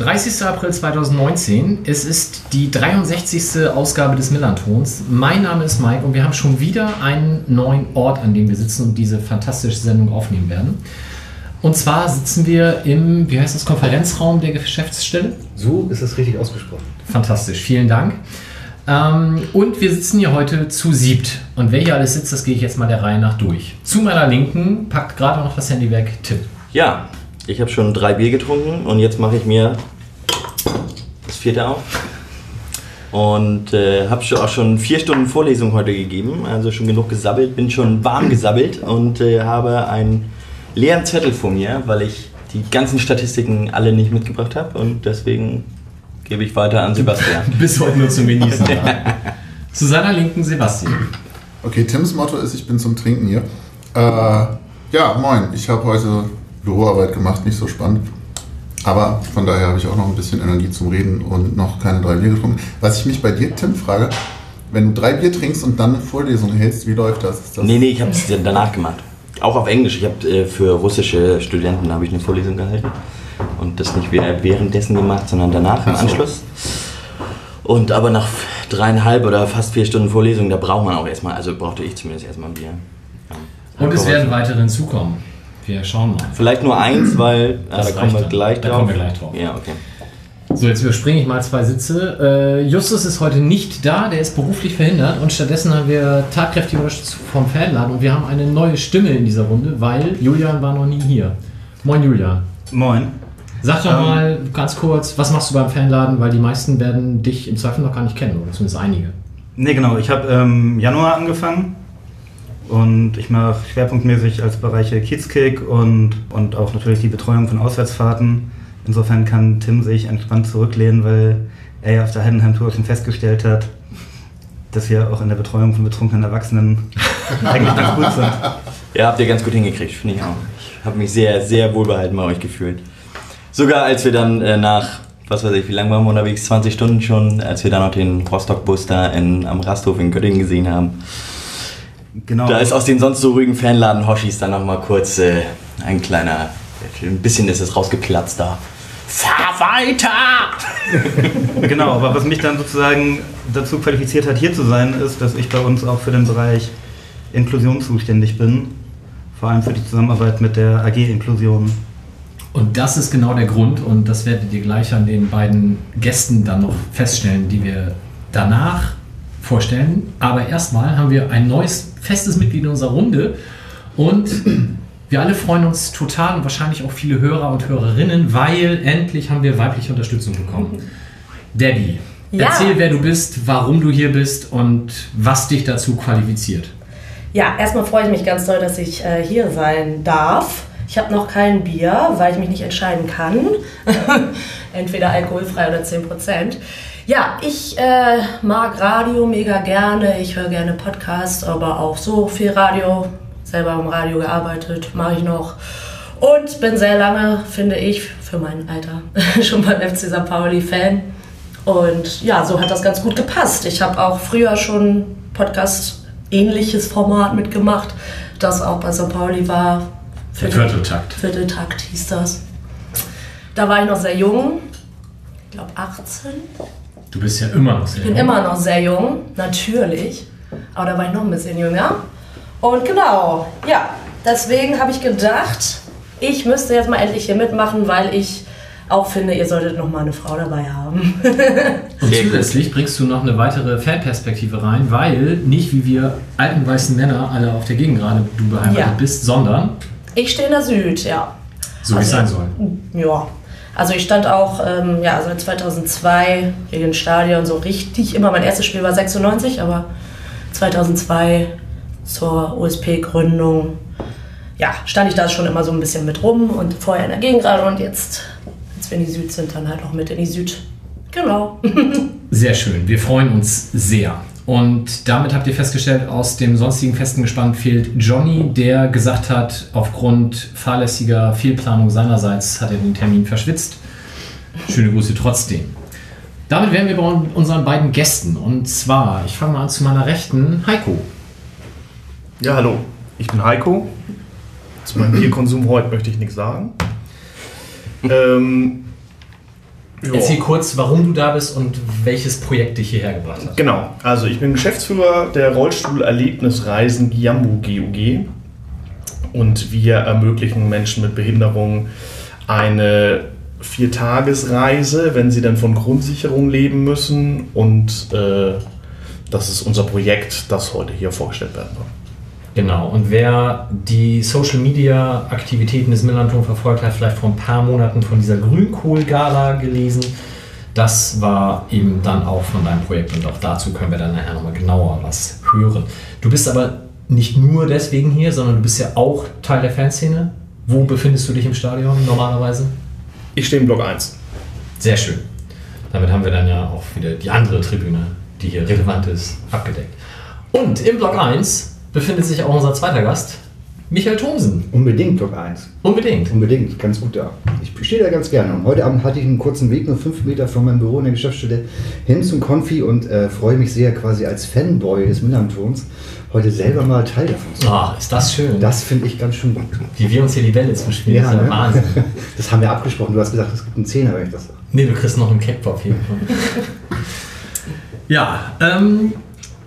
30. April 2019. Es ist die 63. Ausgabe des Millantons. Mein Name ist Mike und wir haben schon wieder einen neuen Ort, an dem wir sitzen und diese fantastische Sendung aufnehmen werden. Und zwar sitzen wir im, wie heißt das, Konferenzraum der Geschäftsstelle. So ist es richtig ausgesprochen. Fantastisch, vielen Dank. Ähm, und wir sitzen hier heute zu siebt. Und wer hier alles sitzt, das gehe ich jetzt mal der Reihe nach durch. Zu meiner Linken packt gerade noch das Handy weg, Tipp. Ja, ich habe schon drei Bier getrunken und jetzt mache ich mir das vierte auf. Und äh, habe auch schon vier Stunden Vorlesung heute gegeben, also schon genug gesabbelt, bin schon warm gesabbelt und äh, habe einen leeren Zettel vor mir, weil ich die ganzen Statistiken alle nicht mitgebracht habe und deswegen gebe ich weiter an Sebastian. Bis heute nur zum Genießen. Zu seiner Linken Sebastian. Okay, Tims Motto ist, ich bin zum Trinken hier. Äh, ja, moin. Ich habe heute Büroarbeit gemacht, nicht so spannend. Aber von daher habe ich auch noch ein bisschen Energie zum Reden und noch keine drei Bier getrunken. Was ich mich bei dir, Tim, frage, wenn du drei Bier trinkst und dann eine Vorlesung hältst, wie läuft das? Ist das Nee, nee, ich habe es danach gemacht. Auch auf Englisch. Ich habe äh, für russische Studenten habe ich eine Vorlesung gehalten und das nicht währenddessen gemacht, sondern danach im. Anschluss. Und aber nach dreieinhalb oder fast vier Stunden Vorlesung, da braucht man auch erstmal, also brauchte ich zumindest erstmal ein Bier. Ja. Und es werden weitere hinzukommen. Wir schauen mal. Vielleicht nur eins, weil ah, Das da kommen wir dann. gleich Da drauf. kommen wir gleich drauf. Ja, okay. So, jetzt überspringe ich mal zwei Sitze. Äh, Justus ist heute nicht da, der ist beruflich verhindert und stattdessen haben wir tatkräftige Unterstützung vom Fanladen und wir haben eine neue Stimme in dieser Runde, weil Julian war noch nie hier. Moin Julian. Moin. Sag doch Ähm. mal ganz kurz, was machst du beim Fanladen, weil die meisten werden dich im Zweifel noch gar nicht kennen, oder zumindest einige. Ne, genau. Ich habe im Januar angefangen und ich mache schwerpunktmäßig als Bereiche Kiezkick und, und auch natürlich die Betreuung von Auswärtsfahrten. Insofern kann Tim sich entspannt zurücklehnen, weil er ja auf der Heidenheim-Tour schon festgestellt hat, dass wir auch in der Betreuung von betrunkenen Erwachsenen eigentlich ganz gut sind. Ja, habt ihr ganz gut hingekriegt, finde ich auch. Ich habe mich sehr, sehr wohlbehalten bei euch gefühlt. Sogar als wir dann äh, nach, was weiß ich, wie lange waren wir unterwegs? 20 Stunden schon, als wir dann noch den Rostock-Bus da in, am Rasthof in Göttingen gesehen haben. Genau. Da ist aus den sonst so ruhigen Fanladen Hoshis dann nochmal kurz äh, ein kleiner, ein bisschen ist es rausgeplatzt da. Fahr weiter! Genau, aber was mich dann sozusagen dazu qualifiziert hat, hier zu sein, ist, dass ich bei uns auch für den Bereich Inklusion zuständig bin. Vor allem für die Zusammenarbeit mit der AG Inklusion. Und das ist genau der Grund und das werdet ihr gleich an den beiden Gästen dann noch feststellen, die wir danach vorstellen. Aber erstmal haben wir ein neues festes Mitglied in unserer Runde und wir alle freuen uns total und wahrscheinlich auch viele Hörer und Hörerinnen, weil endlich haben wir weibliche Unterstützung bekommen. Debbie, Ja. erzähl, wer du bist, warum du hier bist und was dich dazu qualifiziert. Ja, erstmal freue ich mich ganz doll, dass ich äh, hier sein darf. Ich habe noch kein Bier, weil ich mich nicht entscheiden kann. Entweder alkoholfrei oder 10%. Ja, ich äh, mag Radio mega gerne. Ich höre gerne Podcasts, aber auch so viel Radio. Selber im Radio gearbeitet, mache ich noch. Und bin sehr lange, finde ich, für mein Alter schon beim FC St. Pauli Fan. Und ja, so hat das ganz gut gepasst. Ich habe auch früher schon Podcast-ähnliches Format mitgemacht, das auch bei St. Pauli war. Der Vierteltakt. Vierteltakt hieß das. Da war ich noch sehr jung, ich glaube 18. Du bist ja immer noch sehr Ich bin jung. immer noch sehr jung, natürlich. Aber da war ich noch ein bisschen jünger. Und genau, ja, deswegen habe ich gedacht, ich müsste jetzt mal endlich hier mitmachen, weil ich auch finde, ihr solltet noch mal eine Frau dabei haben. Und zusätzlich bringst du noch eine weitere Fanperspektive rein, weil nicht wie wir alten weißen Männer alle auf der Gegend gerade du beheimatet Ja. bist, sondern Ich stehe in der Süd, ja. so wie es sein Also- soll. Ja. Also ich stand auch ähm, ja, seit 2002 gegen den Stadion so richtig immer. Mein erstes Spiel war 96, aber 2002 zur USP-Gründung ja, stand ich da schon immer so ein bisschen mit rum und vorher in der Gegengrade und jetzt, als wir in die Süd sind, dann halt auch mit in die Süd. Genau. Sehr schön, wir freuen uns sehr. Und damit habt ihr festgestellt, aus dem sonstigen festen Gespann fehlt Johnny, der gesagt hat, aufgrund fahrlässiger Fehlplanung seinerseits hat er den Termin verschwitzt. Schöne Grüße trotzdem. Damit wären wir bei unseren beiden Gästen. Und zwar, ich fange mal an zu meiner Rechten, Heiko. Ja, hallo. Ich bin Heiko. Zu meinem Bierkonsum heute möchte ich nichts sagen. Ähm, ja. Erzähl kurz, warum du da bist und welches Projekt dich hierher gebracht hat. Genau, also ich bin Geschäftsführer der Rollstuhl-Erlebnisreisen Giambu GUG und wir ermöglichen Menschen mit Behinderung eine Viertagesreise, wenn sie dann von Grundsicherung leben müssen und äh, das ist unser Projekt, das heute hier vorgestellt werden soll. Genau, und wer die Social Media Aktivitäten des Millanton verfolgt hat, vielleicht vor ein paar Monaten von dieser Grünkohl-Gala gelesen. Das war eben dann auch von deinem Projekt und auch dazu können wir dann nachher nochmal genauer was hören. Du bist aber nicht nur deswegen hier, sondern du bist ja auch Teil der Fanszene. Wo befindest du dich im Stadion normalerweise? Ich stehe im Block 1. Sehr schön. Damit haben wir dann ja auch wieder die andere Tribüne, die hier relevant ist, abgedeckt. Und im Block 1 befindet sich auch unser zweiter Gast, Michael Thomsen. Unbedingt Block 1. Unbedingt. Unbedingt, ganz gut da. Ich stehe da ganz gerne. Und heute Abend hatte ich einen kurzen Weg, nur fünf Meter von meinem Büro in der Geschäftsstelle hin zum Konfi und äh, freue mich sehr, quasi als Fanboy des Millanturms heute selber mal Teil davon zu sein. Ah, ist das schön. Das finde ich ganz schön gut. Wie wir uns hier die Bälle zuspielen, Ja, ist ja ne? Wahnsinn. Das haben wir abgesprochen. Du hast gesagt, es gibt einen Zehner, wenn ich das sage. Nee, du kriegst noch einen Keckpop hier. ja, ähm,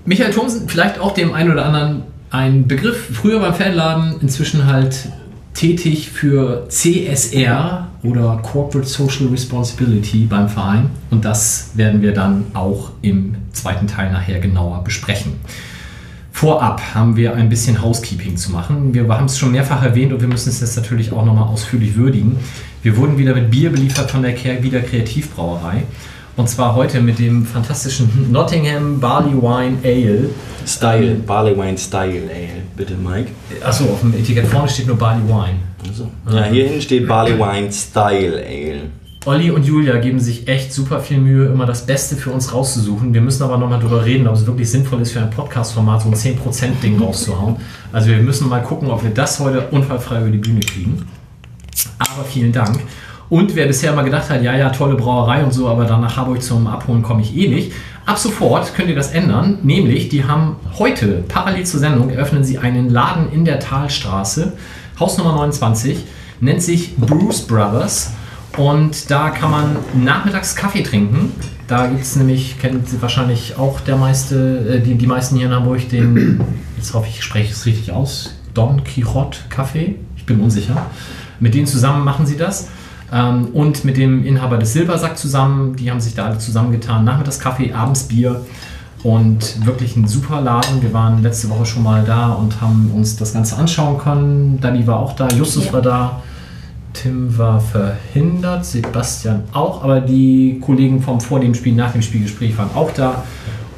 Michael Thomsen, vielleicht auch dem einen oder anderen ein Begriff, früher beim Fanladen, inzwischen halt tätig für CSR oder Corporate Social Responsibility beim Verein. Und das werden wir dann auch im zweiten Teil nachher genauer besprechen. Vorab haben wir ein bisschen Housekeeping zu machen. Wir haben es schon mehrfach erwähnt und wir müssen es jetzt natürlich auch nochmal ausführlich würdigen. Wir wurden wieder mit Bier beliefert von der Wieder Kreativbrauerei. Und zwar heute mit dem fantastischen Nottingham Barley Wine Ale. Style, Barley Wine Style Ale, bitte Mike. Achso, auf dem Etikett vorne steht nur Barley Wine. Also. Ja, hier hinten steht Barley Wine Style Ale. Olli und Julia geben sich echt super viel Mühe, immer das Beste für uns rauszusuchen. Wir müssen aber nochmal drüber reden, ob es wirklich sinnvoll ist, für ein Podcast-Format so ein 10%-Ding rauszuhauen. Also wir müssen mal gucken, ob wir das heute unfallfrei über die Bühne kriegen. Aber vielen Dank. Und wer bisher mal gedacht hat, ja, ja, tolle Brauerei und so, aber dann nach Harburg zum Abholen komme ich eh nicht. Ab sofort könnt ihr das ändern, nämlich die haben heute, parallel zur Sendung, eröffnen sie einen Laden in der Talstraße, Hausnummer 29, nennt sich Bruce Brothers und da kann man nachmittags Kaffee trinken. Da gibt es nämlich, kennt wahrscheinlich auch der meiste, äh, die, die meisten hier in Hamburg, den, jetzt hoffe ich, ich spreche es richtig aus, Don Quixote Kaffee, ich bin unsicher. Mit denen zusammen machen sie das. Ähm, und mit dem Inhaber des Silbersack zusammen, die haben sich da alle zusammengetan. Nachmittags Kaffee, abends Bier und wirklich ein super Laden. Wir waren letzte Woche schon mal da und haben uns das Ganze anschauen können. Dani war auch da, Justus Ja. war da, Tim war verhindert, Sebastian auch, aber die Kollegen vom vor dem Spiel, nach dem Spielgespräch waren auch da.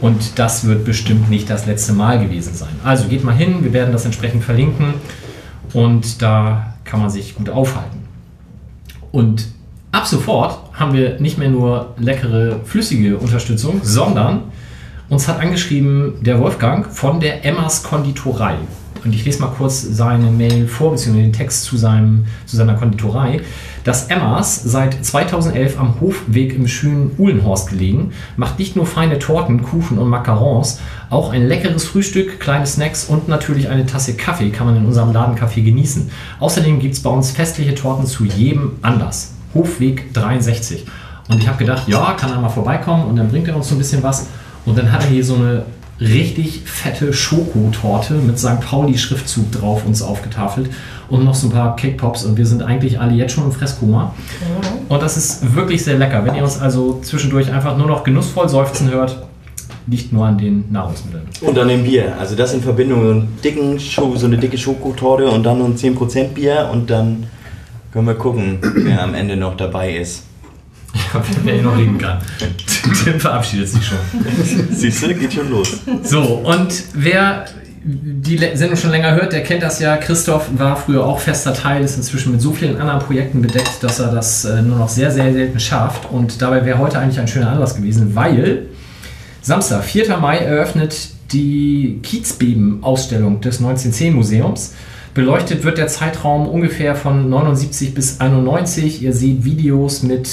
Und das wird bestimmt nicht das letzte Mal gewesen sein. Also geht mal hin, wir werden das entsprechend verlinken und da kann man sich gut aufhalten. Und ab sofort haben wir nicht mehr nur leckere, flüssige Unterstützung, sondern uns hat angeschrieben der Wolfgang von der Emmas Konditorei. Und ich lese mal kurz seine Mail vor, beziehungsweise den Text zu, seinem, zu seiner Konditorei. Das Emmas, seit 2011 am Hofweg im schönen Uhlenhorst gelegen, macht nicht nur feine Torten, Kuchen und Macarons, auch ein leckeres Frühstück, kleine Snacks und natürlich eine Tasse Kaffee kann man in unserem Ladencafé genießen. Außerdem gibt es bei uns festliche Torten zu jedem Anlass. Hofweg 63. Und ich habe gedacht, ja, kann er mal vorbeikommen und dann bringt er uns so ein bisschen was. Und dann hat er hier so eine richtig fette Schokotorte mit St. Pauli-Schriftzug drauf uns aufgetafelt und noch so ein paar Cake Pops und wir sind eigentlich alle jetzt schon im Fresskoma. Und das ist wirklich sehr lecker. Wenn ihr uns also zwischendurch einfach nur noch genussvoll seufzen hört, liegt nur an den Nahrungsmitteln. Und dann im Bier. Also das in Verbindung mit einem dicken Scho so eine dicke Schokotorte und dann noch ein 10% Bier und dann können wir gucken, wer am Ende noch dabei ist. Ja, wer hier noch reden kann. Tim verabschiedet sich schon. Siehst du, geht schon los. So, und wer die Sendung schon länger hört, der kennt das ja. Christoph war früher auch fester Teil, ist inzwischen mit so vielen anderen Projekten bedeckt, dass er das äh, nur noch sehr, sehr selten schafft. Und dabei wäre heute eigentlich ein schöner Anlass gewesen, weil Samstag, 4. Mai, eröffnet die Kiezbeben-Ausstellung des 1910-Museums. Beleuchtet wird der Zeitraum ungefähr von 79 bis 91. Ihr seht Videos mit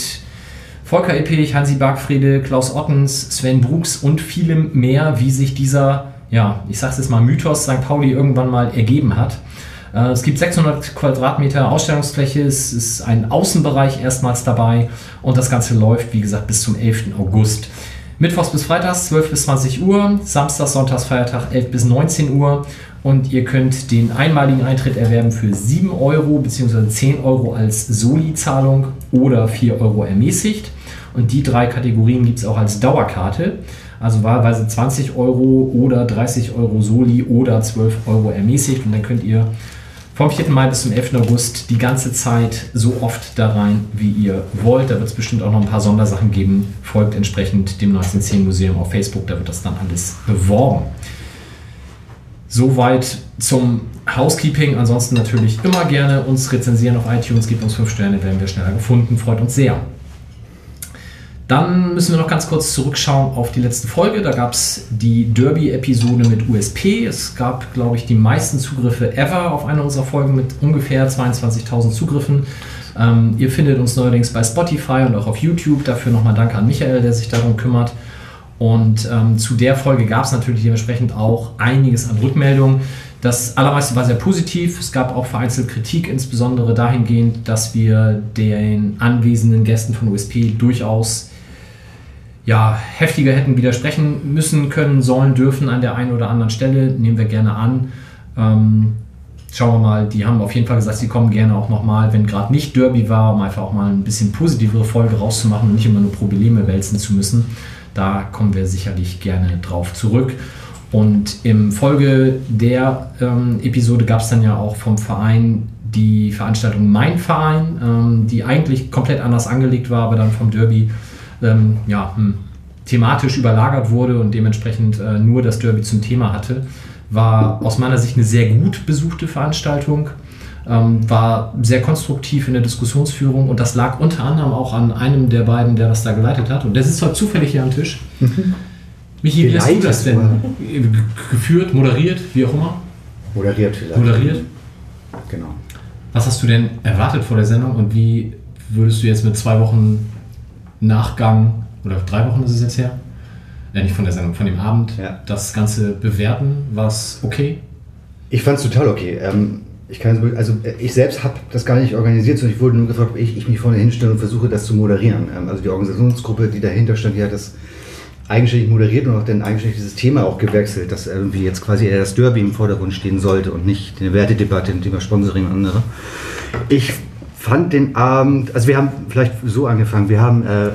Volker Ippich, Hansi Bargfriede, Klaus Ottens, Sven Brooks und vielem mehr, wie sich dieser, ja, ich sag's jetzt mal, Mythos St. Pauli irgendwann mal ergeben hat. Äh, Es gibt 600 Quadratmeter Ausstellungsfläche, es ist ein Außenbereich erstmals dabei und das Ganze läuft, wie gesagt, bis zum 11. August. Mittwochs bis Freitags 12 bis 20 Uhr, Samstags, Sonntags, Feiertag 11 bis 19 Uhr und ihr könnt den einmaligen Eintritt erwerben für 7 Euro bzw. 10 Euro als Soli-Zahlung oder 4 Euro ermäßigt. Und die drei Kategorien gibt es auch als Dauerkarte. Also wahlweise 20 Euro oder 30 Euro Soli oder 12 Euro ermäßigt. Und dann könnt ihr vom 4. Mai bis zum 11. August die ganze Zeit so oft da rein, wie ihr wollt. Da wird es bestimmt auch noch ein paar Sondersachen geben. Folgt entsprechend dem 1910 Museum auf Facebook, da wird das dann alles beworben. Soweit zum Housekeeping. Ansonsten natürlich immer gerne uns rezensieren auf iTunes, gebt uns 5 Sterne, werden wir schneller gefunden, freut uns sehr. Dann müssen wir noch ganz kurz zurückschauen auf die letzte Folge. Da gab es die Derby-Episode mit USP. Es gab, glaube ich, die meisten Zugriffe ever auf eine unserer Folgen mit ungefähr 22.000 Zugriffen. Ähm, ihr findet uns neuerdings bei Spotify und auch auf YouTube. Dafür nochmal Danke an Michael, der sich darum kümmert. Und ähm, zu der Folge gab es natürlich dementsprechend auch einiges an Rückmeldungen. Das allermeiste war sehr positiv. Es gab auch vereinzelt Kritik, insbesondere dahingehend, dass wir den anwesenden Gästen von USP durchaus ja, heftiger hätten widersprechen müssen, können, sollen, dürfen an der einen oder anderen Stelle. Nehmen wir gerne an. Ähm, schauen wir mal, die haben auf jeden Fall gesagt, sie kommen gerne auch nochmal, wenn gerade nicht Derby war, um einfach auch mal ein bisschen positivere Folge rauszumachen und nicht immer nur Probleme wälzen zu müssen. Da kommen wir sicherlich gerne drauf zurück. Und im Folge der ähm, Episode gab es dann ja auch vom Verein die Veranstaltung Mein Verein, ähm, die eigentlich komplett anders angelegt war, aber dann vom Derby ähm, ja, hm, thematisch überlagert wurde und dementsprechend äh, nur das Derby zum Thema hatte. War aus meiner Sicht eine sehr gut besuchte Veranstaltung, ähm, war sehr konstruktiv in der Diskussionsführung und das lag unter anderem auch an einem der beiden, der das da geleitet hat. Und der sitzt heute zufällig hier am Tisch. Michi, wie hast du das denn Ge- geführt, moderiert, wie auch immer? Moderiert vielleicht. Moderiert? Genau. Was hast du denn erwartet vor der Sendung und wie würdest du jetzt mit zwei Wochen Nachgang, oder drei Wochen ist es jetzt her? Ja, nicht von der Sendung, von dem Abend, Ja. das Ganze bewerten? War es okay? Ich fand es total okay. Ähm, ich kann es- also äh, ich selbst habe das gar nicht organisiert, sondern ich wurde nur gefragt, ob ich, ich mich vorne hinstelle und versuche das zu moderieren. Ähm, also die Organisationsgruppe, die dahinter stand, die hat das eigenständig moderiert und auch dann eigenständig dieses Thema auch gewechselt, dass irgendwie jetzt quasi eher das Derby im Vordergrund stehen sollte und nicht eine Wertedebatte, ein Thema Sponsoring und andere. Ich fand den Abend, also wir haben vielleicht so angefangen, wir haben, äh, äh,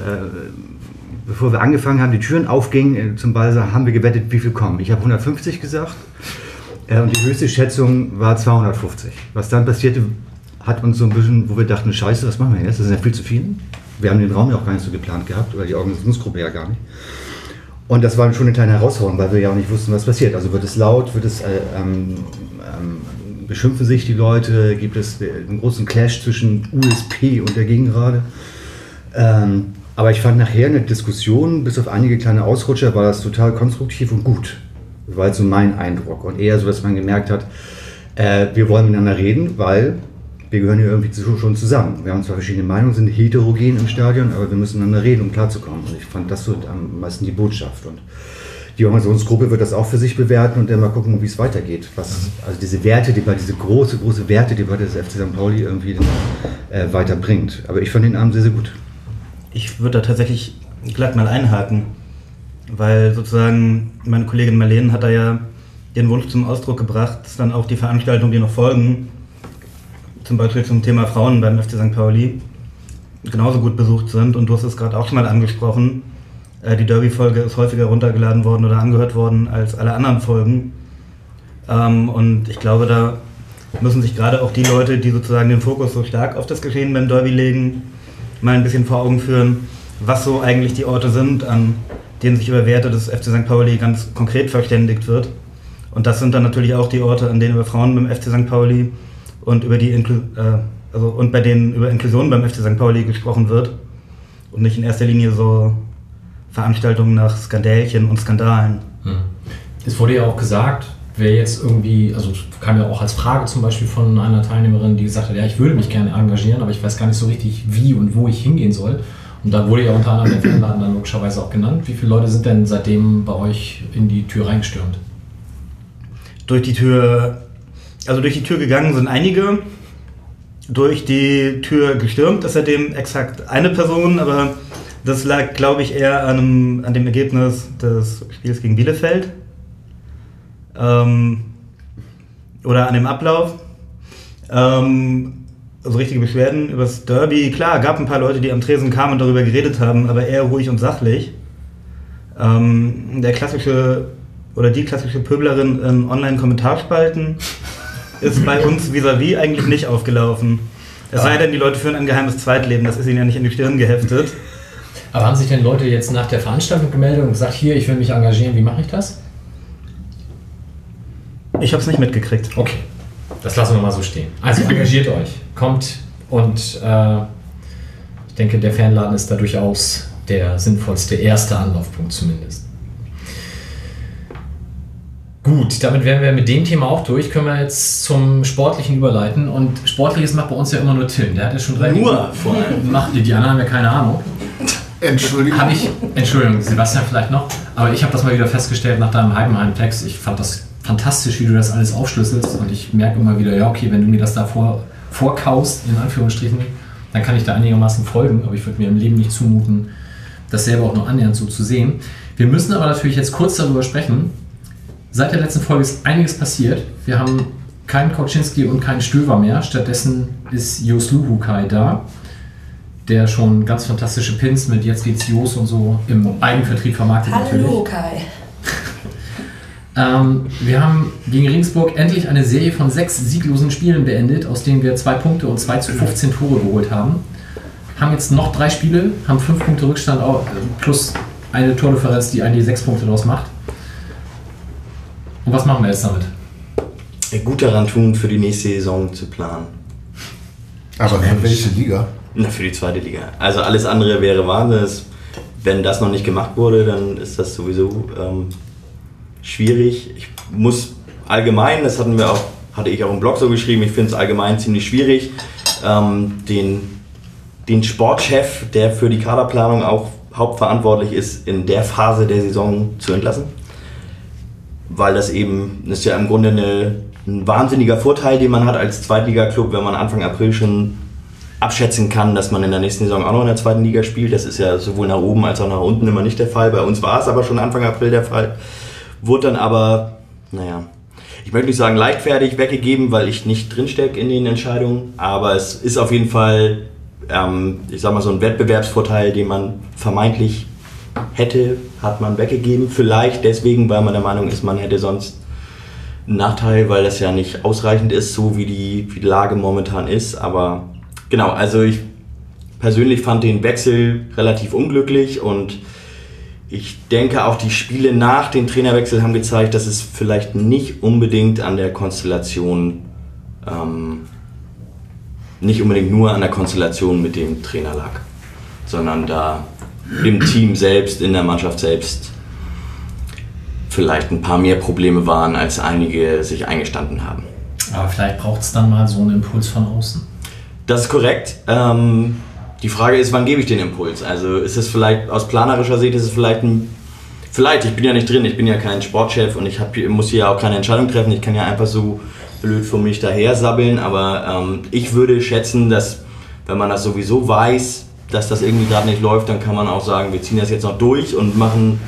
bevor wir angefangen haben, die Türen aufgingen äh, zum Balsa, haben wir gewettet, wie viel kommen. Ich habe 150 gesagt. Äh, Und die höchste Schätzung war 250. Was dann passierte, hat uns so ein bisschen, wo wir dachten, scheiße, was machen wir jetzt? Das sind ja viel zu viele. Wir haben den Raum ja auch gar nicht so geplant gehabt, oder die Organisationsgruppe ja gar nicht. Und das war schon eine kleine Herausforderung, weil wir ja auch nicht wussten, was passiert. Also wird es laut, wird es, äh, ähm, ähm, beschimpfen sich die Leute, gibt es einen großen Clash zwischen USP und der Gegengrade. Ähm, aber ich fand nachher eine Diskussion, bis auf einige kleine Ausrutscher, war das total konstruktiv und gut. War jetzt so mein Eindruck. Und eher so, dass man gemerkt hat, äh, wir wollen miteinander reden, weil wir gehören hier irgendwie schon zusammen. Wir haben zwar verschiedene Meinungen, sind heterogen im Stadion, aber wir müssen miteinander reden, um klarzukommen. Und ich fand das so am meisten die Botschaft. Und die Organisationsgruppe wird das auch für sich bewerten und dann mal gucken, wie es weitergeht. Was, also diese Wertedebatte, diese große, große Wertedebatte des FC St. Pauli irgendwie äh, weiterbringt. Aber ich fand den Abend sehr, sehr gut. Ich würde da tatsächlich glatt mal einhaken, weil sozusagen meine Kollegin Marlene hat da ja den Wunsch zum Ausdruck gebracht, dass dann auch die Veranstaltungen, die noch folgen, zum Beispiel zum Thema Frauen beim FC St. Pauli, genauso gut besucht sind. Und du hast es gerade auch schon mal angesprochen. Äh, Die Derby-Folge ist häufiger runtergeladen worden oder angehört worden als alle anderen Folgen. Ähm, Und ich glaube, da müssen sich gerade auch die Leute, die sozusagen den Fokus so stark auf das Geschehen beim Derby legen, mal ein bisschen vor Augen führen, was so eigentlich die Orte sind, an denen sich über Werte des FC St. Pauli ganz konkret verständigt wird. Und das sind dann natürlich auch die Orte, an denen über Frauen beim FC St. Pauli und über die Inklu äh, also und bei denen über Inklusion beim FC St. Pauli gesprochen wird und nicht in erster Linie so Veranstaltungen nach Skandälchen und Skandalen. Es wurde ja auch gesagt, wer jetzt irgendwie, also es kam ja auch als Frage zum Beispiel von einer Teilnehmerin, die gesagt hat, ja, ich würde mich gerne engagieren, aber ich weiß gar nicht so richtig, wie und wo ich hingehen soll. Und da wurde ja unter anderem der Fanladen dann logischerweise auch genannt. Wie viele Leute sind denn seitdem bei euch in die Tür reingestürmt? Durch die Tür, also durch die Tür gegangen sind einige. Durch die Tür gestürmt ist seitdem exakt eine Person, aber das lag, glaube ich, eher an, einem, an dem Ergebnis des Spiels gegen Bielefeld. Ähm, oder an dem Ablauf. Ähm, also richtige Beschwerden über das Derby. Klar, gab ein paar Leute, die am Tresen kamen und darüber geredet haben, aber eher ruhig und sachlich. Ähm, der klassische oder die klassische Pöblerin in Online-Kommentarspalten ist bei uns vis-à-vis eigentlich nicht aufgelaufen. Es sei denn, die Leute führen ein geheimes Zweitleben, das ist ihnen ja nicht in die Stirn geheftet. Aber haben sich denn Leute jetzt nach der Veranstaltung gemeldet und gesagt, hier, ich will mich engagieren, wie mache ich das? Ich habe es nicht mitgekriegt. Okay, das lassen wir mal so stehen. Also engagiert euch, kommt und äh, ich denke, der Fernladen ist da durchaus der sinnvollste erste Anlaufpunkt zumindest. Gut, damit wären wir mit dem Thema auch durch. Können wir jetzt zum Sportlichen überleiten. Und Sportliches macht bei uns ja immer nur Tim. Der hat ja schon drei Nur vor allem. Macht die, die anderen haben ja keine Ahnung. Entschuldigung. Habe ich, Entschuldigung, Sebastian vielleicht noch, aber ich habe das mal wieder festgestellt nach deinem Heidenheim-Text. Ich fand das fantastisch, wie du das alles aufschlüsselst und ich merke immer wieder, ja, okay, wenn du mir das da vor, vorkaust, in Anführungsstrichen, dann kann ich da einigermaßen folgen, aber ich würde mir im Leben nicht zumuten, das selber auch nur annähernd so zu sehen. Wir müssen aber natürlich jetzt kurz darüber sprechen. Seit der letzten Folge ist einiges passiert. Wir haben keinen Koczynski und keinen Stöver mehr. Stattdessen ist Jos Luhukai da der schon ganz fantastische Pins mit Jetzt geht's Jos und so im Eigenvertrieb vermarktet Hallo Kai. Ähm, wir haben gegen Regensburg endlich eine Serie von sechs sieglosen Spielen beendet, aus denen wir zwei Punkte und zwei zu 15 Tore geholt haben. Haben jetzt noch drei Spiele, haben fünf Punkte Rückstand au- plus eine Tordifferenz, die eigentlich sechs Punkte daraus macht. Und was machen wir jetzt damit? Gut daran tun, für die nächste Saison zu planen. Aber für welche Liga? Na, für die zweite Liga. Also alles andere wäre Wahnsinn. Wenn das noch nicht gemacht wurde, dann ist das sowieso ähm, schwierig. Ich muss allgemein, das hatten wir auch, hatte ich auch im Blog so geschrieben, ich finde es allgemein ziemlich schwierig, ähm, den, den Sportchef, der für die Kaderplanung auch hauptverantwortlich ist, in der Phase der Saison zu entlassen. Weil das eben, das ist ja im Grunde eine, ein wahnsinniger Vorteil, den man hat als Zweitligaklub, wenn man Anfang April schon abschätzen kann, dass man in der nächsten Saison auch noch in der zweiten Liga spielt. Das ist ja sowohl nach oben als auch nach unten immer nicht der Fall. Bei uns war es aber schon Anfang April der Fall. Wurde dann aber, naja, ich möchte nicht sagen leichtfertig weggegeben, weil ich nicht drinstecke in den Entscheidungen, aber es ist auf jeden Fall, ähm, ich sag mal, so ein Wettbewerbsvorteil, den man vermeintlich hätte, hat man weggegeben. Vielleicht deswegen, weil man der Meinung ist, man hätte sonst einen Nachteil, weil das ja nicht ausreichend ist, so wie die, wie die Lage momentan ist. Aber genau, also ich persönlich fand den Wechsel relativ unglücklich und ich denke auch die Spiele nach dem Trainerwechsel haben gezeigt, dass es vielleicht nicht unbedingt an der Konstellation, ähm, nicht unbedingt nur an der Konstellation mit dem Trainer lag, sondern da im Team selbst, in der Mannschaft selbst vielleicht ein paar mehr Probleme waren, als einige sich eingestanden haben. Aber vielleicht braucht es dann mal so einen Impuls von außen. Das ist korrekt. Ähm, die Frage ist, wann gebe ich den Impuls? Also ist es vielleicht aus planerischer Sicht ist es vielleicht ein vielleicht, ich bin ja nicht drin, ich bin ja kein Sportchef und ich hab, muss hier auch keine Entscheidung treffen. Ich kann ja einfach so blöd für mich daher sabbeln, aber ähm, ich würde schätzen, dass wenn man das sowieso weiß, dass das irgendwie gerade nicht läuft, dann kann man auch sagen, wir ziehen das jetzt noch durch und machen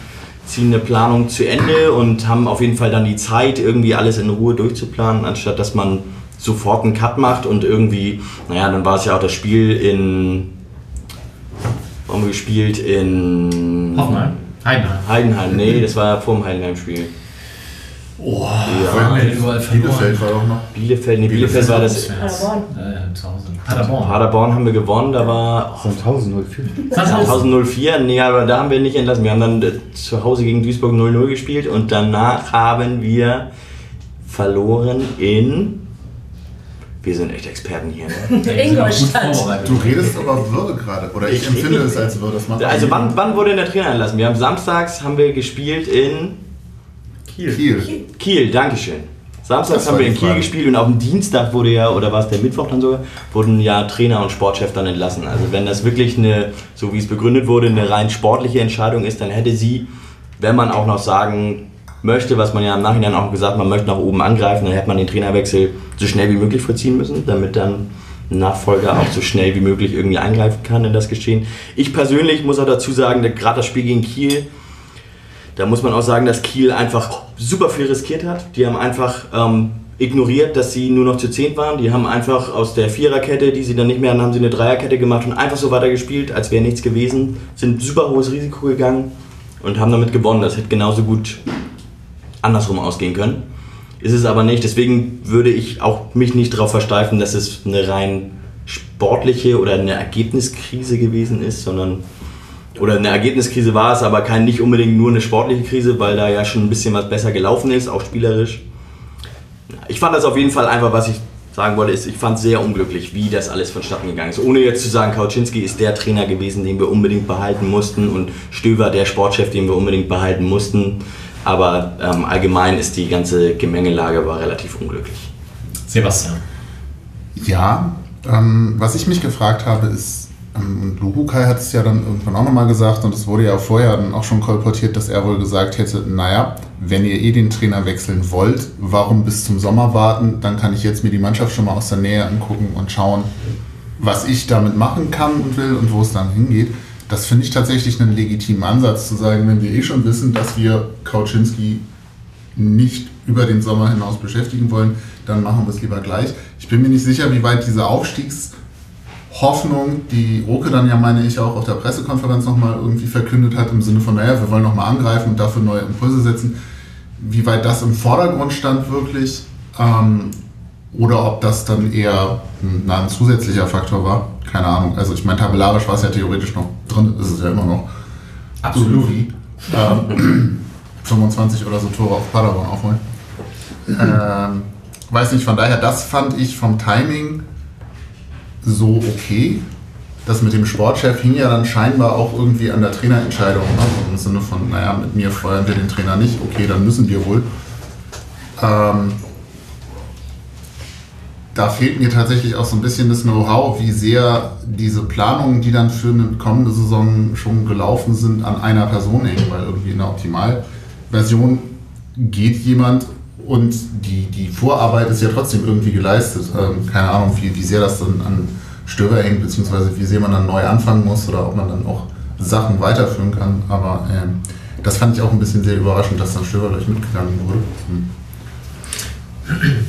ziehen eine Planung zu Ende und haben auf jeden Fall dann die Zeit, irgendwie alles in Ruhe durchzuplanen, anstatt dass man sofort einen Cut macht und irgendwie, naja, dann war es ja auch das Spiel in, wo haben wir gespielt? In Hoffenheim? Heidenheim. Heidenheim, nee, das war ja vor dem Heidenheim-Spiel. Oh, Ja. haben wir denn überall verloren? Bielefeld war auch noch. Bielefeld, nee, Bielefeld war das. Paderborn. Äh. Paderborn. Paderborn haben wir gewonnen, da war Sandhausen 04. Sandhausen. 1004, nee, aber da haben wir nicht entlassen. Wir haben dann äh, zu Hause gegen Duisburg 0-0 gespielt und danach haben wir verloren in. Wir sind echt Experten hier. Ne? Ingolstadt. Du redest aber Würde gerade. Oder ich, Ich empfinde es, als würde das machen. Also wann, wann wurde denn der Trainer entlassen? Wir haben samstags haben wir gespielt in Kiel. Kiel, Dankeschön. Samstags haben wir in Kiel Frage. gespielt und auf dem Dienstag wurde ja, oder war es der Mittwoch dann sogar, wurden ja Trainer und Sportchef dann entlassen. Also wenn das wirklich eine, so wie es begründet wurde, eine rein sportliche Entscheidung ist, dann hätte sie, wenn man auch noch sagen möchte, was man ja im Nachhinein auch gesagt, man möchte nach oben angreifen, dann hätte man den Trainerwechsel so schnell wie möglich vollziehen müssen, damit dann ein Nachfolger auch so schnell wie möglich irgendwie eingreifen kann in das Geschehen. Ich persönlich muss auch dazu sagen, gerade das Spiel gegen Kiel, da muss man auch sagen, dass Kiel einfach super viel riskiert hat. Die haben einfach ähm, ignoriert, dass sie nur noch zu 10 waren. Die haben einfach aus der Viererkette, die sie dann nicht mehr hatten, haben sie eine Dreierkette gemacht und einfach so weitergespielt, als wäre nichts gewesen. Sind super hohes Risiko gegangen und haben damit gewonnen. Das hätte genauso gut andersrum ausgehen können. Ist es aber nicht. Deswegen würde ich auch mich nicht darauf versteifen, dass es eine rein sportliche oder eine Ergebniskrise gewesen ist, sondern oder eine Ergebniskrise war es, aber kein nicht unbedingt nur eine sportliche Krise, weil da ja schon ein bisschen was besser gelaufen ist, auch spielerisch. Ich fand das auf jeden Fall einfach, was ich sagen wollte, ist, ich fand es sehr unglücklich, wie das alles vonstatten gegangen ist. Ohne jetzt zu sagen, Kauczynski ist der Trainer gewesen, den wir unbedingt behalten mussten und Stöver der Sportchef, den wir unbedingt behalten mussten. Aber ähm, allgemein ist die ganze Gemengelage war relativ unglücklich. Sebastian. Ja, ähm, was ich mich gefragt habe, ist, ähm, und Luhukai hat es ja dann irgendwann auch nochmal gesagt, und es wurde ja vorher dann auch schon kolportiert, dass er wohl gesagt hätte, naja, wenn ihr eh den Trainer wechseln wollt, warum bis zum Sommer warten? Dann kann ich jetzt mir die Mannschaft schon mal aus der Nähe angucken und schauen, was ich damit machen kann und will und wo es dann hingeht. Das finde ich tatsächlich einen legitimen Ansatz zu sagen, wenn wir eh schon wissen, dass wir Kauczynski nicht über den Sommer hinaus beschäftigen wollen, dann machen wir es lieber gleich. Ich bin mir nicht sicher, wie weit diese Aufstiegshoffnung, die Roke dann ja, meine ich, auch auf der Pressekonferenz nochmal irgendwie verkündet hat, im Sinne von, naja, wir wollen nochmal angreifen und dafür neue Impulse setzen, wie weit das im Vordergrund stand wirklich ähm, oder ob das dann eher na, ein zusätzlicher Faktor war. Keine Ahnung. Also ich meine, tabellarisch war es ja theoretisch noch drin, ist es ja immer noch. Irgendwie. Ähm, 25 oder so Tore auf Paderborn aufholen. Ähm, weiß nicht, von daher, das fand ich vom Timing so okay. Das mit dem Sportchef hing ja dann scheinbar auch irgendwie an der Trainerentscheidung. Ne? Im Sinne von, naja, mit mir feuern wir den Trainer nicht, okay, dann müssen wir wohl. Ähm, da fehlt mir tatsächlich auch so ein bisschen das Know-how, wie sehr diese Planungen, die dann für eine kommende Saison schon gelaufen sind, an einer Person hängen, weil irgendwie in der Optimalversion geht jemand und die, die Vorarbeit ist ja trotzdem irgendwie geleistet. Ähm, keine Ahnung, wie, wie sehr das dann an Störer hängt, beziehungsweise wie sehr man dann neu anfangen muss oder ob man dann auch Sachen weiterführen kann. Aber ähm, das fand ich auch ein bisschen sehr überraschend, dass dann Störer gleich mitgegangen wurde. Hm.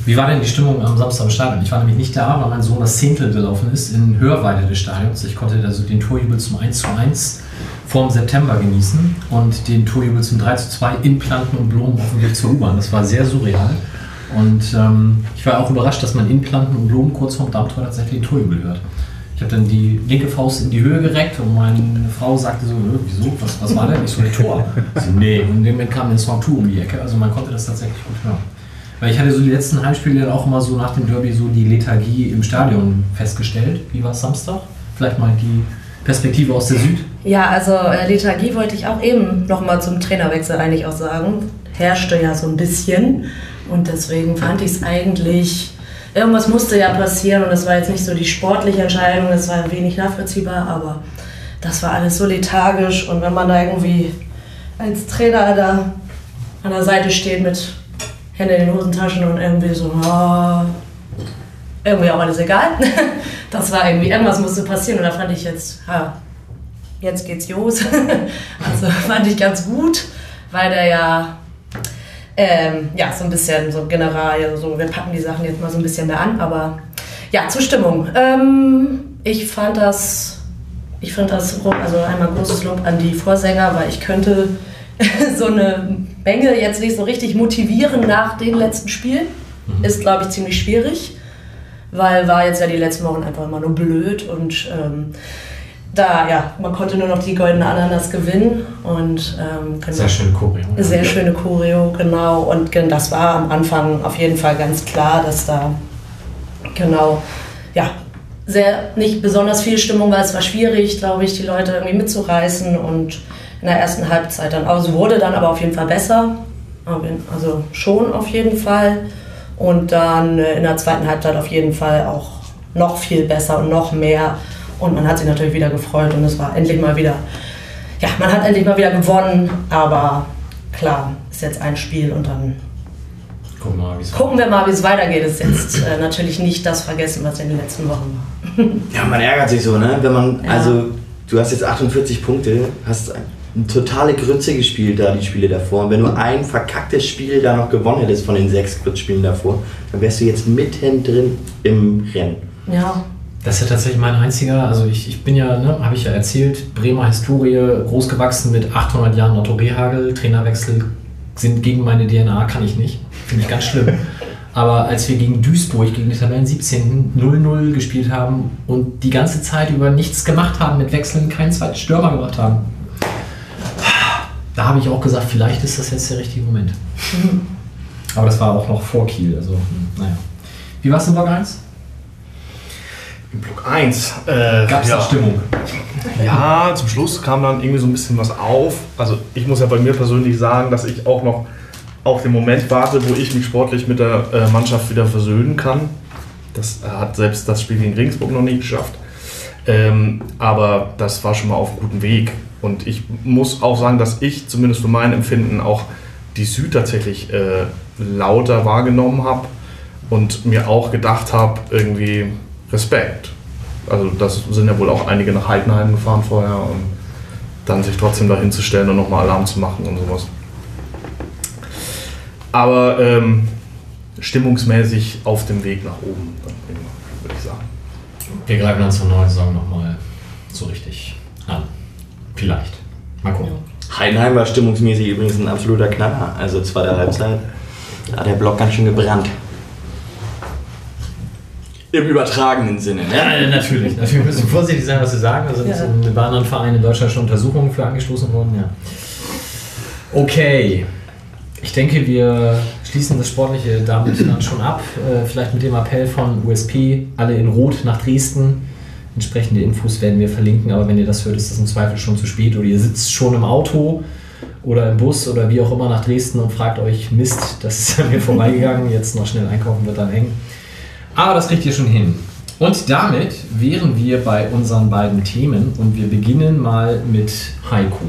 Wie war denn die Stimmung am Samstag im Stadion? Ich war nämlich nicht da, weil mein Sohn das Zehntel gelaufen ist in Hörweite des Stadions. Ich konnte also den Torjubel zum 1 zu 1 vor dem September genießen und den Torjubel zum 3 zu 2 in Planten und Blumen auf dem Weg zur U-Bahn. Das war sehr surreal. Und ähm, ich war auch überrascht, dass man in Planten und Blumen kurz vorm Dammtor tatsächlich den Torjubel hört. Ich habe dann die linke Faust in die Höhe gereckt und meine Frau sagte so, "Äh, wieso, was, was war denn? Ich so, ein Tor. So, nee, und dem kam der Song 2 um die Ecke, also man konnte das tatsächlich gut hören. Weil ich hatte so die letzten Heimspiele dann auch immer so nach dem Derby so die Lethargie im Stadion festgestellt. Wie war es Samstag? Vielleicht mal die Perspektive aus der Süd. Ja, also äh, Lethargie wollte ich auch eben nochmal zum Trainerwechsel eigentlich auch sagen. Herrschte ja so ein bisschen und deswegen fand ich es eigentlich, irgendwas musste ja passieren und das war jetzt nicht so die sportliche Entscheidung, das war wenig nachvollziehbar, aber das war alles so lethargisch und wenn man da irgendwie als Trainer da an der Seite steht mit Hände in den Hosentaschen und irgendwie so, ah, irgendwie auch alles egal. Das war irgendwie, irgendwas musste passieren und da fand ich jetzt, ha, jetzt geht's los. Also fand ich ganz gut, weil der ja, ähm, ja, so ein bisschen so general, so, wir packen die Sachen jetzt mal so ein bisschen mehr an, aber ja, Zustimmung. Ähm, ich fand das, ich fand das, also einmal großes Lob an die Vorsänger, weil ich könnte so eine Menge jetzt nicht so richtig motivieren nach den letzten Spielen. Ist, glaube ich, ziemlich schwierig, weil war jetzt ja die letzten Wochen einfach immer nur blöd und ähm, da, ja, man konnte nur noch die goldene Ananas gewinnen und ähm, genau. Sehr schöne Choreo. ja. Sehr schöne Choreo, genau. Und das war am Anfang auf jeden Fall ganz klar, dass da genau, ja, sehr nicht besonders viel Stimmung war. Es war schwierig, glaube ich, die Leute irgendwie mitzureißen und in der ersten Halbzeit dann, also wurde dann aber auf jeden Fall besser. Also schon auf jeden Fall. Und dann äh, in der zweiten Halbzeit auf jeden Fall auch noch viel besser und noch mehr. Und man hat sich natürlich wieder gefreut und es war endlich mal wieder, ja, man hat endlich mal wieder gewonnen. Aber klar, ist jetzt ein Spiel und dann Guck mal, wie es gucken wir mal, wie es weitergeht. Ist jetzt äh, natürlich nicht das vergessen, was in den letzten Wochen war. Ja, man ärgert sich so, ne? Wenn man, Ja. also, du hast jetzt 48 Punkte, hast totale Grütze gespielt da, die Spiele davor. Und wenn du ein verkacktes Spiel da noch gewonnen hättest von den sechs Grützspielen davor, dann wärst du jetzt mittendrin im Rennen. Ja, Das ist ja tatsächlich mein einziger, also ich, ich bin ja, ne, habe ich ja erzählt, Bremer Historie, großgewachsen mit 800 Jahren Otto Rehagel, Trainerwechsel sind gegen meine DNA, kann ich nicht. Finde ich ganz schlimm. Aber als wir gegen Duisburg, gegen die Tabellen 17. 0-0 gespielt haben und die ganze Zeit über nichts gemacht haben mit Wechseln, keinen zweiten Stürmer gemacht haben, da habe ich auch gesagt, vielleicht ist das jetzt der richtige Moment. Aber das war auch noch vor Kiel, also naja. Wie war es in Block 1? Im Block 1. Äh, Gab es ja. da Stimmung? Ja, zum Schluss kam dann irgendwie so ein bisschen was auf. Also ich muss ja bei mir persönlich sagen, dass ich auch noch auf den Moment warte, wo ich mich sportlich mit der äh, Mannschaft wieder versöhnen kann. Das hat selbst das Spiel gegen Regensburg noch nicht geschafft. Ähm, aber das war schon mal auf einem guten Weg. Und ich muss auch sagen, dass ich zumindest für mein Empfinden auch die Süd tatsächlich äh, lauter wahrgenommen habe und mir auch gedacht habe, irgendwie Respekt. Also das sind ja wohl auch einige nach Heidenheim gefahren vorher und dann sich trotzdem da hinzustellen und nochmal Alarm zu machen und sowas. Aber ähm, stimmungsmäßig auf dem Weg nach oben, würde ich sagen. Wir greifen dann zur neuen Saison nochmal so richtig an. Vielleicht. Mal gucken. Heidenheim war stimmungsmäßig übrigens ein absoluter Knaller. Also zweite Halbzeit hat der Block ganz schön gebrannt. Im übertragenen Sinne, ne? Ja, natürlich. Natürlich müssen wir vorsichtig sein, was wir sagen. Da sind Ja. in- bei anderen Vereinen in Deutschland schon Untersuchungen für angestoßen worden. Ja. Okay. Ich denke, wir schließen das Sportliche damit dann schon ab. Äh, vielleicht mit dem Appell von USP, alle in Rot nach Dresden. Entsprechende Infos werden wir verlinken, aber wenn ihr das hört, ist das im Zweifel schon zu spät oder ihr sitzt schon im Auto oder im Bus oder wie auch immer nach Dresden und fragt euch, Mist, das ist an mir vorbeigegangen, jetzt noch schnell einkaufen wird dann eng. Aber das kriegt ihr schon hin. Und damit wären wir bei unseren beiden Themen und wir beginnen mal mit Heiko.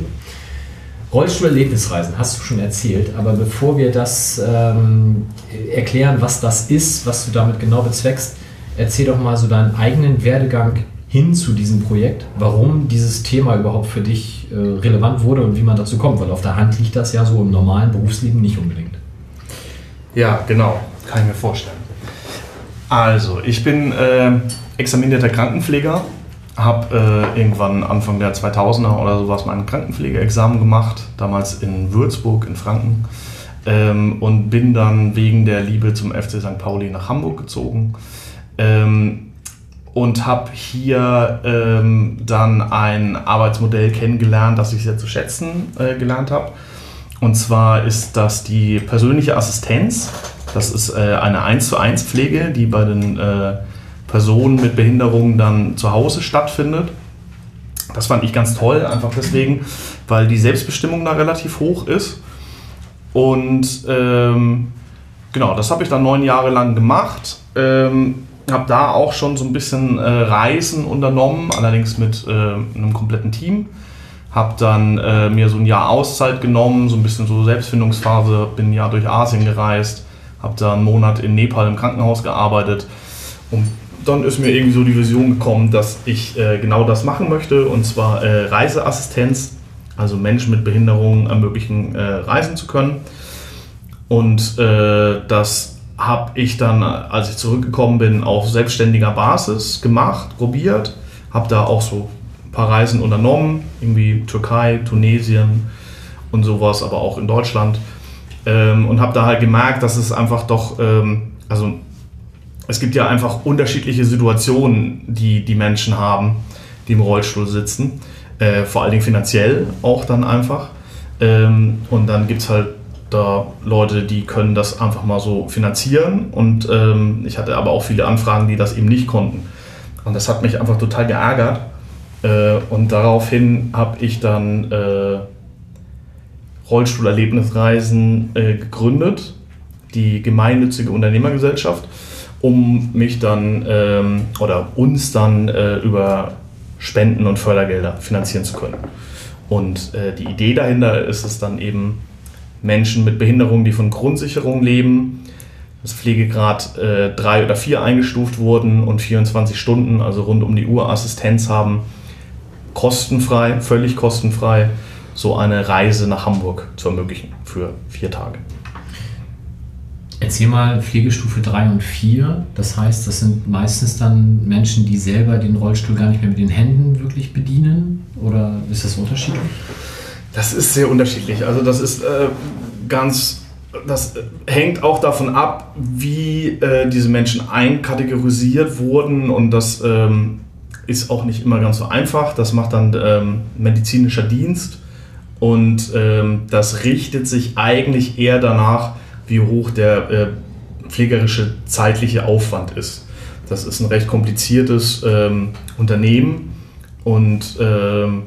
Rollstuhl-Erlebnisreisen hast du schon erzählt, aber bevor wir das ähm, erklären, was das ist, was du damit genau bezweckst, erzähl doch mal so deinen eigenen Werdegang hin zu diesem Projekt, warum dieses Thema überhaupt für dich äh, relevant wurde und wie man dazu kommt, weil auf der Hand liegt das ja so im normalen Berufsleben nicht unbedingt. Ja, genau. Kann ich mir vorstellen. Also, ich bin äh, examinierter Krankenpfleger, habe äh, irgendwann Anfang der 2000er oder sowas mein Krankenpflegeexamen gemacht, damals in Würzburg in Franken. Ähm, und bin dann wegen der Liebe zum FC St. Pauli nach Hamburg gezogen. Ähm, und habe hier ähm, dann ein Arbeitsmodell kennengelernt, das ich sehr zu schätzen äh, gelernt habe. Und zwar ist das die persönliche Assistenz. Das ist äh, eine 1 zu 1 Pflege, die bei den äh, Personen mit Behinderungen dann zu Hause stattfindet. Das fand ich ganz toll, einfach deswegen, weil die Selbstbestimmung da relativ hoch ist. Und ähm, genau, das habe ich dann neun Jahre lang gemacht. Ähm, habe da auch schon so ein bisschen äh, Reisen unternommen, allerdings mit äh, einem kompletten Team. Habe dann äh, mir so ein Jahr Auszeit genommen, so ein bisschen so Selbstfindungsphase, bin ein Jahr durch Asien gereist, habe da einen Monat in Nepal im Krankenhaus gearbeitet und dann ist mir irgendwie so die Vision gekommen, dass ich äh, genau das machen möchte und zwar äh, Reiseassistenz, also Menschen mit Behinderungen ermöglichen, äh, reisen zu können. Und das habe ich dann, als ich zurückgekommen bin, auf selbstständiger Basis gemacht, probiert. Habe da auch so ein paar Reisen unternommen, irgendwie Türkei, Tunesien und sowas, aber auch in Deutschland. Ähm, und habe da halt gemerkt, dass es einfach doch, ähm, also es gibt ja einfach unterschiedliche Situationen, die die Menschen haben, die im Rollstuhl sitzen. Äh, vor allen Dingen finanziell auch dann einfach. Ähm, und dann gibt es halt da Leute, die können das einfach mal so finanzieren. Und ähm, ich hatte aber auch viele Anfragen, die das eben nicht konnten. Und das hat mich einfach total geärgert. Äh, und daraufhin habe ich dann äh, Rollstuhlerlebnisreisen äh, gegründet. die gemeinnützige Unternehmergesellschaft, um mich dann ähm, oder uns dann äh, über Spenden und Fördergelder finanzieren zu können. Und äh, die Idee dahinter ist es dann eben, Menschen mit Behinderungen, die von Grundsicherung leben, das Pflegegrad äh, 3 oder 4 eingestuft wurden und 24 Stunden, also rund um die Uhr Assistenz haben, kostenfrei, völlig kostenfrei, so eine Reise nach Hamburg zu ermöglichen für vier Tage. Erzähl mal Pflegestufe 3 und 4. Das heißt, das sind meistens dann Menschen, die selber den Rollstuhl gar nicht mehr mit den Händen wirklich bedienen? Oder ist das unterschiedlich? Das ist sehr unterschiedlich. Also das ist äh, ganz, das hängt auch davon ab, wie äh, diese Menschen einkategorisiert wurden und das ähm, ist auch nicht immer ganz so einfach. Das macht dann ähm, medizinischer Dienst und ähm, das richtet sich eigentlich eher danach, wie hoch der äh, pflegerische zeitliche Aufwand ist. Das ist ein recht kompliziertes ähm, Unternehmen und ähm,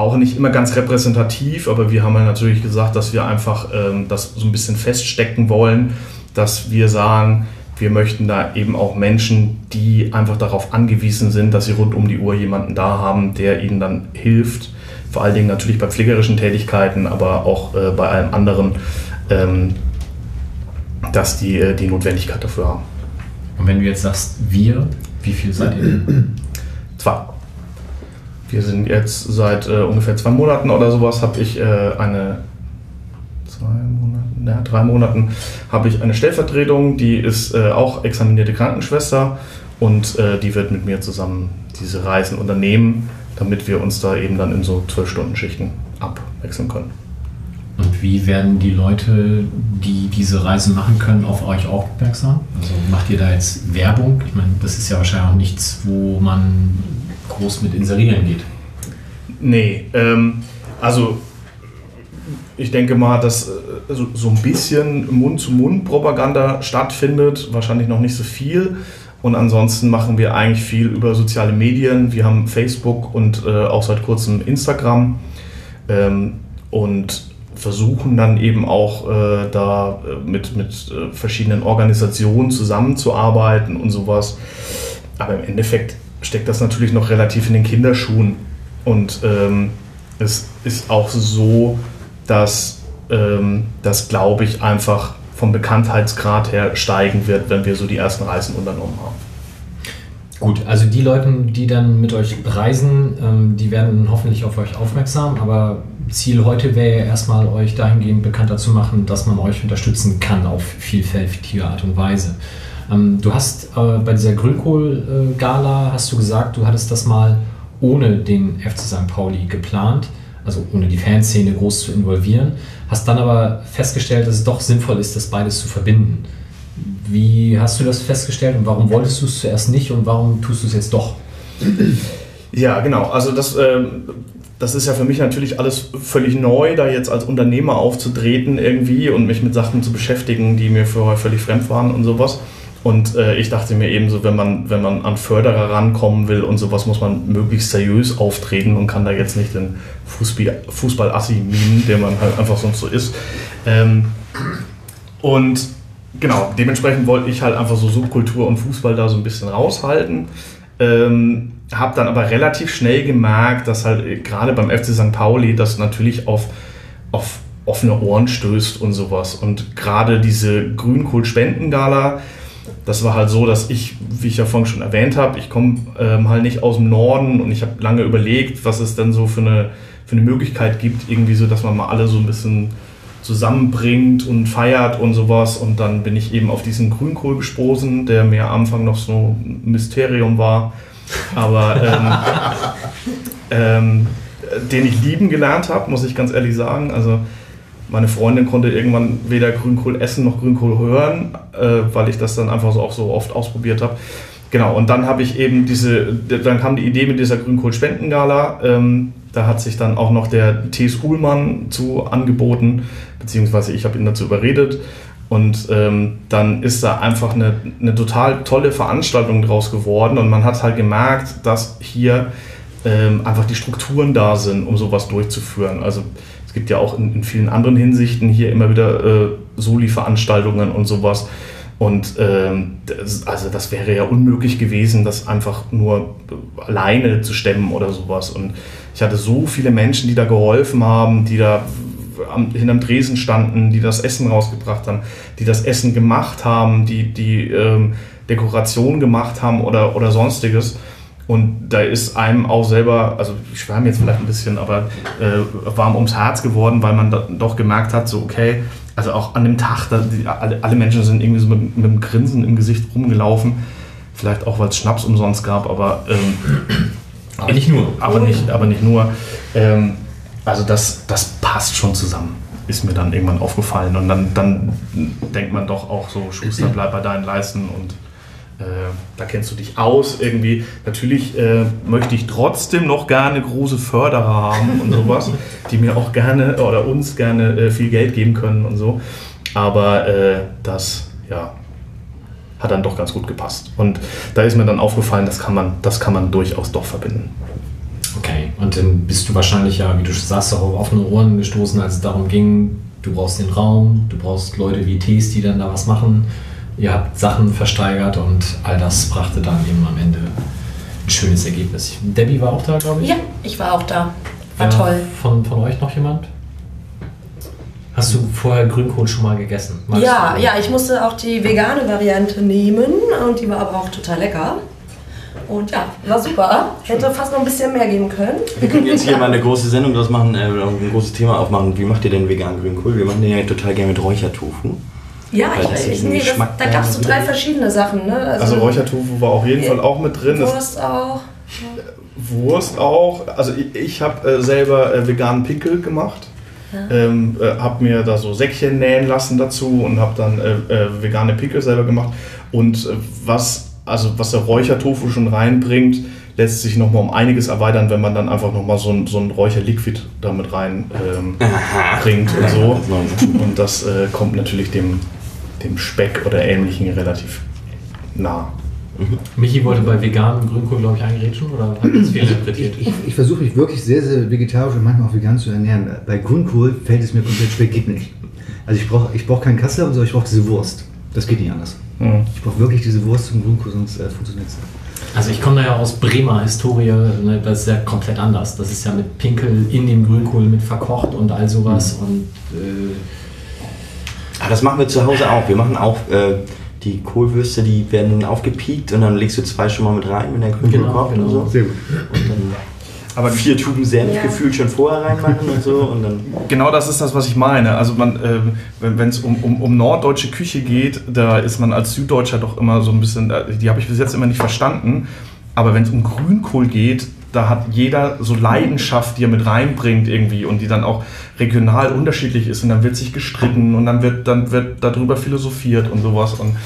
auch nicht immer ganz repräsentativ, aber wir haben ja natürlich gesagt, dass wir einfach ähm, das so ein bisschen feststecken wollen, dass wir sagen, wir möchten da eben auch Menschen, die einfach darauf angewiesen sind, dass sie rund um die Uhr jemanden da haben, der ihnen dann hilft. Vor allen Dingen natürlich bei pflegerischen Tätigkeiten, aber auch äh, bei allem anderen, ähm, dass die äh, die Notwendigkeit dafür haben. Und wenn du jetzt sagst, wir, wie viel seid ihr denn? Zwei. Wir sind jetzt seit äh, ungefähr zwei Monaten oder sowas, habe ich äh, eine, zwei Monate, ja, drei Monaten, habe ich eine Stellvertretung, die ist äh, auch examinierte Krankenschwester und äh, die wird mit mir zusammen diese Reisen unternehmen, damit wir uns da eben dann in so zwölf Stunden Schichten abwechseln können. Und wie werden die Leute, die diese Reisen machen können, auf euch aufmerksam? Also macht ihr da jetzt Werbung? Ich meine, das ist ja wahrscheinlich auch nichts, wo man groß mit inserieren geht. Nee, ähm, also ich denke mal, dass äh, so, so ein bisschen Mund-zu-Mund-Propaganda stattfindet, wahrscheinlich noch nicht so viel. Und ansonsten machen wir eigentlich viel über soziale Medien. Wir haben Facebook und äh, auch seit kurzem Instagram ähm, und versuchen dann eben auch äh, da äh, mit, mit äh, verschiedenen Organisationen zusammenzuarbeiten und sowas. Aber im Endeffekt steckt das natürlich noch relativ in den Kinderschuhen. Und ähm, es ist auch so, dass ähm, das, glaube ich, einfach vom Bekanntheitsgrad her steigen wird, wenn wir so die ersten Reisen unternommen haben. Gut, also die Leute, die dann mit euch reisen, ähm, die werden hoffentlich auf euch aufmerksam, aber Ziel heute wäre ja erstmal, euch dahingehend bekannter zu machen, dass man euch unterstützen kann auf vielfältige Art und Weise. Ähm, du hast äh, bei dieser Grünkohl-Gala, hast du gesagt, du hattest das mal ohne den FC St. Pauli geplant, also ohne die Fanszene groß zu involvieren, hast dann aber festgestellt, dass es doch sinnvoll ist, das beides zu verbinden. Wie hast du das festgestellt und warum wolltest du es zuerst nicht und warum tust du es jetzt doch? Ja, genau. Also das, ähm, das ist ja für mich natürlich alles völlig neu, da jetzt als Unternehmer aufzutreten irgendwie und mich mit Sachen zu beschäftigen, die mir vorher völlig fremd waren und sowas. Und äh, ich dachte mir eben so, wenn man, wenn man an Förderer rankommen will und sowas, muss man möglichst seriös auftreten und kann da jetzt nicht den Fußball, Fußball-Assi mimen, der man halt einfach sonst so ist. Ähm, und genau, dementsprechend wollte ich halt einfach so Subkultur und Fußball da so ein bisschen raushalten. Ähm, habe dann aber relativ schnell gemerkt, dass halt äh, gerade beim FC St. Pauli das natürlich auf, auf offene Ohren stößt und sowas. Und gerade diese Grünkohl-Spendengala, das war halt so, dass ich, wie ich ja vorhin schon erwähnt habe, ich komme ähm, halt nicht aus dem Norden und ich habe lange überlegt, was es denn so für eine, für eine Möglichkeit gibt, irgendwie so, dass man mal alle so ein bisschen zusammenbringt und feiert und sowas. Und dann bin ich eben auf diesen Grünkohl gestoßen, der mir am Anfang noch so ein Mysterium war. Aber ähm, ähm, den ich lieben gelernt habe, muss ich ganz ehrlich sagen. Also meine Freundin konnte irgendwann weder Grünkohl essen noch Grünkohl hören, äh, weil ich das dann einfach so auch so oft ausprobiert habe. Genau, und dann habe ich eben diese, dann kam die Idee mit dieser Grünkohl-Spendengala. Ähm, da hat sich dann auch noch der T.S. Uhlmann zu angeboten, beziehungsweise ich habe ihn dazu überredet. Und ähm, dann ist da einfach eine, eine total tolle Veranstaltung draus geworden und man hat halt gemerkt, dass hier ähm, einfach die Strukturen da sind, um sowas durchzuführen. Also es gibt ja auch in, in vielen anderen Hinsichten hier immer wieder äh, Soli-Veranstaltungen und sowas. Und ähm, das, also das wäre ja unmöglich gewesen, das einfach nur alleine zu stemmen oder sowas. Und ich hatte so viele Menschen, die da geholfen haben, die da am, hinterm Dresen standen, die das Essen rausgebracht haben, die das Essen gemacht haben, die die ähm, Dekoration gemacht haben oder, oder sonstiges. Und da ist einem auch selber, also ich schwärme jetzt vielleicht ein bisschen, aber äh, warm ums Herz geworden, weil man da doch gemerkt hat, so okay, also auch an dem Tag, da, die, alle, alle Menschen sind irgendwie so mit, mit einem Grinsen im Gesicht rumgelaufen. Vielleicht auch, weil es Schnaps umsonst gab, aber ähm, Aber nicht nur. aber nicht, aber nicht nur. Ähm, also das, das passt schon zusammen, ist mir dann irgendwann aufgefallen. Und dann, dann denkt man doch auch so, Schuster, bleib bei deinen Leisten und äh, da kennst du dich aus irgendwie. Natürlich äh, möchte ich trotzdem noch gerne große Förderer haben und sowas, die mir auch gerne oder uns gerne äh, viel Geld geben können und so. Aber äh, das, ja, hat dann doch ganz gut gepasst. Und da ist mir dann aufgefallen, das kann man, das kann man durchaus doch verbinden. Okay, und dann bist du wahrscheinlich ja, wie du schon sagst, auch auf offene Ohren gestoßen, als es darum ging, du brauchst den Raum, du brauchst Leute wie Tees, die dann da was machen. Ihr habt Sachen versteigert und all das brachte dann eben am Ende ein schönes Ergebnis. Debbie war auch da, glaube ich. Ja, ich war auch da. War Ja, toll. Von, von euch noch jemand? Hast du vorher Grünkohl schon mal gegessen? Magst Ja, du? ja, ich musste auch die vegane Variante nehmen und die war aber auch total lecker. Und ja, war super. Hätte fast noch ein bisschen mehr geben können. Wir können jetzt hier mal eine große Sendung draus machen, äh, ein großes Thema aufmachen. Wie macht ihr denn veganen Grünkohl? Wir machen den ja total gerne mit Räuchertofu. Ja, Weil das ich, ich, nee, das, da gab es so da- drei verschiedene Sachen. Ne? Also Räuchertofu war auf jeden Fall auch mit drin. Wurst auch. Wurst auch. Also ich, ich habe äh, selber äh, veganen Pickel gemacht. Ähm, äh, habe mir da so Säckchen nähen lassen dazu und habe dann äh, äh, vegane Pickel selber gemacht. Und äh, was, also was der Räuchertofu schon reinbringt, lässt sich nochmal um einiges erweitern, wenn man dann einfach nochmal so ein, so ein Räucherliquid damit rein ähm, bringt und so. Und das äh, kommt natürlich dem, dem Speck oder Ähnlichen relativ nah. Michi wollte bei veganem Grünkohl, glaube ich, eingerätschen oder hat das fehlinterpretiert? Ich, ich versuche mich wirklich sehr, sehr vegetarisch und manchmal auch vegan zu ernähren. Bei Grünkohl fällt es mir komplett schwer, geht nicht. Also ich brauche ich brauch keinen Kassler und so, ich brauche diese Wurst. Das geht nicht anders. Mhm. Ich brauche wirklich diese Wurst zum Grünkohl, sonst äh, funktioniert es nicht. Also ich komme da ja aus Bremer Historie, ne, das ist ja komplett anders. Das ist ja mit Pinkel in dem Grünkohl mit verkocht und all sowas und äh, Ah, das machen wir zu Hause auch. Wir machen auch äh, die Kohlwürste, die werden aufgepiekt und dann legst du zwei schon mal mit rein, wenn der Grünkohl Genau, kocht genau. und so. Sehr gut. Und dann Aber vier Tuben Senf Ja. gefühlt schon vorher reinmachen und so. Und dann Genau das ist das, was ich meine. Also man, ähm, wenn es um, um, um norddeutsche Küche geht, da ist man als Süddeutscher doch immer so ein bisschen, äh, die habe ich bis jetzt immer nicht verstanden. Aber wenn es um Grünkohl geht, da hat jeder so Leidenschaft, die er mit reinbringt irgendwie und die dann auch regional unterschiedlich ist und dann wird sich gestritten und dann wird, dann wird darüber philosophiert und sowas und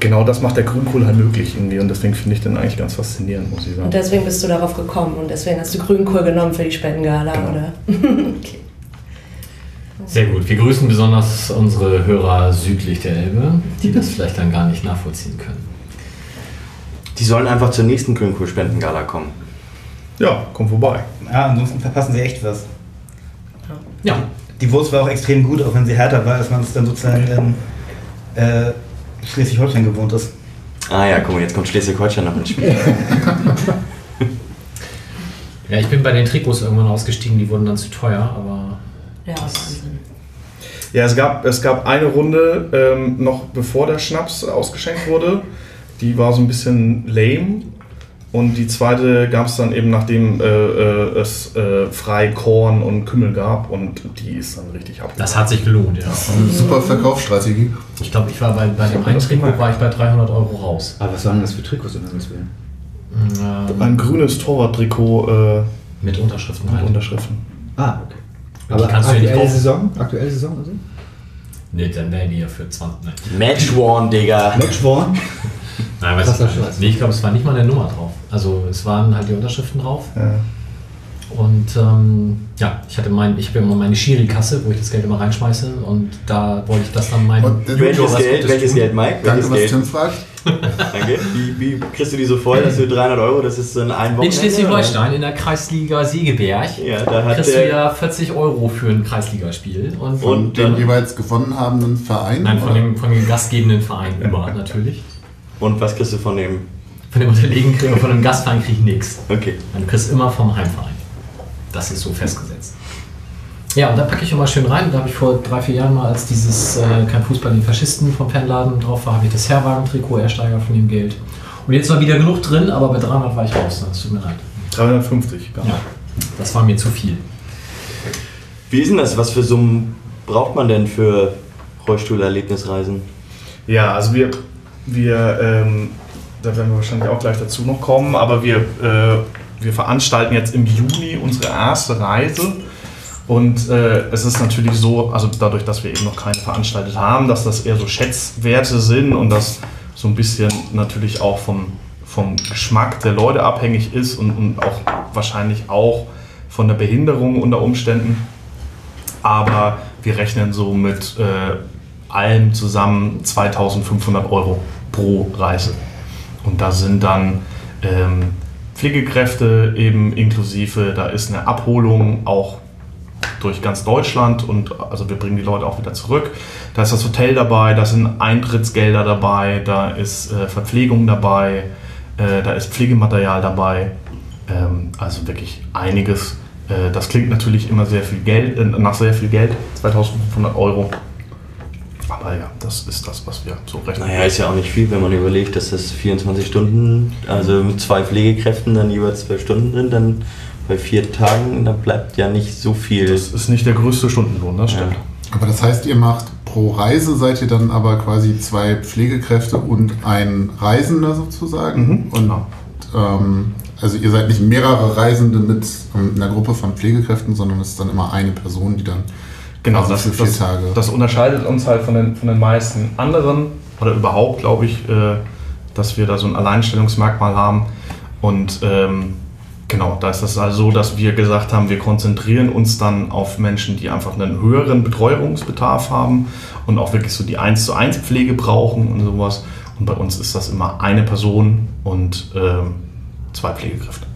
genau das macht der Grünkohl halt möglich irgendwie und deswegen finde ich den eigentlich ganz faszinierend, muss ich sagen. Und deswegen bist du darauf gekommen und deswegen hast du Grünkohl genommen für die Spendengala, Genau. oder? okay. sehr gut. Wir grüßen besonders unsere Hörer südlich der Elbe, die das vielleicht dann gar nicht nachvollziehen können. die sollen einfach zur nächsten Grünkohl-Spendengala kommen. Ja, komm vorbei. Ja, ansonsten verpassen sie echt was. Ja, Die Wurst war auch extrem gut, auch wenn sie härter war, als man es dann sozusagen in äh, Schleswig-Holstein gewohnt ist. Ah ja, guck mal, jetzt kommt Schleswig-Holstein noch ins Spiel. ja, ich bin bei den Trikots irgendwann ausgestiegen, die wurden dann zu teuer, aber Ja, Wahnsinn. Ja, es gab, es gab eine Runde ähm, noch bevor der Schnaps ausgeschenkt wurde. Die war so ein bisschen lame. Und die zweite gab es dann eben, nachdem äh, äh, es äh, frei Korn und Kümmel gab. Und die ist dann richtig ab. das hat sich gelohnt, ja. Eine super Verkaufsstrategie. Ich glaube, ich war bei, bei dem einen Trikot war ich bei 300 Euro raus. Aber was waren das für Trikots, um das Willen? Ähm, Ein grünes Torwarttrikot äh, mit Unterschriften mit halt. Unterschriften. Ah, okay. Die kannst du ja nicht aktuelle. Saison? Aktuelle Saison also? Nee, dann wären die ja für 20. Nein, Match Worn, Digga. Match Warn? Nein weiß Krasser ich nicht. Scheiß. Nee, ich glaube, es war nicht mal eine Nummer drauf. Also es waren halt die Unterschriften drauf. Ja. Und ähm, ja, ich hatte mein, ich habe immer meine Schiri-Kasse, wo ich das Geld immer reinschmeiße und da wollte ich das dann meinen Und, Junior Welches was Geld? Welches tun. Geld, Mike? Danke, was Geld? Tim fragt. Danke. Wie, wie kriegst du die so voll, dass du 300 Euro, das ist so ein ein In Wochenende, Schleswig-Holstein in der Kreisliga Segeberg? Ja, da hat kriegst du der, ja 40 Euro für ein Kreisligaspiel. Und, Von Und dem jeweils gewonnen habenden Verein? nein, von oder? dem, von dem gastgebenden Verein immer natürlich. Und was kriegst du von dem? Von dem Unterlegen kriege von dem Gastverein kriege ich nichts. Okay. Du kriegst immer vom Heimverein. Das ist so festgesetzt. Ja, und da packe ich immer schön rein. Da habe ich vor drei, vier Jahren mal, als dieses äh, Kein Fußball den Faschisten vom Fanladen drauf war, habe ich das Herwagen-Trikot ersteigert von dem Geld. Und jetzt war wieder genug drin, aber bei 300 war ich raus. Das tut mir leid. 350, genau. Ja, das war mir zu viel. Wie ist denn das? Was für Summen braucht man denn für Rollstuhl-Erlebnisreisen? Ja, also wir, wir ähm, da werden wir wahrscheinlich auch gleich dazu noch kommen, aber wir, äh, wir veranstalten jetzt im Juni unsere erste Reise. Und äh, es ist natürlich so, also dadurch, dass wir eben noch keine veranstaltet haben, dass das eher so Schätzwerte sind und das so ein bisschen natürlich auch vom, vom Geschmack der Leute abhängig ist und, und auch wahrscheinlich auch von der Behinderung unter Umständen. Aber wir rechnen so mit äh, allem zusammen 2500 Euro pro Reise. Und da sind dann ähm, Pflegekräfte eben inklusive, da ist eine Abholung auch durch ganz Deutschland und also wir bringen die Leute auch wieder zurück. Da ist das Hotel dabei, da sind Eintrittsgelder dabei, da ist äh, Verpflegung dabei, äh, da ist Pflegematerial dabei. Ähm, also wirklich einiges. Äh, das klingt natürlich immer sehr viel Geld, äh, nach sehr viel Geld, 2500 Euro. Aber ja, das ist das, was wir so rechnen. Naja, ist ja auch nicht viel, wenn man überlegt, dass das 24 Stunden, also mit zwei Pflegekräften dann jeweils 12 Stunden sind, dann bei vier Tagen, da bleibt ja nicht so viel. Das ist nicht der größte Stundenlohn, das stimmt. Aber das heißt, ihr macht pro Reise, seid ihr dann aber quasi zwei Pflegekräfte und ein Reisender sozusagen? Mhm, Und genau. ähm, also ihr seid nicht mehrere Reisende mit ähm, einer Gruppe von Pflegekräften, sondern es ist dann immer eine Person, die dann Genau, quasi das, für vier das, Tage. das unterscheidet uns halt von den, von den meisten anderen oder überhaupt, glaube ich, äh, dass wir da so ein Alleinstellungsmerkmal haben. Und ähm, genau, da ist das also so, dass wir gesagt haben, wir konzentrieren uns dann auf Menschen, die einfach einen höheren Betreuungsbedarf haben und auch wirklich so die 1 zu 1 Pflege brauchen und sowas. Und bei uns ist das immer eine Person und ähm, zwei Pflegekräfte.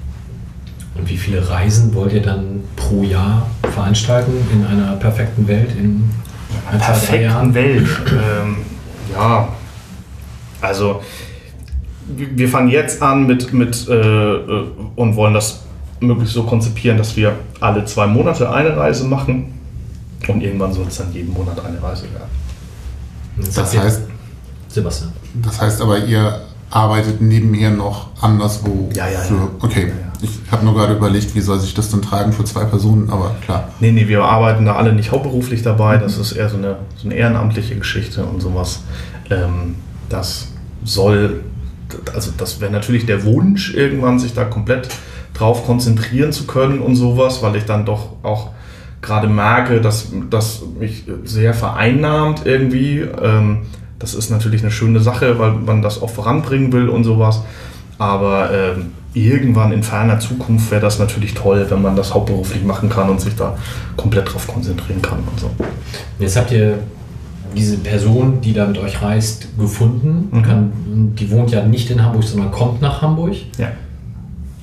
Und wie viele Reisen wollt ihr dann pro Jahr veranstalten in einer perfekten Welt? In ein, zwei, drei perfekten Jahren? Welt. Ähm, ja, also wir fangen jetzt an mit, mit äh, äh, und wollen das möglichst so konzipieren, dass wir alle zwei Monate eine Reise machen und irgendwann soll es dann jeden Monat eine Reise werden. Das ihr- heißt, Sebastian. das heißt aber, ihr arbeitet nebenher noch anderswo Ja, ja, für. ja. Okay. Ja, ja. Ich habe nur gerade überlegt, wie soll sich das dann tragen für zwei Personen, aber klar. Nee, nee, wir arbeiten da alle nicht hauptberuflich dabei. Das ist eher so eine, so eine ehrenamtliche Geschichte und sowas. Ähm, das soll, also das wäre natürlich der Wunsch, irgendwann sich da komplett drauf konzentrieren zu können und sowas, weil ich dann doch auch gerade merke, dass das mich sehr vereinnahmt irgendwie. Ähm, das ist natürlich eine schöne Sache, weil man das auch voranbringen will und sowas. Aber ähm, irgendwann in ferner Zukunft wäre das natürlich toll, wenn man das hauptberuflich machen kann und sich da komplett drauf konzentrieren kann und so. Jetzt habt ihr diese Person, die da mit euch reist, gefunden. Mhm. Kann, die wohnt ja nicht in Hamburg, sondern kommt nach Hamburg. Ja.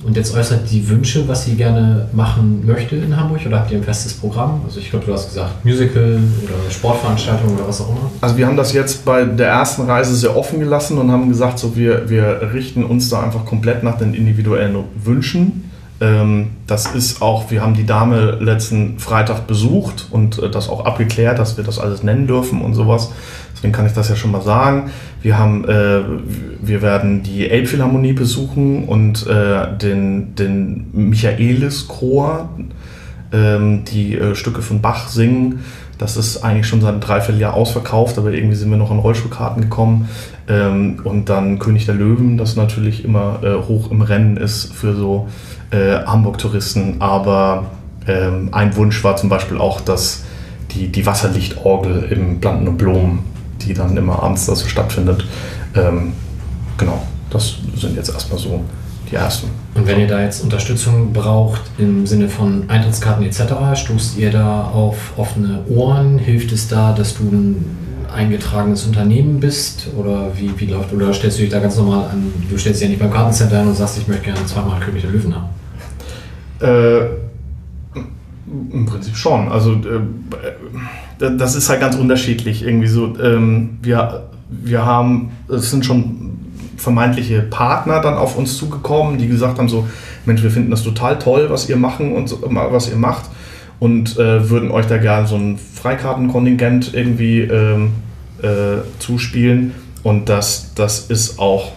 Und jetzt äußert die Wünsche, was sie gerne machen möchte in Hamburg. Oder habt ihr ein festes Programm? Also ich glaube, du hast gesagt Musical oder Sportveranstaltung oder was auch immer. Also wir haben das jetzt bei der ersten Reise sehr offen gelassen und haben gesagt, so wir, wir richten uns da einfach komplett nach den individuellen Wünschen. Ähm, das ist auch, wir haben die Dame letzten Freitag besucht und äh, das auch abgeklärt, dass wir das alles nennen dürfen und sowas. Deswegen kann ich das ja schon mal sagen. Wir haben, äh, wir werden die Elbphilharmonie besuchen und äh, den, den Michaelis-Chor, ähm, die äh, Stücke von Bach singen. Das ist eigentlich schon seit einem Dreivierteljahr ausverkauft, aber irgendwie sind wir noch an Rollstuhlkarten gekommen. Ähm, und dann König der Löwen, das natürlich immer äh, hoch im Rennen ist für so äh, Hamburg-Touristen. Aber ähm, ein Wunsch war zum Beispiel auch, dass die, die Wasserlichtorgel im Planten und Blumen, die dann immer abends da so stattfindet. Ähm, genau, das sind jetzt erstmal so die ersten. Und wenn ihr da jetzt Unterstützung braucht im Sinne von Eintrittskarten etc., stoßt ihr da auf offene Ohren? Hilft es da, dass du ein eingetragenes Unternehmen bist oder wie, wie läuft oder stellst du dich da ganz normal an? Du stellst dich ja nicht beim Kartencenter an und sagst, ich möchte gerne zweimal König der Löwen haben. Äh, Im Prinzip schon. Also äh, das ist halt ganz unterschiedlich irgendwie so. Ähm, wir, wir haben, es sind schon vermeintliche Partner dann auf uns zugekommen, die gesagt haben so, Mensch, wir finden das total toll, was ihr machen und so, was ihr macht und äh, würden euch da gerne so ein Freikartenkontingent irgendwie ähm, äh, zuspielen. Und das, das ist auch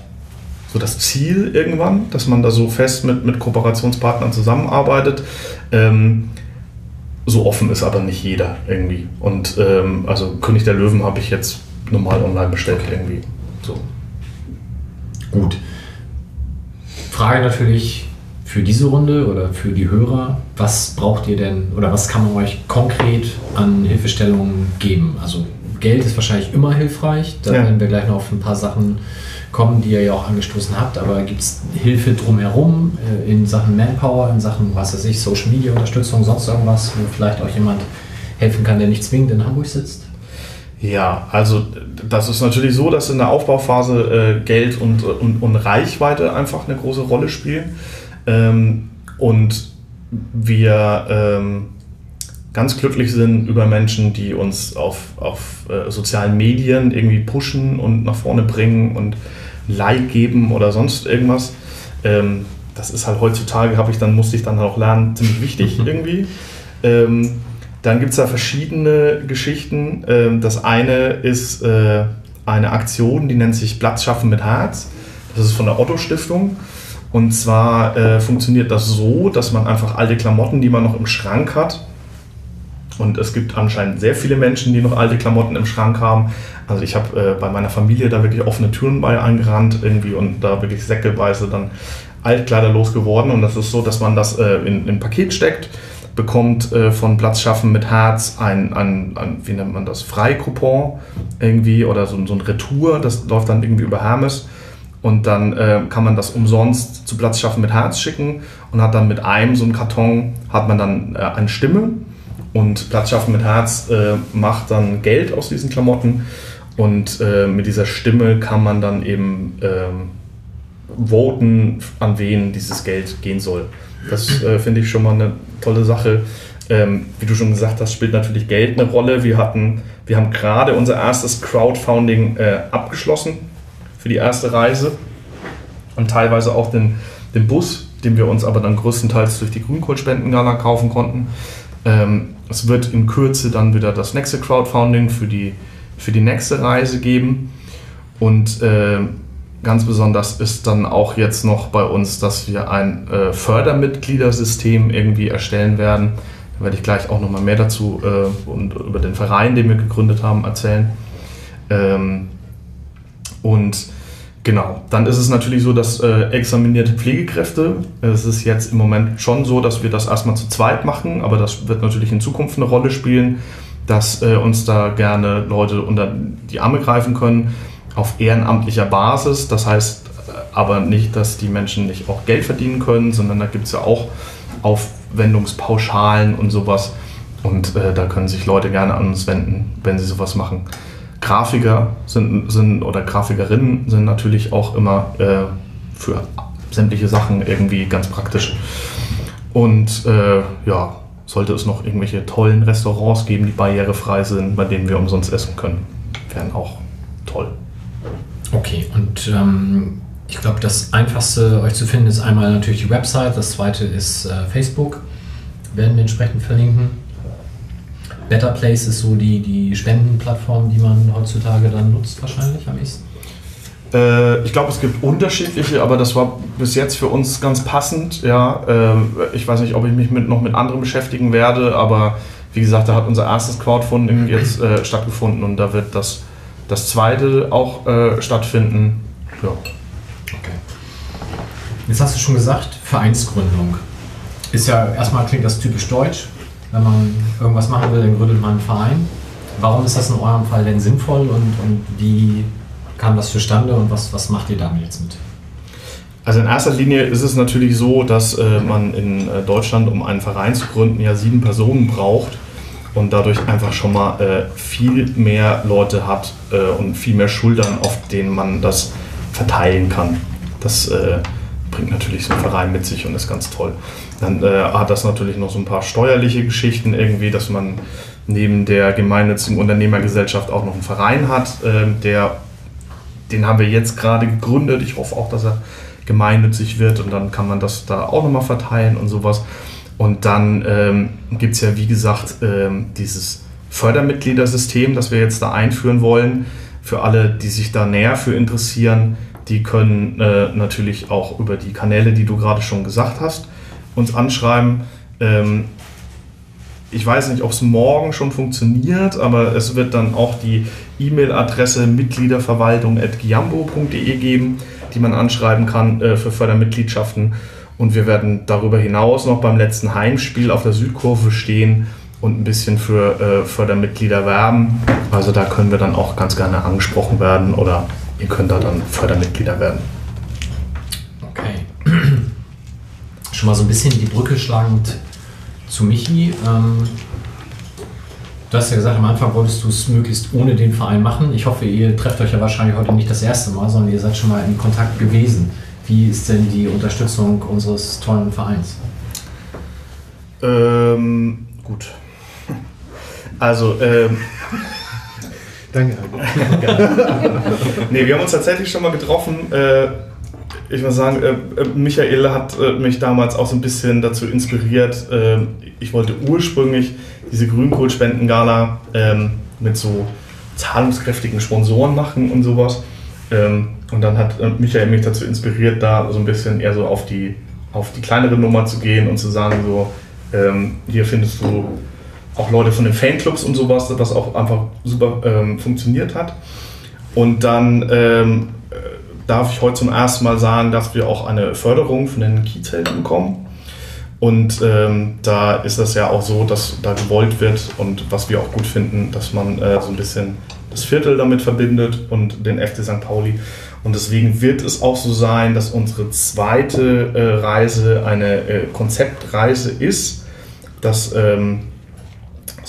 so das Ziel irgendwann, dass man da so fest mit, mit Kooperationspartnern zusammenarbeitet. Ähm, so offen ist aber nicht jeder irgendwie. Und ähm, also König der Löwen habe ich jetzt normal online bestellt irgendwie. So. Gut. Frage natürlich für diese Runde oder für die Hörer, was braucht ihr denn oder was kann man euch konkret an Hilfestellungen geben? Also Geld ist wahrscheinlich immer hilfreich, da Ja. werden wir gleich noch auf ein paar Sachen kommen, die ihr ja auch angestoßen habt, aber gibt es Hilfe drumherum äh, in Sachen Manpower, in Sachen, was weiß ich, Social Media Unterstützung, sonst irgendwas, wo vielleicht auch jemand helfen kann, der nicht zwingend in Hamburg sitzt? Ja, also das ist natürlich so, dass in der Aufbauphase äh, Geld und, und, und Reichweite einfach eine große Rolle spielen. Ähm, und wir ähm, ganz glücklich sind über Menschen, die uns auf, auf äh, sozialen Medien irgendwie pushen und nach vorne bringen und Like geben oder sonst irgendwas. Ähm, das ist halt heutzutage, habe ich dann, musste ich dann auch lernen, ziemlich wichtig irgendwie. Ähm, dann gibt es da verschiedene Geschichten. Ähm, das eine ist äh, eine Aktion, die nennt sich Platz schaffen mit Herz. Das ist von der Otto Stiftung. Und zwar äh, funktioniert das so, dass man einfach alte Klamotten, die man noch im Schrank hat, und es gibt anscheinend sehr viele Menschen, die noch alte Klamotten im Schrank haben. Also ich habe äh, bei meiner Familie da wirklich offene Türen bei eingerannt irgendwie und da wirklich säckeweise dann Altkleider losgeworden. Und das ist so, dass man das äh, in, in ein Paket steckt, bekommt äh, von Platz schaffen mit Herz ein, ein, ein, wie nennt man das, Freikupon irgendwie oder so, so ein Retour, das läuft dann irgendwie über Hermes. Und dann äh, kann man das umsonst zu Platz schaffen mit Herz schicken und hat dann mit einem so einem Karton, hat man dann äh, eine Stimme und Platz schaffen mit Herz äh, macht dann Geld aus diesen Klamotten und äh, mit dieser Stimme kann man dann eben ähm, voten, an wen dieses Geld gehen soll. Das äh, finde ich schon mal eine tolle Sache. Ähm, wie du schon gesagt hast, spielt natürlich Geld eine Rolle. Wir, hatten, wir haben gerade unser erstes Crowdfunding äh, abgeschlossen für die erste Reise und teilweise auch den, den Bus, den wir uns aber dann größtenteils durch die Grünkohlspendengala kaufen konnten. Ähm, es wird in Kürze dann wieder das nächste Crowdfunding für die, für die nächste Reise geben. Und äh, ganz besonders ist dann auch jetzt noch bei uns, dass wir ein äh, Fördermitgliedersystem irgendwie erstellen werden. Da werde ich gleich auch nochmal mehr dazu äh, und über den Verein, den wir gegründet haben, erzählen. Ähm, und Genau, dann ist es natürlich so, dass äh, examinierte Pflegekräfte, es ist jetzt im Moment schon so, dass wir das erstmal zu zweit machen, aber das wird natürlich in Zukunft eine Rolle spielen, dass äh, uns da gerne Leute unter die Arme greifen können auf ehrenamtlicher Basis. Das heißt äh, aber nicht, dass die Menschen nicht auch Geld verdienen können, sondern da gibt es ja auch Aufwendungspauschalen und sowas. Und äh, da können sich Leute gerne an uns wenden, wenn sie sowas machen. Grafiker sind, sind oder Grafikerinnen sind natürlich auch immer äh, für sämtliche Sachen irgendwie ganz praktisch. Und äh, ja, sollte es noch irgendwelche tollen Restaurants geben, die barrierefrei sind, bei denen wir umsonst essen können, wären auch toll. Okay, und ähm, ich glaube, das Einfachste euch zu finden ist einmal natürlich die Website, das zweite ist äh, Facebook, werden wir entsprechend verlinken. Better Place ist so die, die Spendenplattform, die man heutzutage dann nutzt, wahrscheinlich am ehesten. Äh, ich glaube, es gibt unterschiedliche, aber das war bis jetzt für uns ganz passend. Ja, ähm, ich weiß nicht, ob ich mich mit, noch mit anderen beschäftigen werde, aber wie gesagt, da hat unser erstes Crowdfunding jetzt äh, stattgefunden und da wird das, das zweite auch äh, stattfinden. Ja. Okay. Jetzt hast du schon gesagt, Vereinsgründung. Ist ja erstmal klingt das typisch deutsch. Wenn man irgendwas machen will, dann gründet man einen Verein. Warum ist das in eurem Fall denn sinnvoll und, und wie kam das zustande und was, was macht ihr damit jetzt mit? Also in erster Linie ist es natürlich so, dass äh, man in äh, Deutschland, um einen Verein zu gründen, ja sieben Personen braucht. und dadurch einfach schon mal äh, viel mehr Leute hat äh, und viel mehr Schultern, auf denen man das verteilen kann. Das äh, bringt natürlich so ein Verein mit sich und ist ganz toll. Dann äh, hat das natürlich noch so ein paar steuerliche Geschichten irgendwie, dass man neben der gemeinnützigen Unternehmergesellschaft auch noch einen Verein hat, ähm, der, den haben wir jetzt gerade gegründet. Ich hoffe auch, dass er gemeinnützig wird und dann kann man das da auch nochmal verteilen und sowas. Und dann ähm, gibt es ja, wie gesagt, ähm, dieses Fördermitgliedersystem, das wir jetzt da einführen wollen. Für alle, die sich da näher für interessieren, die können äh, natürlich auch über die Kanäle, die du gerade schon gesagt hast, uns anschreiben. Ähm, ich weiß nicht, ob es morgen schon funktioniert, aber es wird dann auch die E-Mail-Adresse mitgliederverwaltung.giambo.de geben, die man anschreiben kann äh, für Fördermitgliedschaften. Und wir werden darüber hinaus noch beim letzten Heimspiel auf der Südkurve stehen und ein bisschen für äh, Fördermitglieder werben. Also da können wir dann auch ganz gerne angesprochen werden oder ihr könnt da dann Fördermitglieder werden. Okay. Schon mal so ein bisschen die Brücke schlagend zu Michi. Ähm, du hast ja gesagt, am Anfang wolltest du es möglichst ohne den Verein machen. Ich hoffe, ihr trefft euch ja wahrscheinlich heute nicht das erste Mal, sondern ihr seid schon mal in Kontakt gewesen. Wie ist denn die Unterstützung unseres tollen Vereins? Ähm, gut. Also, ähm, Danke. nee, wir haben uns tatsächlich schon mal getroffen. Äh, ich muss sagen, äh, äh, Michael hat mich damals auch so ein bisschen dazu inspiriert. Ich wollte ursprünglich diese Grünkohlspendengala ähm, mit so zahlungskräftigen Sponsoren machen und sowas. Ähm, und dann hat Michael mich dazu inspiriert, da so ein bisschen eher so auf die, auf die kleinere Nummer zu gehen und zu sagen, so, ähm, hier findest du auch Leute von den Fanclubs und sowas, was auch einfach super ähm, funktioniert hat. Und dann ähm, äh, darf ich heute zum ersten Mal sagen, dass wir auch eine Förderung von den Kiezhelden bekommen. Und ähm, da ist das ja auch so, dass da gewollt wird und was wir auch gut finden, dass man äh, so ein bisschen das Viertel damit verbindet und den FC St. Pauli. Und deswegen wird es auch so sein, dass unsere zweite äh, Reise eine äh, Konzeptreise ist. Das ähm,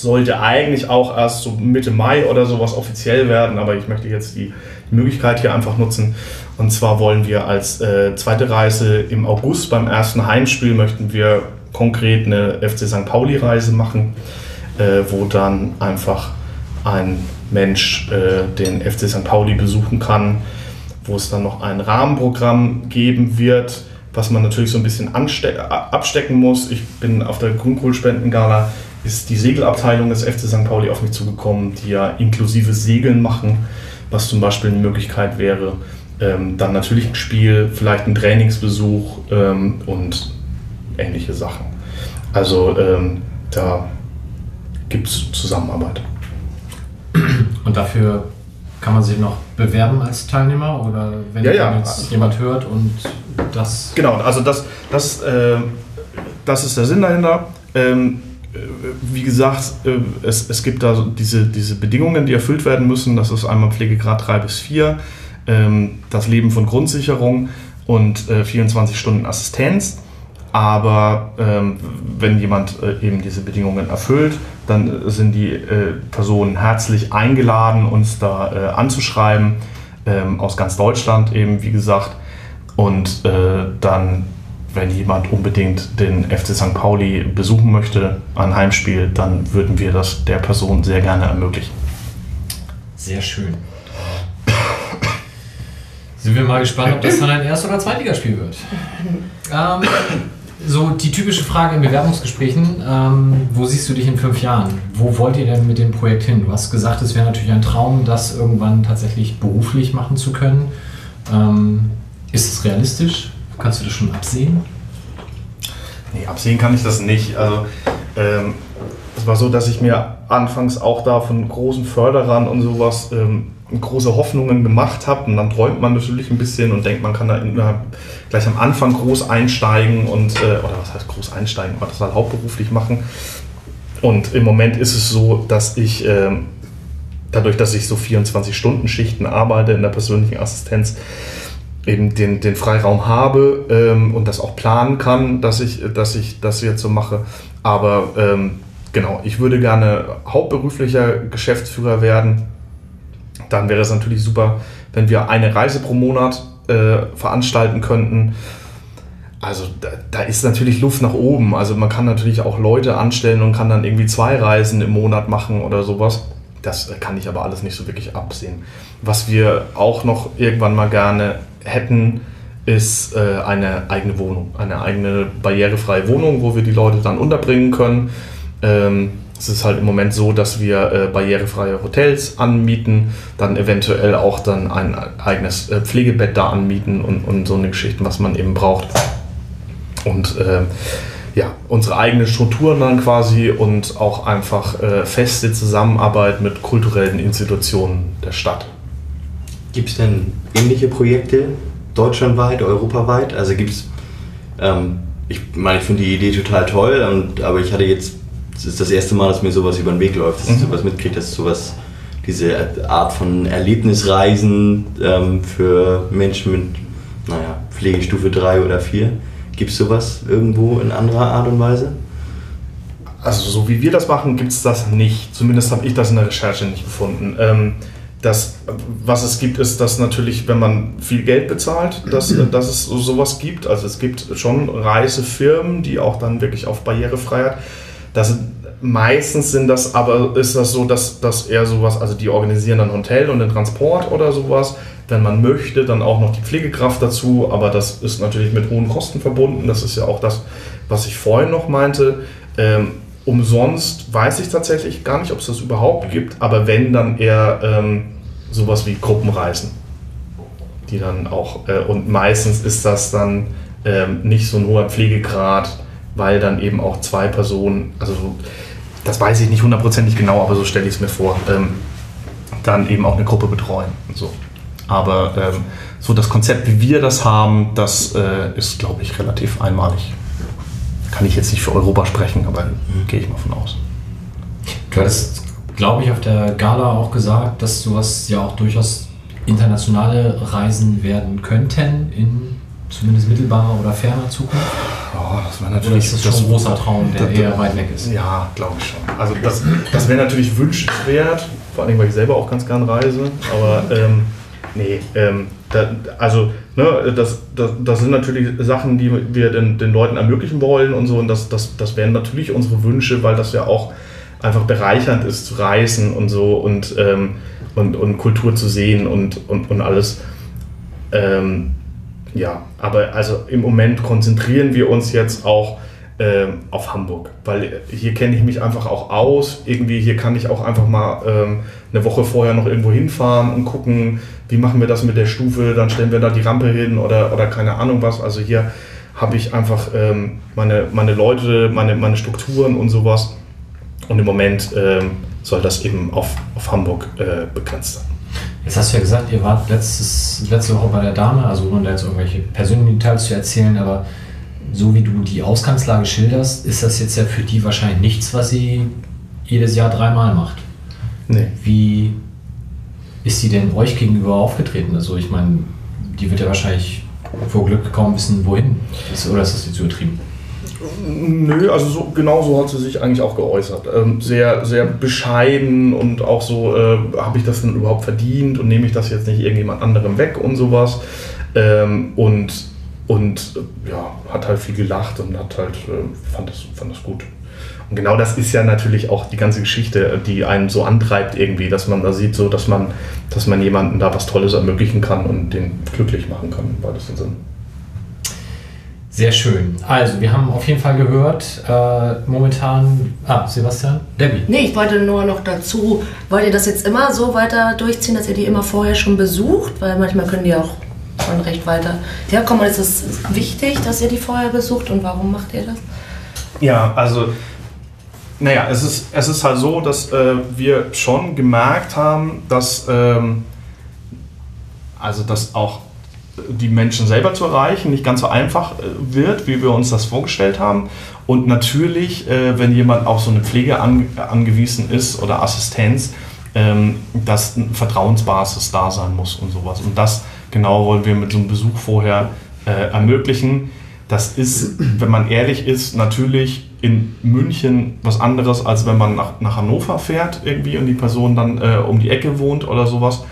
sollte eigentlich auch erst so Mitte Mai oder sowas offiziell werden, aber ich möchte jetzt die Möglichkeit hier einfach nutzen. Und zwar wollen wir als äh, zweite Reise im August beim ersten Heimspiel möchten wir konkret eine FC St. Pauli-Reise machen, äh, wo dann einfach ein Mensch äh, den FC St. Pauli besuchen kann, wo es dann noch ein Rahmenprogramm geben wird, was man natürlich so ein bisschen abstecken muss. Ich bin auf der Grünkohlspendengala ist die Segelabteilung des FC St. Pauli auf mich zugekommen, die ja inklusive Segeln machen, was zum Beispiel eine Möglichkeit wäre. Ähm, dann natürlich ein Spiel, vielleicht ein Trainingsbesuch ähm, und ähnliche Sachen. Also ähm, da gibt es Zusammenarbeit. Und dafür kann man sich noch bewerben als Teilnehmer oder wenn Ja, ja. jetzt jemand hört und das. Genau, also das, das, äh, das ist der Sinn dahinter. Ähm, äh, wie gesagt, äh, es, es gibt da so diese, diese Bedingungen, die erfüllt werden müssen. Das ist einmal Pflegegrad 3 bis 4, ähm, das Leben von Grundsicherung und äh, 24 Stunden Assistenz. Aber ähm, wenn jemand äh, eben diese Bedingungen erfüllt, dann sind die äh, Personen herzlich eingeladen, uns da äh, anzuschreiben, ähm, aus ganz Deutschland eben, wie gesagt. Und äh, dann, wenn jemand unbedingt den FC St. Pauli besuchen möchte, ein Heimspiel, dann würden wir das der Person sehr gerne ermöglichen. Sehr schön. Sind wir mal gespannt, ob das dann ein Erst- oder Zweitligaspiel wird. Ähm, so die typische Frage in Bewerbungsgesprächen, ähm, wo siehst du dich in fünf Jahren? Wo wollt ihr denn mit dem Projekt hin? Du hast gesagt, es wäre natürlich ein Traum, das irgendwann tatsächlich beruflich machen zu können. Ähm, ist es realistisch? Kannst du das schon absehen? Nee, absehen kann ich das nicht. Also, ähm, es war so, dass ich mir anfangs auch da von großen Förderern und sowas ähm, große Hoffnungen gemacht habe. Und dann träumt man natürlich ein bisschen und denkt, man kann da innerhalb, gleich am Anfang groß einsteigen und, äh, oder was heißt groß einsteigen, aber das halt hauptberuflich machen. Und im Moment ist es so, dass ich ähm, dadurch, dass ich so 24-Stunden-Schichten arbeite in der persönlichen Assistenz, eben den, den Freiraum habe ähm, und das auch planen kann, dass ich, dass ich das jetzt so mache. Aber ähm, genau, ich würde gerne hauptberuflicher Geschäftsführer werden. Dann wäre es natürlich super, wenn wir eine Reise pro Monat äh, veranstalten könnten. Also da, da, ist natürlich Luft nach oben. Also man kann natürlich auch Leute anstellen und kann dann irgendwie zwei Reisen im Monat machen oder sowas. Das kann ich aber alles nicht so wirklich absehen. Was wir auch noch irgendwann mal gerne hätten, ist äh, eine eigene Wohnung, eine eigene barrierefreie Wohnung, wo wir die Leute dann unterbringen können. Ähm, es ist halt im Moment so, dass wir äh, barrierefreie Hotels anmieten, dann eventuell auch dann ein eigenes äh, Pflegebett da anmieten und, und so eine Geschichte, was man eben braucht. Und äh, ja, unsere eigenen Strukturen dann quasi und auch einfach feste Zusammenarbeit mit kulturellen Institutionen der Stadt. Gibt es denn ähnliche Projekte deutschlandweit, europaweit? Also gibt es, ähm, ich meine, ich finde die Idee total toll, und, aber ich hatte jetzt, es ist das erste Mal, dass mir sowas über den Weg läuft, dass ich Mhm. sowas mitkriege, dass sowas, diese Art von Erlebnisreisen ähm, für Menschen mit, naja, Pflegestufe 3 oder 4. Gibt es sowas irgendwo in anderer Art und Weise? Also so wie wir das machen, gibt es das nicht. Zumindest habe ich das in der Recherche nicht gefunden. Ähm, das, was es gibt, ist, dass natürlich, wenn man viel Geld bezahlt, dass, dass es so, sowas gibt. Also es gibt schon Reisefirmen, die auch dann wirklich auf Barrierefreiheit. Das, meistens sind das aber, ist das so, dass, dass eher sowas, also die organisieren dann Hotel und den Transport oder sowas. Wenn man möchte, dann auch noch die Pflegekraft dazu, aber das ist natürlich mit hohen Kosten verbunden. Das ist ja auch das, was ich vorhin noch meinte. Ähm, umsonst weiß ich tatsächlich gar nicht, ob es das überhaupt gibt, aber wenn, dann eher ähm, sowas wie Gruppenreisen. Die dann auch, äh, und meistens ist das dann ähm, nicht so ein hoher Pflegegrad, weil dann eben auch zwei Personen, also so, das weiß ich nicht hundertprozentig genau, aber so stelle ich es mir vor, ähm, dann eben auch eine Gruppe betreuen so. Aber ähm, so das Konzept, wie wir das haben, das äh, ist, glaube ich, relativ einmalig. Kann ich jetzt nicht für Europa sprechen, aber gehe ich mal von aus. Du hattest, glaube ich, auf der Gala auch gesagt, dass sowas ja auch durchaus internationale Reisen werden könnten in zumindest mittelbarer oder ferner Zukunft. Ja, das wäre ist das schon ein großer Traum, der das- eher weit weg ist? Ja, glaube ich schon. Also das, das wäre natürlich wünschenswert, vor allem weil ich selber auch ganz gern reise. Aber ähm, nee, ähm, da, also ne, das, das, das sind natürlich Sachen, die wir den, den Leuten ermöglichen wollen und so. Und das, das, das wären natürlich unsere Wünsche, weil das ja auch einfach bereichernd ist zu reisen und so und, ähm, und, und Kultur zu sehen und, und, und alles. Ähm, ja, aber also im Moment konzentrieren wir uns jetzt auch ähm, auf Hamburg, weil hier kenne ich mich einfach auch aus. Irgendwie hier kann ich auch einfach mal ähm, eine Woche vorher noch irgendwo hinfahren und gucken, wie machen wir das mit der Stufe, dann stellen wir da die Rampe hin oder, oder keine Ahnung was. Also hier habe ich einfach ähm, meine, meine Leute, meine, meine Strukturen und sowas. Und im Moment ähm, soll das eben auf, auf Hamburg äh, begrenzt sein. Jetzt hast du ja gesagt, ihr wart letztes, letzte Woche bei der Dame, also ohne da jetzt irgendwelche persönlichen Details zu erzählen, aber so wie du die Ausgangslage schilderst, ist das jetzt ja für die wahrscheinlich nichts, was sie jedes Jahr dreimal macht. Nee. Wie ist sie denn euch gegenüber aufgetreten? Also ich meine, die wird ja wahrscheinlich vor Glück kaum wissen, wohin. Ist, oder ist das jetzt übertrieben? Nö, also so, genau so hat sie sich eigentlich auch geäußert. Ähm, sehr, sehr bescheiden und auch so, äh, habe ich das denn überhaupt verdient und nehme ich das jetzt nicht irgendjemand anderem weg und sowas. Ähm, und und äh, ja, hat halt viel gelacht und hat halt, äh, fand, das, fand das gut. Und genau das ist ja natürlich auch die ganze Geschichte, die einen so antreibt irgendwie, dass man da sieht, so dass man, dass man jemandem da was Tolles ermöglichen kann und den glücklich machen kann, im weitesten Sinn. Sehr schön. Also, wir haben auf jeden Fall gehört, äh, momentan. Ah, Sebastian? Debbie. Nee, ich wollte nur noch dazu, wollt ihr das jetzt immer so weiter durchziehen, dass ihr die immer vorher schon besucht? Weil manchmal können die auch schon recht weiter herkommen. Und ist es wichtig, dass ihr die vorher besucht und warum macht ihr das? Ja, also, naja, es ist, es ist halt so, dass äh, wir schon gemerkt haben, dass, ähm, also, dass auch die Menschen selber zu erreichen nicht ganz so einfach äh, wird, wie wir uns das vorgestellt haben. Und natürlich, äh, wenn jemand auf so eine Pflege an, angewiesen ist oder Assistenz, ähm, dass eine Vertrauensbasis da sein muss und sowas. Und das genau wollen wir mit so einem Besuch vorher äh, ermöglichen. Das ist, wenn man ehrlich ist, natürlich in München was anderes, als wenn man nach, nach Hannover fährt irgendwie und die Person dann äh, um die Ecke wohnt oder sowas.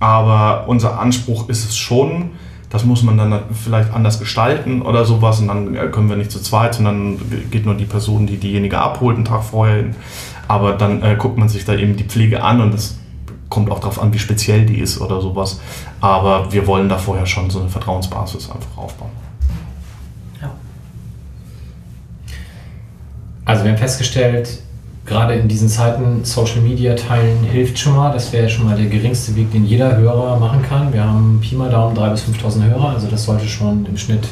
Aber unser Anspruch ist es schon, das muss man dann vielleicht anders gestalten oder sowas und dann äh, können wir nicht zu zweit, sondern geht nur die Person, die diejenige abholt, einen Tag vorher hin. Aber dann äh, guckt man sich da eben die Pflege an und das kommt auch darauf an, wie speziell die ist oder sowas. Aber wir wollen da vorher schon so eine Vertrauensbasis einfach aufbauen. Also wir haben festgestellt, gerade in diesen Zeiten Social Media teilen hilft schon mal. Das wäre schon mal der geringste Weg, den jeder Hörer machen kann. Wir haben Pi mal Daumen 3.000 bis 5.000 Hörer, also das sollte schon im Schnitt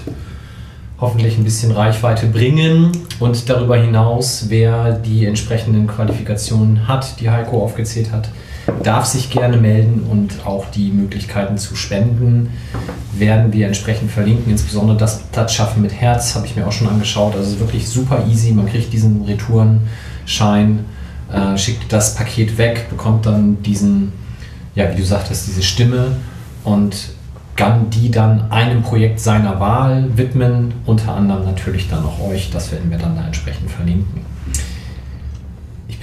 hoffentlich ein bisschen Reichweite bringen. Und darüber hinaus, wer die entsprechenden Qualifikationen hat, die Heiko aufgezählt hat, darf sich gerne melden und auch die Möglichkeiten zu spenden werden wir entsprechend verlinken. Insbesondere das Platz schaffen mit Herz habe ich mir auch schon angeschaut. Also wirklich super easy. Man kriegt diesen Retourenschein, äh, schickt das Paket weg, bekommt dann diesen, ja, wie du sagtest, diese Stimme und kann die dann einem Projekt seiner Wahl widmen, unter anderem natürlich dann auch euch. Das werden wir dann da entsprechend verlinken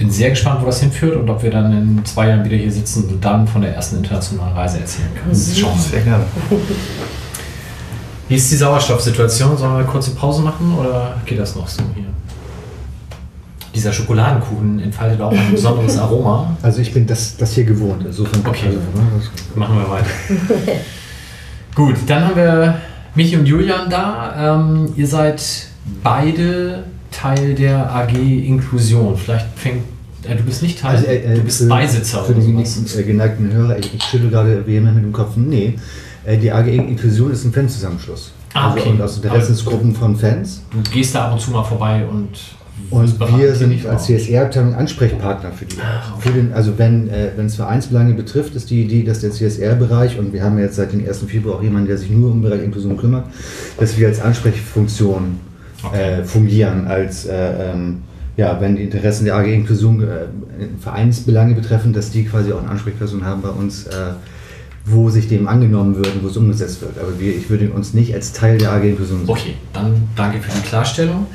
bin sehr gespannt, wo das hinführt und ob wir dann in zwei Jahren wieder hier sitzen und dann von der ersten internationalen Reise erzählen können. Schauen wir. Sehr gerne. Wie ist die Sauerstoffsituation? Sollen wir eine kurze Pause machen oder geht das noch so hier? Dieser Schokoladenkuchen entfaltet auch ein besonderes Aroma. Also ich bin das, das hier gewohnt. Insofern okay, also, machen wir weiter. Gut, dann haben wir Michi und Julian da. Ähm, ihr seid beide Teil der AG Inklusion. Vielleicht fängt äh, du bist nicht Teil, also, äh, du bist für, Beisitzer. Für die äh, geneigten Hörer, ich, ich schüttle gerade vehement mit dem Kopf. Nee, äh, die AG Inklusion ist ein Fanzusammenschluss. Ah, okay. Also, und aus Interessensgruppen von Fans. Du gehst da ab und zu mal vorbei und. Und wir sind als CSR-Abteilung Ansprechpartner für die. Ah, okay. für den, also wenn äh, es Vereinsbelange betrifft, ist die Idee, dass der CSR-Bereich, und wir haben jetzt seit dem 1. Februar auch jemanden, der sich nur um den Bereich Inklusion kümmert, dass wir als Ansprechfunktion okay. äh, fungieren, als äh, ähm, ja, wenn die Interessen der AG Inklusion äh, Vereinsbelange betreffen, dass die quasi auch eine Ansprechperson haben bei uns, äh, wo sich dem angenommen wird und wo es umgesetzt wird. Aber wir, ich würde uns nicht als Teil der AG Inklusion sehen. Okay, dann danke für die Klarstellung.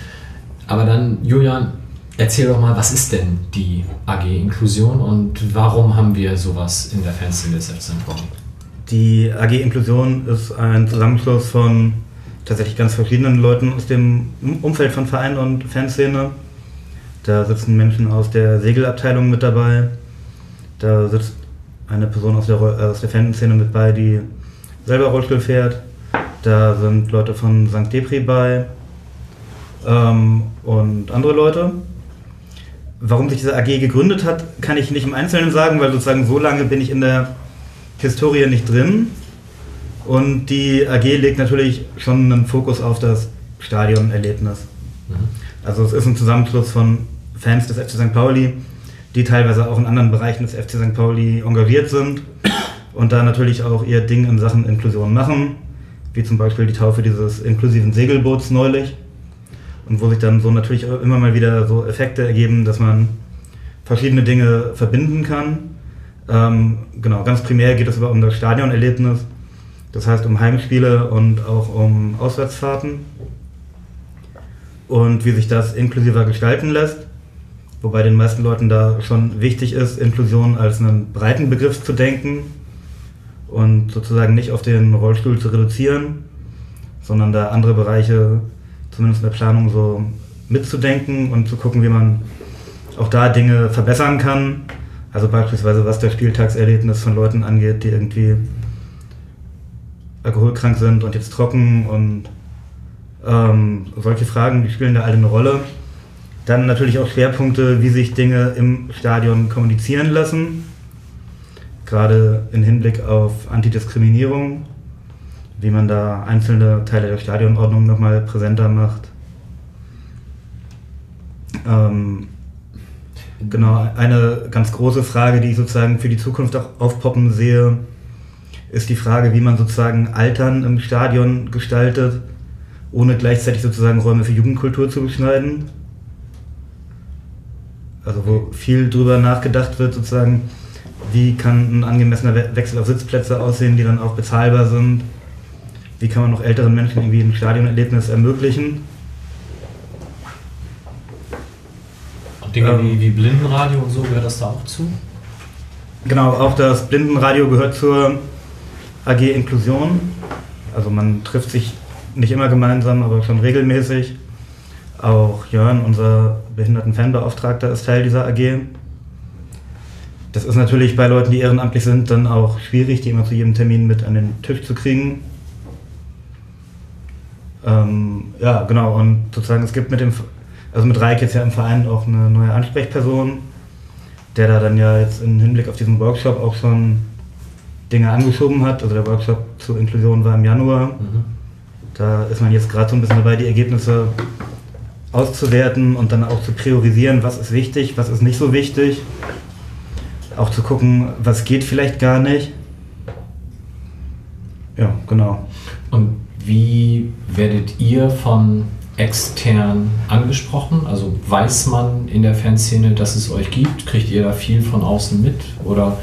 Aber dann, Julian, erzähl doch mal, was ist denn die AG Inklusion und warum haben wir sowas in der Fanszene des FC Die AG Inklusion ist ein Zusammenschluss von tatsächlich ganz verschiedenen Leuten aus dem Umfeld von Vereinen und Fanszene. Da sitzen Menschen aus der Segelabteilung mit dabei. Da sitzt eine Person aus der, äh, aus der Fanszene mit bei, die selber Rollstuhl fährt. Da sind Leute von St. Depri bei ähm, und andere Leute. Warum sich diese AG gegründet hat, kann ich nicht im Einzelnen sagen, weil sozusagen so lange bin ich in der Historie nicht drin. Und die AG legt natürlich schon einen Fokus auf das Stadionerlebnis. Mhm. Also es ist ein Zusammenschluss von Fans des FC St. Pauli, die teilweise auch in anderen Bereichen des FC St. Pauli engagiert sind und da natürlich auch ihr Ding in Sachen Inklusion machen, wie zum Beispiel die Taufe dieses inklusiven Segelboots neulich. Und wo sich dann so natürlich immer mal wieder so Effekte ergeben, dass man verschiedene Dinge verbinden kann. Ähm, genau, ganz primär geht es aber um das Stadionerlebnis das heißt um Heimspiele und auch um Auswärtsfahrten. Und wie sich das inklusiver gestalten lässt. Wobei den meisten Leuten da schon wichtig ist, Inklusion als einen breiten Begriff zu denken und sozusagen nicht auf den Rollstuhl zu reduzieren, sondern da andere Bereiche zumindest in der Planung so mitzudenken und zu gucken, wie man auch da Dinge verbessern kann. Also beispielsweise was das Spieltagserlebnis von Leuten angeht, die irgendwie alkoholkrank sind und jetzt trocken und ähm, solche Fragen, die spielen da alle eine Rolle. Dann natürlich auch Schwerpunkte, wie sich Dinge im Stadion kommunizieren lassen, gerade im Hinblick auf Antidiskriminierung, wie man da einzelne Teile der Stadionordnung nochmal präsenter macht. Ähm, genau, eine ganz große Frage, die ich sozusagen für die Zukunft auch aufpoppen sehe, ist die Frage, wie man sozusagen Altern im Stadion gestaltet, ohne gleichzeitig sozusagen Räume für Jugendkultur zu beschneiden. Also wo viel drüber nachgedacht wird, sozusagen, wie kann ein angemessener Wechsel auf Sitzplätze aussehen, die dann auch bezahlbar sind. Wie kann man noch älteren Menschen irgendwie ein Stadionerlebnis ermöglichen. Dinge Ähm, wie, wie Blindenradio und so, gehört das da auch zu? Genau, auch das Blindenradio gehört zur AG Inklusion. Also man trifft sich nicht immer gemeinsam, aber schon regelmäßig. Auch Jörn, unser Behindertenfanbeauftragter, ist Teil dieser AG. Das ist natürlich bei Leuten, die ehrenamtlich sind, dann auch schwierig, die immer zu jedem Termin mit an den Tisch zu kriegen. Ähm, ja, genau, und sozusagen es gibt mit dem, also mit Reik jetzt ja im Verein auch eine neue Ansprechperson, der da dann ja jetzt im Hinblick auf diesen Workshop auch schon Dinge angeschoben hat. Also der Workshop zur Inklusion war im Januar. Da ist man jetzt gerade so ein bisschen dabei, die Ergebnisse auszuwerten und dann auch zu priorisieren, was ist wichtig, was ist nicht so wichtig. Auch zu gucken, was geht vielleicht gar nicht. Ja, genau. Und wie werdet ihr von extern angesprochen? Also weiß man in der Fanszene, dass es euch gibt? Kriegt ihr da viel von außen mit? Oder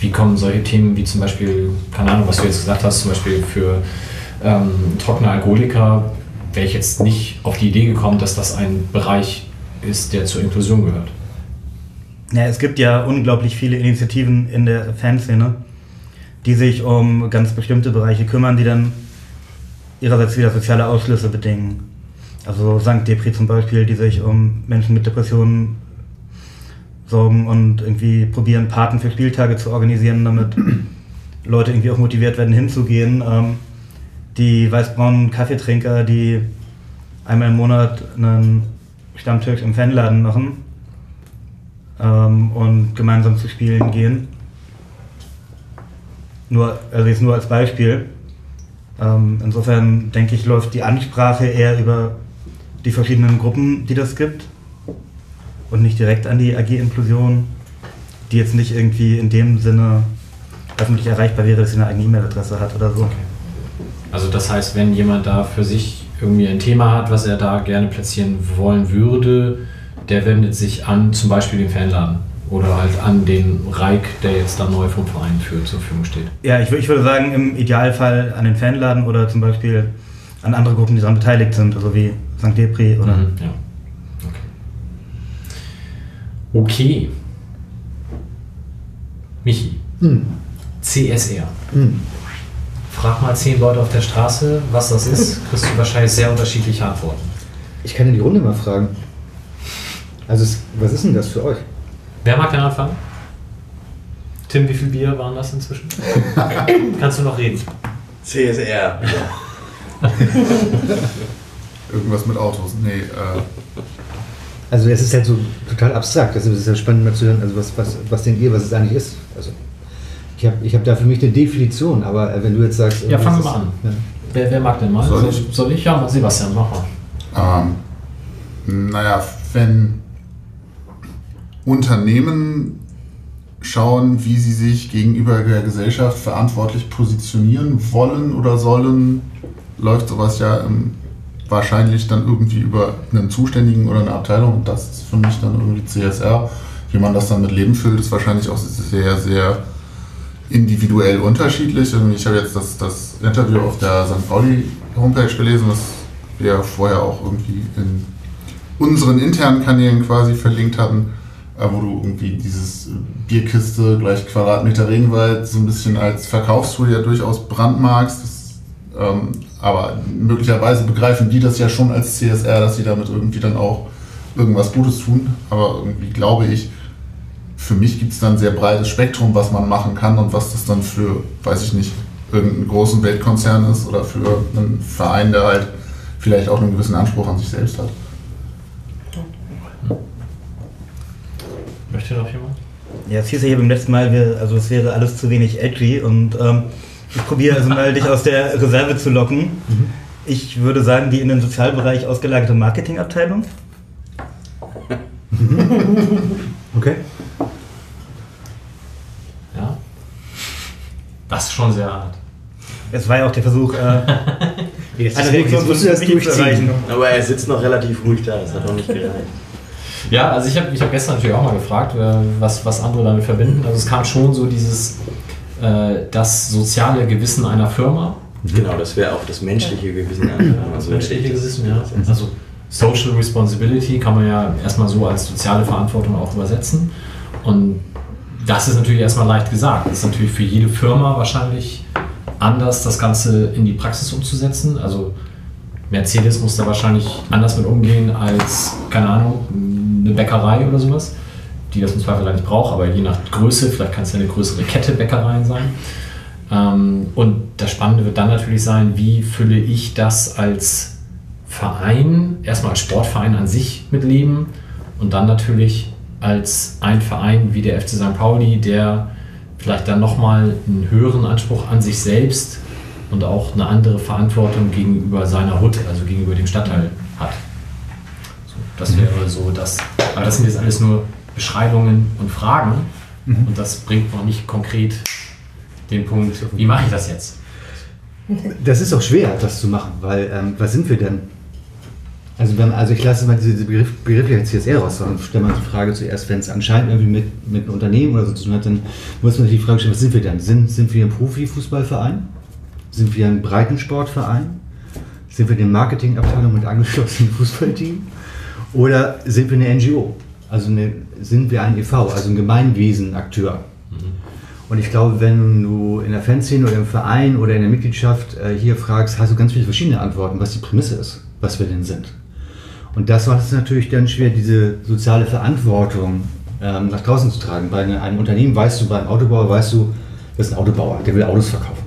wie kommen solche Themen wie zum Beispiel, keine Ahnung, was du jetzt gesagt hast, zum Beispiel für ähm, trockene Alkoholiker, wäre ich jetzt nicht auf die Idee gekommen, dass das ein Bereich ist, der zur Inklusion gehört. Ja, es gibt ja unglaublich viele Initiativen in der Fanszene, die sich um ganz bestimmte Bereiche kümmern, die dann ihrerseits wieder soziale Ausschlüsse bedingen. Also St. Depri zum Beispiel, die sich um Menschen mit Depressionen sorgen und irgendwie probieren, Paten für Spieltage zu organisieren, damit Leute irgendwie auch motiviert werden, hinzugehen. Ähm, die weißbraunen Kaffeetrinker, die einmal im Monat einen Stammtisch im Fanladen machen ähm, und gemeinsam zu spielen gehen. Nur, also jetzt nur als Beispiel. Ähm, insofern denke ich, läuft die Ansprache eher über die verschiedenen Gruppen, die das gibt und nicht direkt an die AG Inklusion, die jetzt nicht irgendwie in dem Sinne öffentlich erreichbar wäre, dass sie eine eigene E-Mail-Adresse hat oder so. Also das heißt, wenn jemand da für sich irgendwie ein Thema hat, was er da gerne platzieren wollen würde, der wendet sich an zum Beispiel den Fanladen oder halt an den Reik, der jetzt da neu vom Verein für zur Verfügung steht. Ja, ich, ich würde sagen, im Idealfall an den Fanladen oder zum Beispiel an andere Gruppen, die daran beteiligt sind, also wie St. Depri oder. Mhm, ja. Okay. okay. Michi, Hm. CSR. Hm. Frag mal zehn Leute auf der Straße, was das ist, kriegst du wahrscheinlich sehr unterschiedliche Antworten. Ich kann ja die Runde mal fragen. Also, was ist denn das für euch? Wer mag denn anfangen? Tim, wie viel Bier waren das inzwischen? Kannst du noch reden? CSR. Irgendwas mit Autos. Nee, äh, Also, es ist halt so total abstrakt. Also, es ist ja spannend mal zu hören, also was, was, was denkt ihr, was es eigentlich ist? Also, ich habe ich hab da für mich eine Definition, aber äh, wenn du jetzt sagst. Ja, fangen wir mal an. Ja. Wer, wer mag denn mal? Soll Soll, ich? soll ich? Ja, Sebastian, mach mal. Ähm, naja, wenn Unternehmen schauen, wie sie sich gegenüber der Gesellschaft verantwortlich positionieren wollen oder sollen, läuft sowas ja ähm, wahrscheinlich dann irgendwie über einen Zuständigen oder eine Abteilung. Und das ist für mich dann irgendwie CSR. Wie man das dann mit Leben füllt, ist wahrscheinlich auch sehr, sehr individuell unterschiedlich. Ich habe jetzt das, das Interview auf der St. Pauli Homepage gelesen, das wir vorher auch irgendwie in unseren internen Kanälen quasi verlinkt hatten, wo du irgendwie dieses Bierkiste gleich Quadratmeter Regenwald so ein bisschen als Verkaufstool ja durchaus brandmarkst. Das, ähm, aber möglicherweise begreifen die das ja schon als CSR, dass sie damit irgendwie dann auch irgendwas Gutes tun. Aber irgendwie glaube ich, für mich gibt es dann ein sehr breites Spektrum, was man machen kann und was das dann für, weiß ich nicht, irgendeinen großen Weltkonzern ist oder für einen Verein, der halt vielleicht auch einen gewissen Anspruch an sich selbst hat. Möchte noch jemand? Ja, es hieß ja hier beim letzten Mal, wir, also es wäre alles zu wenig edgy und ähm, ich probiere also mal dich aus der Reserve zu locken. Ich würde sagen, die in den Sozialbereich ausgelagerte Marketingabteilung. Okay. Ja. Das ist schon sehr hart. Es war ja auch der Versuch, äh, eine jetzt Reaktion zu erreichen. Aber er sitzt noch relativ ruhig da, das hat noch nicht gereicht. Ja, also ich habe ich hab gestern natürlich auch mal gefragt, äh, was, was andere damit verbinden. Also es kam schon so dieses, äh, das soziale Gewissen einer Firma. Genau, das wäre auch das menschliche Gewissen. Also Das menschliche Gewissen, ja. Also Social Responsibility kann man ja erstmal so als soziale Verantwortung auch übersetzen. Und das ist natürlich erstmal leicht gesagt. Das ist natürlich für jede Firma wahrscheinlich anders, das Ganze in die Praxis umzusetzen. Also Mercedes muss da wahrscheinlich anders mit umgehen als, keine Ahnung, eine Bäckerei oder sowas, die das im Zweifel nicht braucht, aber je nach Größe, vielleicht kann es ja eine größere Kette Bäckereien sein. Ähm, und das Spannende wird dann natürlich sein, wie fülle ich das als Verein, erstmal als Sportverein an sich mit Leben und dann natürlich als ein Verein wie der FC St. Pauli, der vielleicht dann nochmal einen höheren Anspruch an sich selbst und auch eine andere Verantwortung gegenüber seiner Hut, also gegenüber dem Stadtteil hat. So, das wäre so das. Aber das sind jetzt alles nur Beschreibungen und Fragen mhm. und das bringt noch nicht konkret den Punkt, wie mache ich das jetzt? Das ist auch schwer, das zu machen, weil ähm, was sind wir denn? Also, wenn, also ich lasse mal diese Begriff, Begriffe CSR raus, sondern stelle mal die Frage zuerst, wenn es anscheinend irgendwie mit, mit einem Unternehmen oder so zu tun hat, dann muss man sich die Frage stellen, was sind wir denn? Sind, sind wir ein Profifußballverein? Sind wir ein Breitensportverein? Sind wir eine Marketingabteilung mit angeschlossenem Fußballteam? Oder sind wir eine NGO? Also eine, sind wir ein e.V., also ein Gemeinwesenakteur? Mhm. Und ich glaube, wenn du in der Fanszene oder im Verein oder in der Mitgliedschaft äh, hier fragst, hast du ganz viele verschiedene Antworten, was die Prämisse ist, was wir denn sind. Und das macht es natürlich dann schwer, diese soziale Verantwortung ähm, nach draußen zu tragen. Bei einem Unternehmen weißt du, beim Autobauer weißt du, das ist ein Autobauer, der will Autos verkaufen.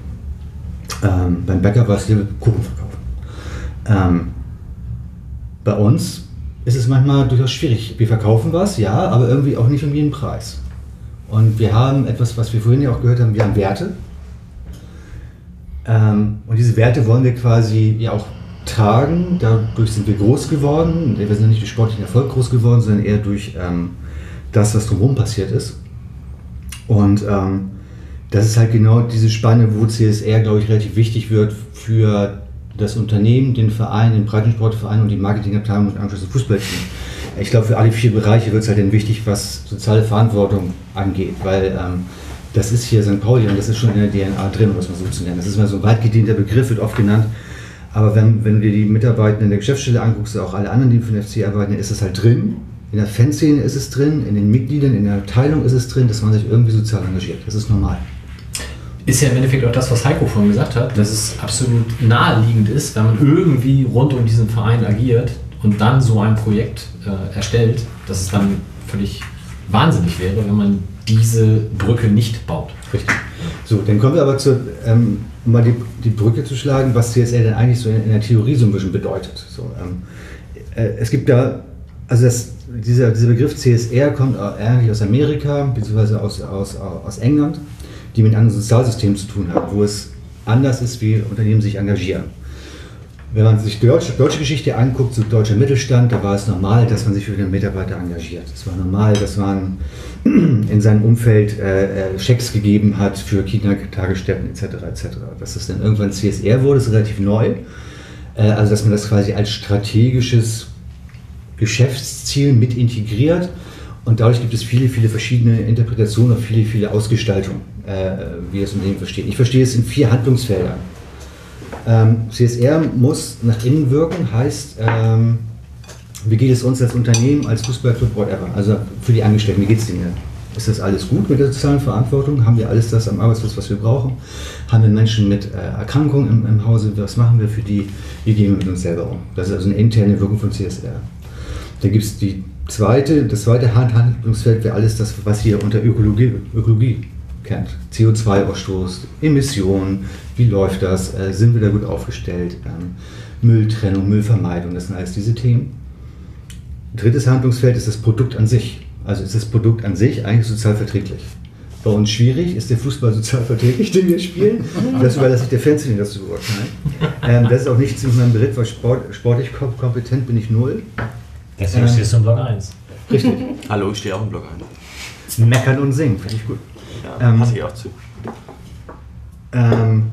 Ähm, beim Bäcker weißt du, der will Kuchen verkaufen. Ähm, bei uns ist es manchmal durchaus schwierig. Wir verkaufen was, ja, aber irgendwie auch nicht um jeden Preis. Und wir haben etwas, was wir vorhin ja auch gehört haben, wir haben Werte. Ähm, und diese Werte wollen wir quasi ja auch tragen. Dadurch sind wir groß geworden. Wir sind nicht durch sportlichen Erfolg groß geworden, sondern eher durch ähm, das, was drumherum passiert ist. Und ähm, das ist halt genau diese Spanne, wo CSR, glaube ich, relativ wichtig wird für das Unternehmen, den Verein, den Breitensportverein und die Marketingabteilung und anschließend Fußballteam. Ich glaube, für alle vier Bereiche wird es halt dann wichtig, was soziale Verantwortung angeht, weil ähm, das ist hier St. Pauli und das ist schon in der DNA drin, was man so zu nennen. Das ist mal so ein weit gedehnter Begriff, wird oft genannt. Aber wenn, wenn du dir die Mitarbeiter in der Geschäftsstelle anguckst, auch alle anderen, die für den FC arbeiten, ist es halt drin. In der Fanszene ist es drin, in den Mitgliedern, in der Abteilung ist es drin, dass man sich irgendwie sozial engagiert. Das ist normal. Ist ja im Endeffekt auch das, was Heiko vorhin gesagt hat, dass es absolut naheliegend ist, wenn man irgendwie rund um diesen Verein agiert und dann so ein Projekt äh, erstellt, dass es dann völlig wahnsinnig wäre, wenn man diese Brücke nicht baut. Richtig. So, dann kommen wir aber zu, ähm, um mal die, die Brücke zu schlagen, was CSR denn eigentlich so in, in der Theorie so ein bisschen bedeutet. So, ähm, äh, es gibt da, also das, dieser, dieser Begriff CSR kommt eigentlich aus Amerika, beziehungsweise aus, aus, aus England die mit einem Sozialsystem zu tun haben, wo es anders ist, wie Unternehmen sich engagieren. Wenn man sich die deutsche, deutsche Geschichte anguckt, so deutscher Mittelstand, da war es normal, dass man sich für den Mitarbeiter engagiert. Es war normal, dass man in seinem Umfeld äh, äh Schecks gegeben hat für Kindertagesstätten etc. etc. Dass das dann irgendwann CSR wurde, ist relativ neu. Äh, also dass man das quasi als strategisches Geschäftsziel mit integriert und dadurch gibt es viele, viele verschiedene Interpretationen und viele, viele Ausgestaltungen, äh, wie das Unternehmen versteht. Ich verstehe es in vier Handlungsfeldern. Ähm, CSR muss nach innen wirken, heißt, ähm, wie geht es uns als Unternehmen, als Fußballclub, whatever, also für die Angestellten, wie geht es denen? Ist das alles gut mit der sozialen Verantwortung? Haben wir alles das am Arbeitsplatz, was wir brauchen? Haben wir Menschen mit äh, Erkrankungen im, im, Hause? Was machen wir für die? Wie gehen wir mit uns selber um? Das ist also eine interne Wirkung von CSR. Da gibt es die zweite, das zweite Handlungsfeld wäre alles das, was ihr unter Ökologie, Ökologie kennt. CO2-Ausstoß, Emissionen, wie läuft das, äh, sind wir da gut aufgestellt, ähm, Mülltrennung, Müllvermeidung, das sind alles diese Themen. Drittes Handlungsfeld ist das Produkt an sich. Also ist das Produkt an sich eigentlich sozial verträglich. Bei uns schwierig, ist der Fußball sozial verträglich, den wir spielen. Das überlasse ich der Fanszene, das zu beurteilen. Ähm, das ist auch nicht ziemlich mein Bericht, weil Sport, sportlich kompetent bin ich null. Deswegen ähm, stehst du im Blog 1. Richtig. Hallo, ich stehe auch im Blog 1. Meckern und singen, finde ich gut. Ja, ähm, passe ich auch zu. Ähm,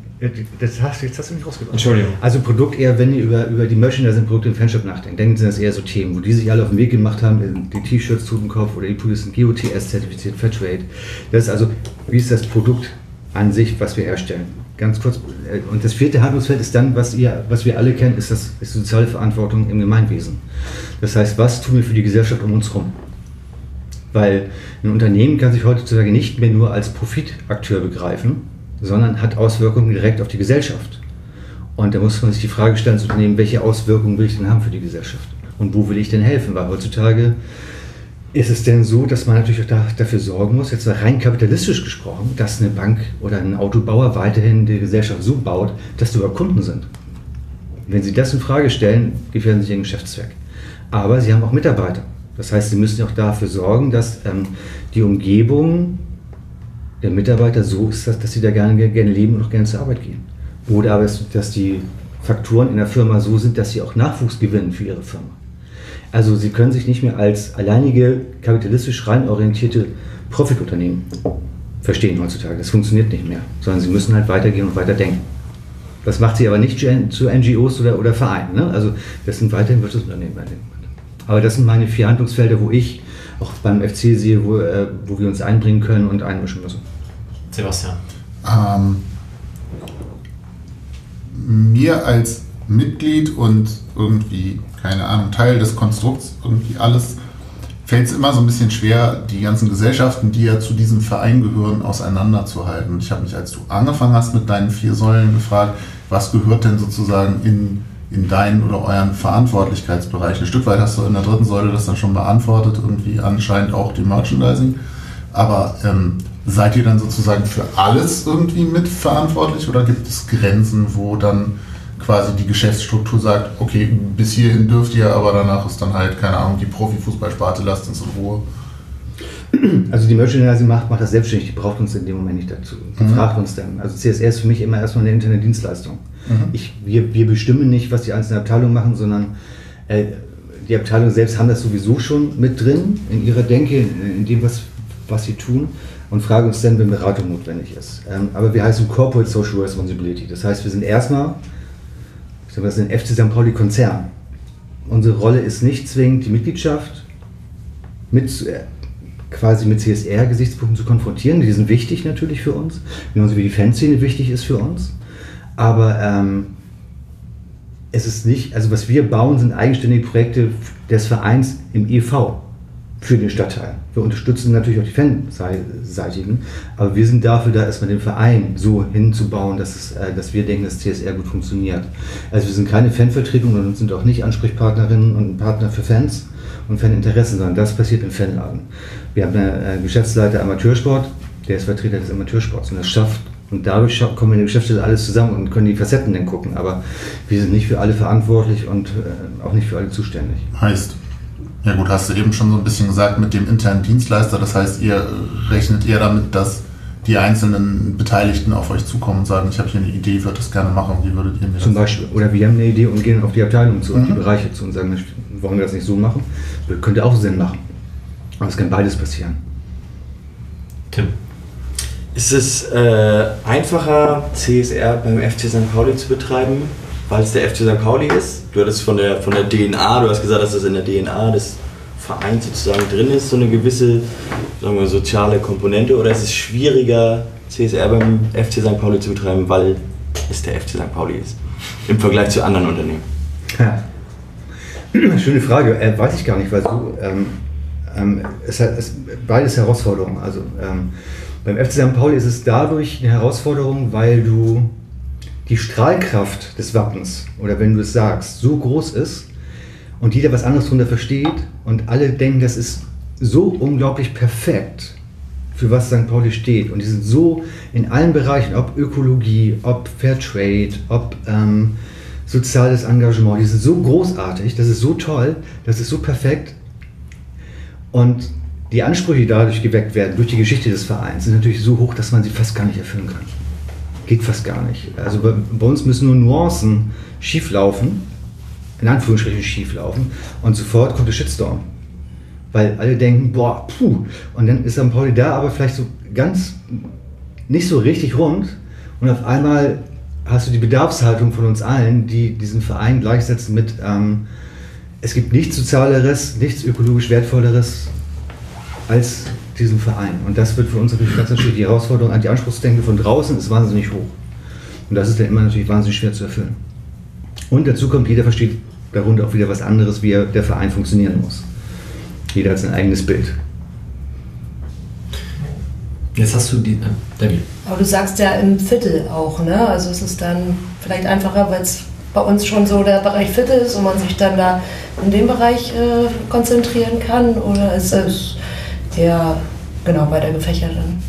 das hast, jetzt hast du mich rausgebracht. Entschuldigung. Also Produkt eher, wenn ihr über, über die Merchandising-Produkte im Fanshop nachdenkt, denken Sie das eher so Themen, wo die sich alle auf den Weg gemacht haben, die T-Shirts zu dem Kopf oder die Pullis sind GOTS zertifiziert, Fairtrade. Das ist also, wie ist das Produkt an sich, was wir herstellen? Ganz kurz. äh, Und das vierte Handlungsfeld ist dann, was, ihr, was wir alle kennen, ist, das, ist soziale Verantwortung im Gemeinwesen. Das heißt, was tun wir für die Gesellschaft um uns herum? Weil ein Unternehmen kann sich heutzutage nicht mehr nur als Profitakteur begreifen, sondern hat Auswirkungen direkt auf die Gesellschaft. Und da muss man sich die Frage stellen, das Unternehmen, welche Auswirkungen will ich denn haben für die Gesellschaft? Und wo will ich denn helfen? Weil heutzutage ist es denn so, dass man natürlich auch da, dafür sorgen muss, jetzt rein kapitalistisch gesprochen, dass eine Bank oder ein Autobauer weiterhin die Gesellschaft so baut, dass die über Kunden sind. Wenn Sie das in Frage stellen, gefährden Sie Ihren Geschäftszweck. Aber Sie haben auch Mitarbeiter. Das heißt, Sie müssen auch dafür sorgen, dass ähm, die Umgebung der Mitarbeiter so ist, dass, dass sie da gerne, gerne leben und auch gerne zur Arbeit gehen. Oder aber, dass die Faktoren in der Firma so sind, dass sie auch Nachwuchs gewinnen für ihre Firma. Also sie können sich nicht mehr als alleinige kapitalistisch rein orientierte Profitunternehmen verstehen heutzutage. Das funktioniert nicht mehr, sondern sie müssen halt weitergehen und weiter denken. Das macht sie aber nicht zu NGOs oder, oder Vereinen. Ne? Also das sind weiterhin Wirtschaftsunternehmen. Aber das sind meine vier Handlungsfelder, wo ich auch beim FC sehe, wo, äh, wo wir uns einbringen können und einmischen müssen. Sebastian. Ähm, mir als Mitglied und irgendwie, keine Ahnung, Teil des Konstrukts, irgendwie alles, fällt es immer so ein bisschen schwer, die ganzen Gesellschaften, die ja zu diesem Verein gehören, auseinanderzuhalten. Und ich habe mich, als du angefangen hast mit deinen vier Säulen, gefragt, was gehört denn sozusagen in, in deinen oder euren Verantwortlichkeitsbereich? Ein Stück weit hast du in der dritten Säule das dann schon beantwortet, irgendwie anscheinend auch die Merchandising. Aber ähm, seid ihr dann sozusagen für alles irgendwie mitverantwortlich oder gibt es Grenzen, wo dann quasi die Geschäftsstruktur sagt, okay, bis hierhin dürft ihr, aber danach ist dann halt, keine Ahnung, die Profifußballsparte, lasst uns in Ruhe. Also die Merchandising macht, macht das selbstständig, die braucht uns in dem Moment nicht dazu. Die Mhm. fragt uns dann. Also CSR ist für mich immer erstmal eine interne Dienstleistung. Mhm. Ich, wir, wir bestimmen nicht, was die einzelnen Abteilungen machen, sondern äh, die Abteilungen selbst haben das sowieso schon mit drin in ihrer Denke, in, in dem, was, was sie tun und fragen uns dann, wenn Beratung notwendig ist. Ähm, aber wir heißen Corporate Social Responsibility. Das heißt, wir sind erstmal, wir sind ein FC St. Pauli Konzern. Unsere Rolle ist nicht zwingend die Mitgliedschaft mit, äh, quasi mit CSR-Gesichtspunkten zu konfrontieren. Die sind wichtig natürlich für uns, genauso wie die Fanszene wichtig ist für uns. Aber ähm, es ist nicht, also was wir bauen, sind eigenständige Projekte des Vereins im EV für den Stadtteil. Wir unterstützen natürlich auch die Fanseitigen, aber wir sind dafür da, erstmal den Verein so hinzubauen, dass, es, äh, dass wir denken, dass CSR gut funktioniert. Also wir sind keine Fanvertretung und sind auch nicht Ansprechpartnerinnen und Partner für Fans und Faninteressen, sondern das passiert im Fanladen. Wir haben einen äh, Geschäftsleiter Amateursport, der ist Vertreter des Amateursports und das schafft und dadurch kommen wir in der Geschäftsstelle alles zusammen und können die Facetten dann gucken. Aber wir sind nicht für alle verantwortlich und äh, auch nicht für alle zuständig. Heißt, ja gut, hast du eben schon so ein bisschen gesagt mit dem internen Dienstleister, das heißt, ihr rechnet eher damit, dass die einzelnen Beteiligten auf euch zukommen und sagen, ich habe hier eine Idee, ich würde das gerne machen, wie würdet ihr mir Zum das Beispiel. Oder wir haben eine Idee und gehen auf die Abteilung zu, auf die Mhm. Bereiche zu und sagen, wollen wir das nicht so machen? Könnte auch Sinn machen. Aber es kann beides passieren. Tim. Ist es äh, einfacher, CSR beim FC St. Pauli zu betreiben, weil es der FC St. Pauli ist? Du hattest von der, von der DNA, du hast gesagt, dass das in der DNA des Vereins sozusagen drin ist, so eine gewisse sagen wir, soziale Komponente. Oder ist es schwieriger, CSR beim FC St. Pauli zu betreiben, weil es der FC St. Pauli ist? Im Vergleich zu anderen Unternehmen. Ja. Schöne Frage. Äh, weiß ich gar nicht, weil so, ähm, ähm, es es, beides Herausforderungen. Also ähm, beim FC St. Pauli ist es dadurch eine Herausforderung, weil du die Strahlkraft des Wappens oder wenn du es sagst, so groß ist und jeder was anderes darunter versteht und alle denken, das ist so unglaublich perfekt, für was St. Pauli steht. Und die sind so in allen Bereichen, ob Ökologie, ob Fairtrade, ob ähm, soziales Engagement, die sind so großartig, das ist so toll, das ist so perfekt. Und die Ansprüche, die dadurch geweckt werden, durch die Geschichte des Vereins, sind natürlich so hoch, dass man sie fast gar nicht erfüllen kann. Geht fast gar nicht. Also bei, bei uns müssen nur Nuancen schieflaufen, in Anführungsstrichen schieflaufen, und sofort kommt der Shitstorm. Weil alle denken, boah, puh, und dann ist St. Pauli da, aber vielleicht so ganz nicht so richtig rund. Und auf einmal hast du die Bedarfshaltung von uns allen, die diesen Verein gleichsetzen mit, ähm, es gibt nichts Sozialeres, nichts ökologisch Wertvolleres als diesen Verein. Und das wird für uns natürlich ganz natürlich die Herausforderung an die Anspruchsdenke von draußen ist wahnsinnig hoch. Und das ist dann immer natürlich wahnsinnig schwer zu erfüllen. Und dazu kommt, jeder versteht darunter auch wieder was anderes, wie er, der Verein funktionieren muss. Jeder hat sein eigenes Bild. Jetzt hast du die. Äh, David. Aber du sagst ja im Viertel auch, ne? Also es ist dann vielleicht einfacher, weil es bei uns schon so der Bereich Viertel ist und man sich dann da in dem Bereich äh, konzentrieren kann? Oder ist es der, genau, weiter gefächert dann?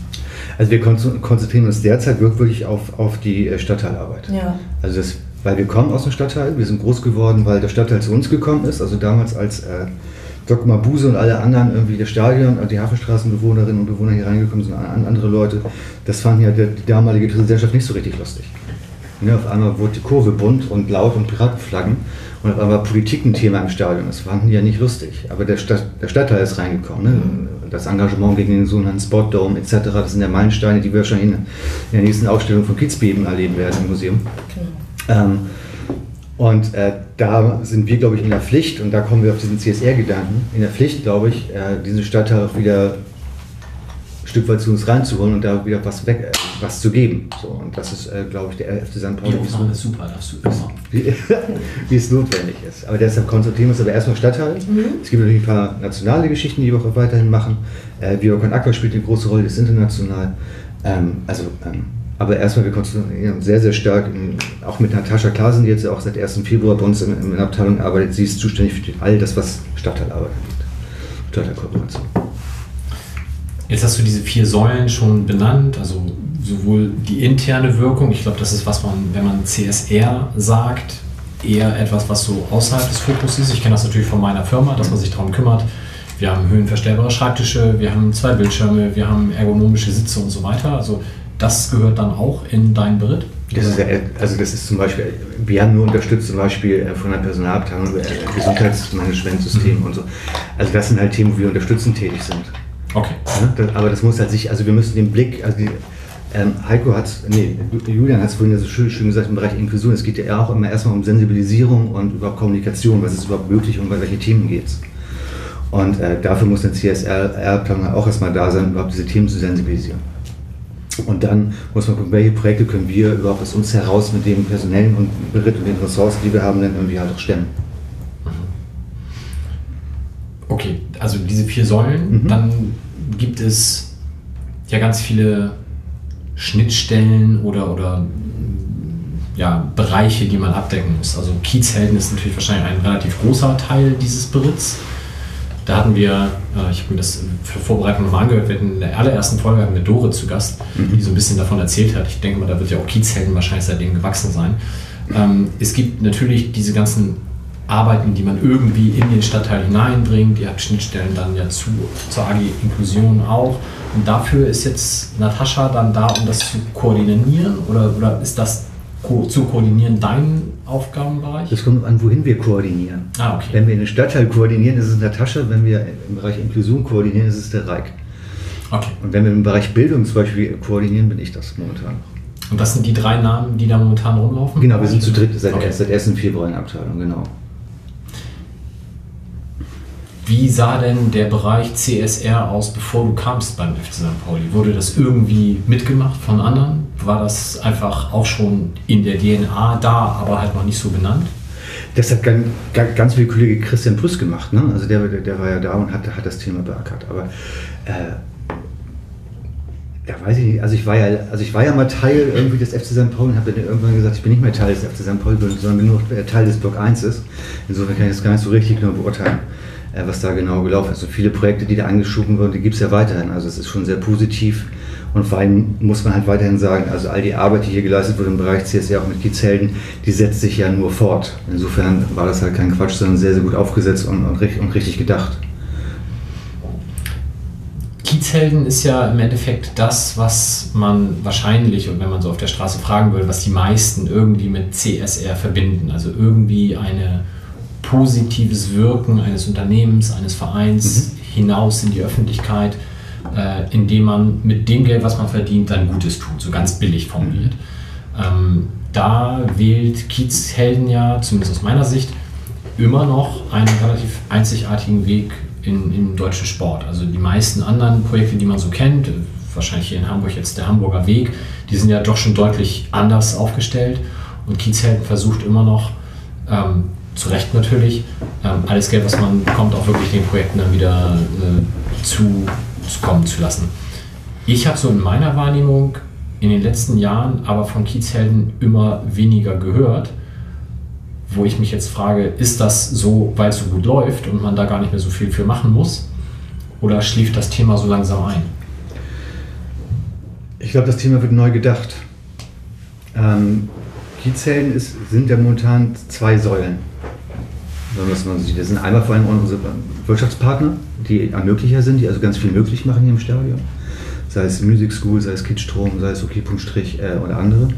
Also wir kon- konzentrieren uns derzeit wirklich auf, auf die äh, Stadtteilarbeit. Ja. Also das, weil wir kommen aus dem Stadtteil, wir sind groß geworden, weil der Stadtteil zu uns gekommen ist. Also damals als äh, Doc Mabuse und alle anderen irgendwie das Stadion, äh, die Hafenstraßenbewohnerinnen und Bewohner hier reingekommen sind, an, andere Leute, das fanden ja die damalige Gesellschaft nicht so richtig lustig. Ne, auf einmal wurde die Kurve bunt und laut und Piratenflaggen und auf einmal war Politik ein Thema im Stadion. Das fanden die ja nicht lustig. Aber der, Stadt, der Stadtteil ist reingekommen. Ne? Das Engagement gegen den sogenannten Sportdome etc., das sind ja Meilensteine, die wir wahrscheinlich in, der nächsten Ausstellung von Kiezbeben erleben werden im Museum. Ähm, und äh, da sind wir, glaube ich, in der Pflicht, und da kommen wir auf diesen CSR-Gedanken, in der Pflicht, glaube ich, äh, diesen Stadtteil auch wieder Stück weit zu uns reinzuholen und da wieder was weg, äh, was zu geben. So, und das ist, äh, glaube ich, der 11. St. Die Pauli, Aufnahme ist super, darfst du immer. wie, wie es notwendig ist. Aber deshalb konzentrieren wir uns aber erstmal Stadtteil. Es gibt natürlich ein paar nationale Geschichten, die wir auch weiterhin machen. Äh, Viocon Aqua spielt eine große Rolle, das ist international. Ähm, also, ähm, aber erstmal, wir konzentrieren uns sehr, sehr stark, in, auch mit Natascha Klasen, die jetzt ja auch seit 1. Februar bei uns in, in der Abteilung arbeitet. Sie ist zuständig für all das, was Stadtteilarbeit angeht. Stadtteilkooperation. Jetzt hast du diese vier Säulen schon benannt, also sowohl die interne Wirkung, ich glaube, das ist, was man, wenn man CSR sagt, eher etwas, was so außerhalb des Fokus ist. Ich kenne das natürlich von meiner Firma, dass man sich darum kümmert. Wir haben höhenverstellbare Schreibtische, wir haben zwei Bildschirme, wir haben ergonomische Sitze und so weiter. Also das gehört dann auch in dein Beritt. Das ist ja, also das ist zum Beispiel, wir haben nur unterstützt zum Beispiel äh, von der Personalabteilung äh, Gesundheitsmanagementsystem und so. Also das sind halt Themen, wo wir unterstützend tätig sind. Okay. Das, aber das muss halt sich, also wir müssen den Blick, also die, ähm, Heiko hat, nee, Julian hat es vorhin ja so schön, schön gesagt im Bereich Inklusion, es geht ja auch immer erstmal um Sensibilisierung und über Kommunikation, was ist überhaupt möglich und bei welchen Themen geht es. Und äh, dafür muss eine CSR-Abteilung auch erstmal da sein, überhaupt diese Themen zu sensibilisieren. Und dann muss man gucken, welche Projekte können wir überhaupt aus uns heraus mit dem personellen und Beritt und den Ressourcen, die wir haben, dann irgendwie halt auch stemmen. Okay, also diese vier Säulen, Mhm. dann gibt es ja ganz viele Schnittstellen oder, oder ja, Bereiche, die man abdecken muss. Also Kiezhelden ist natürlich wahrscheinlich ein relativ großer Teil dieses Beritts. Da hatten wir, äh, ich habe mir das für Vorbereitung nochmal angehört, wir hatten in der allerersten Folge hatten wir Dore zu Gast, die so ein bisschen davon erzählt hat. Ich denke mal, da wird ja auch Kiezhelden wahrscheinlich seitdem gewachsen sein. Ähm, es gibt natürlich diese ganzen Arbeiten, die man irgendwie in den Stadtteil hineinbringt. Ihr habt Schnittstellen dann ja zu, zur AG Inklusion auch. Und dafür ist jetzt Natascha dann da, um das zu koordinieren? Oder, oder ist das ko zu koordinieren dein Aufgabenbereich? Das kommt an, wohin wir koordinieren. Ah, okay. Wenn wir in den Stadtteil koordinieren, ist es Natascha. Wenn wir im Bereich Inklusion koordinieren, ist es der Reik. Okay. Und wenn wir im Bereich Bildung zum Beispiel koordinieren, bin ich das momentan. Und das sind die drei Namen, die da momentan rumlaufen? Genau, wir sind zu dritt seit, Okay. seit 1. Februar in der Abteilung, genau. Wie sah denn der Bereich CSR aus, bevor du kamst beim FC St. Pauli? Wurde das irgendwie mitgemacht von anderen? War das einfach auch schon in der DNA da, aber halt noch nicht so benannt? Das hat ganz, ganz viel Kollege Christian Brüss gemacht. Ne? Also der, der, der war ja da und hat, hat das Thema beackert. Aber äh, ja, weiß ich nicht. Also ich war ja, also ich war ja mal Teil irgendwie des FC St. Pauli und habe dann irgendwann gesagt, ich bin nicht mehr Teil des FC St. Pauli, sondern bin nur Teil des Block 1 ist. Insofern kann ich das gar nicht so richtig genau beurteilen, was da genau gelaufen ist. Also viele Projekte, die da angeschoben wurden, die gibt es ja weiterhin. Also es ist schon sehr positiv. Und vor allem muss man halt weiterhin sagen, also all die Arbeit, die hier geleistet wurde im Bereich CSR, auch mit Kiezhelden, die setzt sich ja nur fort. Insofern war das halt kein Quatsch, sondern sehr, sehr gut aufgesetzt und, und, richtig- und richtig gedacht. Kiezhelden ist ja im Endeffekt das, was man wahrscheinlich, und wenn man so auf der Straße fragen würde, was die meisten irgendwie mit CSR verbinden. Also irgendwie ein positives Wirken eines Unternehmens, eines Vereins hinaus in die Öffentlichkeit, äh, indem man mit dem Geld, was man verdient, dann Gutes tut, so ganz billig formuliert. Ähm, da wählt Kiezhelden ja, zumindest aus meiner Sicht, immer noch einen relativ einzigartigen Weg in, im deutschen Sport. Also die meisten anderen Projekte, die man so kennt, wahrscheinlich hier in Hamburg jetzt der Hamburger Weg, die sind ja doch schon deutlich anders aufgestellt. Und Kiezhelden versucht immer noch, ähm, zu Recht natürlich, ähm, alles Geld, was man bekommt, auch wirklich den Projekten dann wieder äh, zu, zu kommen zu lassen. Ich habe so in meiner Wahrnehmung in den letzten Jahren aber von Kiezhelden immer weniger gehört, wo ich mich jetzt frage, ist das so, weil es so gut läuft und man da gar nicht mehr so viel für machen muss? Oder schläft das Thema so langsam ein? Ich glaube, das Thema wird neu gedacht. Ähm, Kiezhelden ist, sind ja momentan zwei Säulen. Wenn man das sieht. Das sind einmal vor allem unsere Wirtschaftspartner, die Ermöglicher sind, die also ganz viel möglich machen hier im Stadion. Sei es Music School, sei es Kitzstrom, sei es OK. Strich äh, oder andere.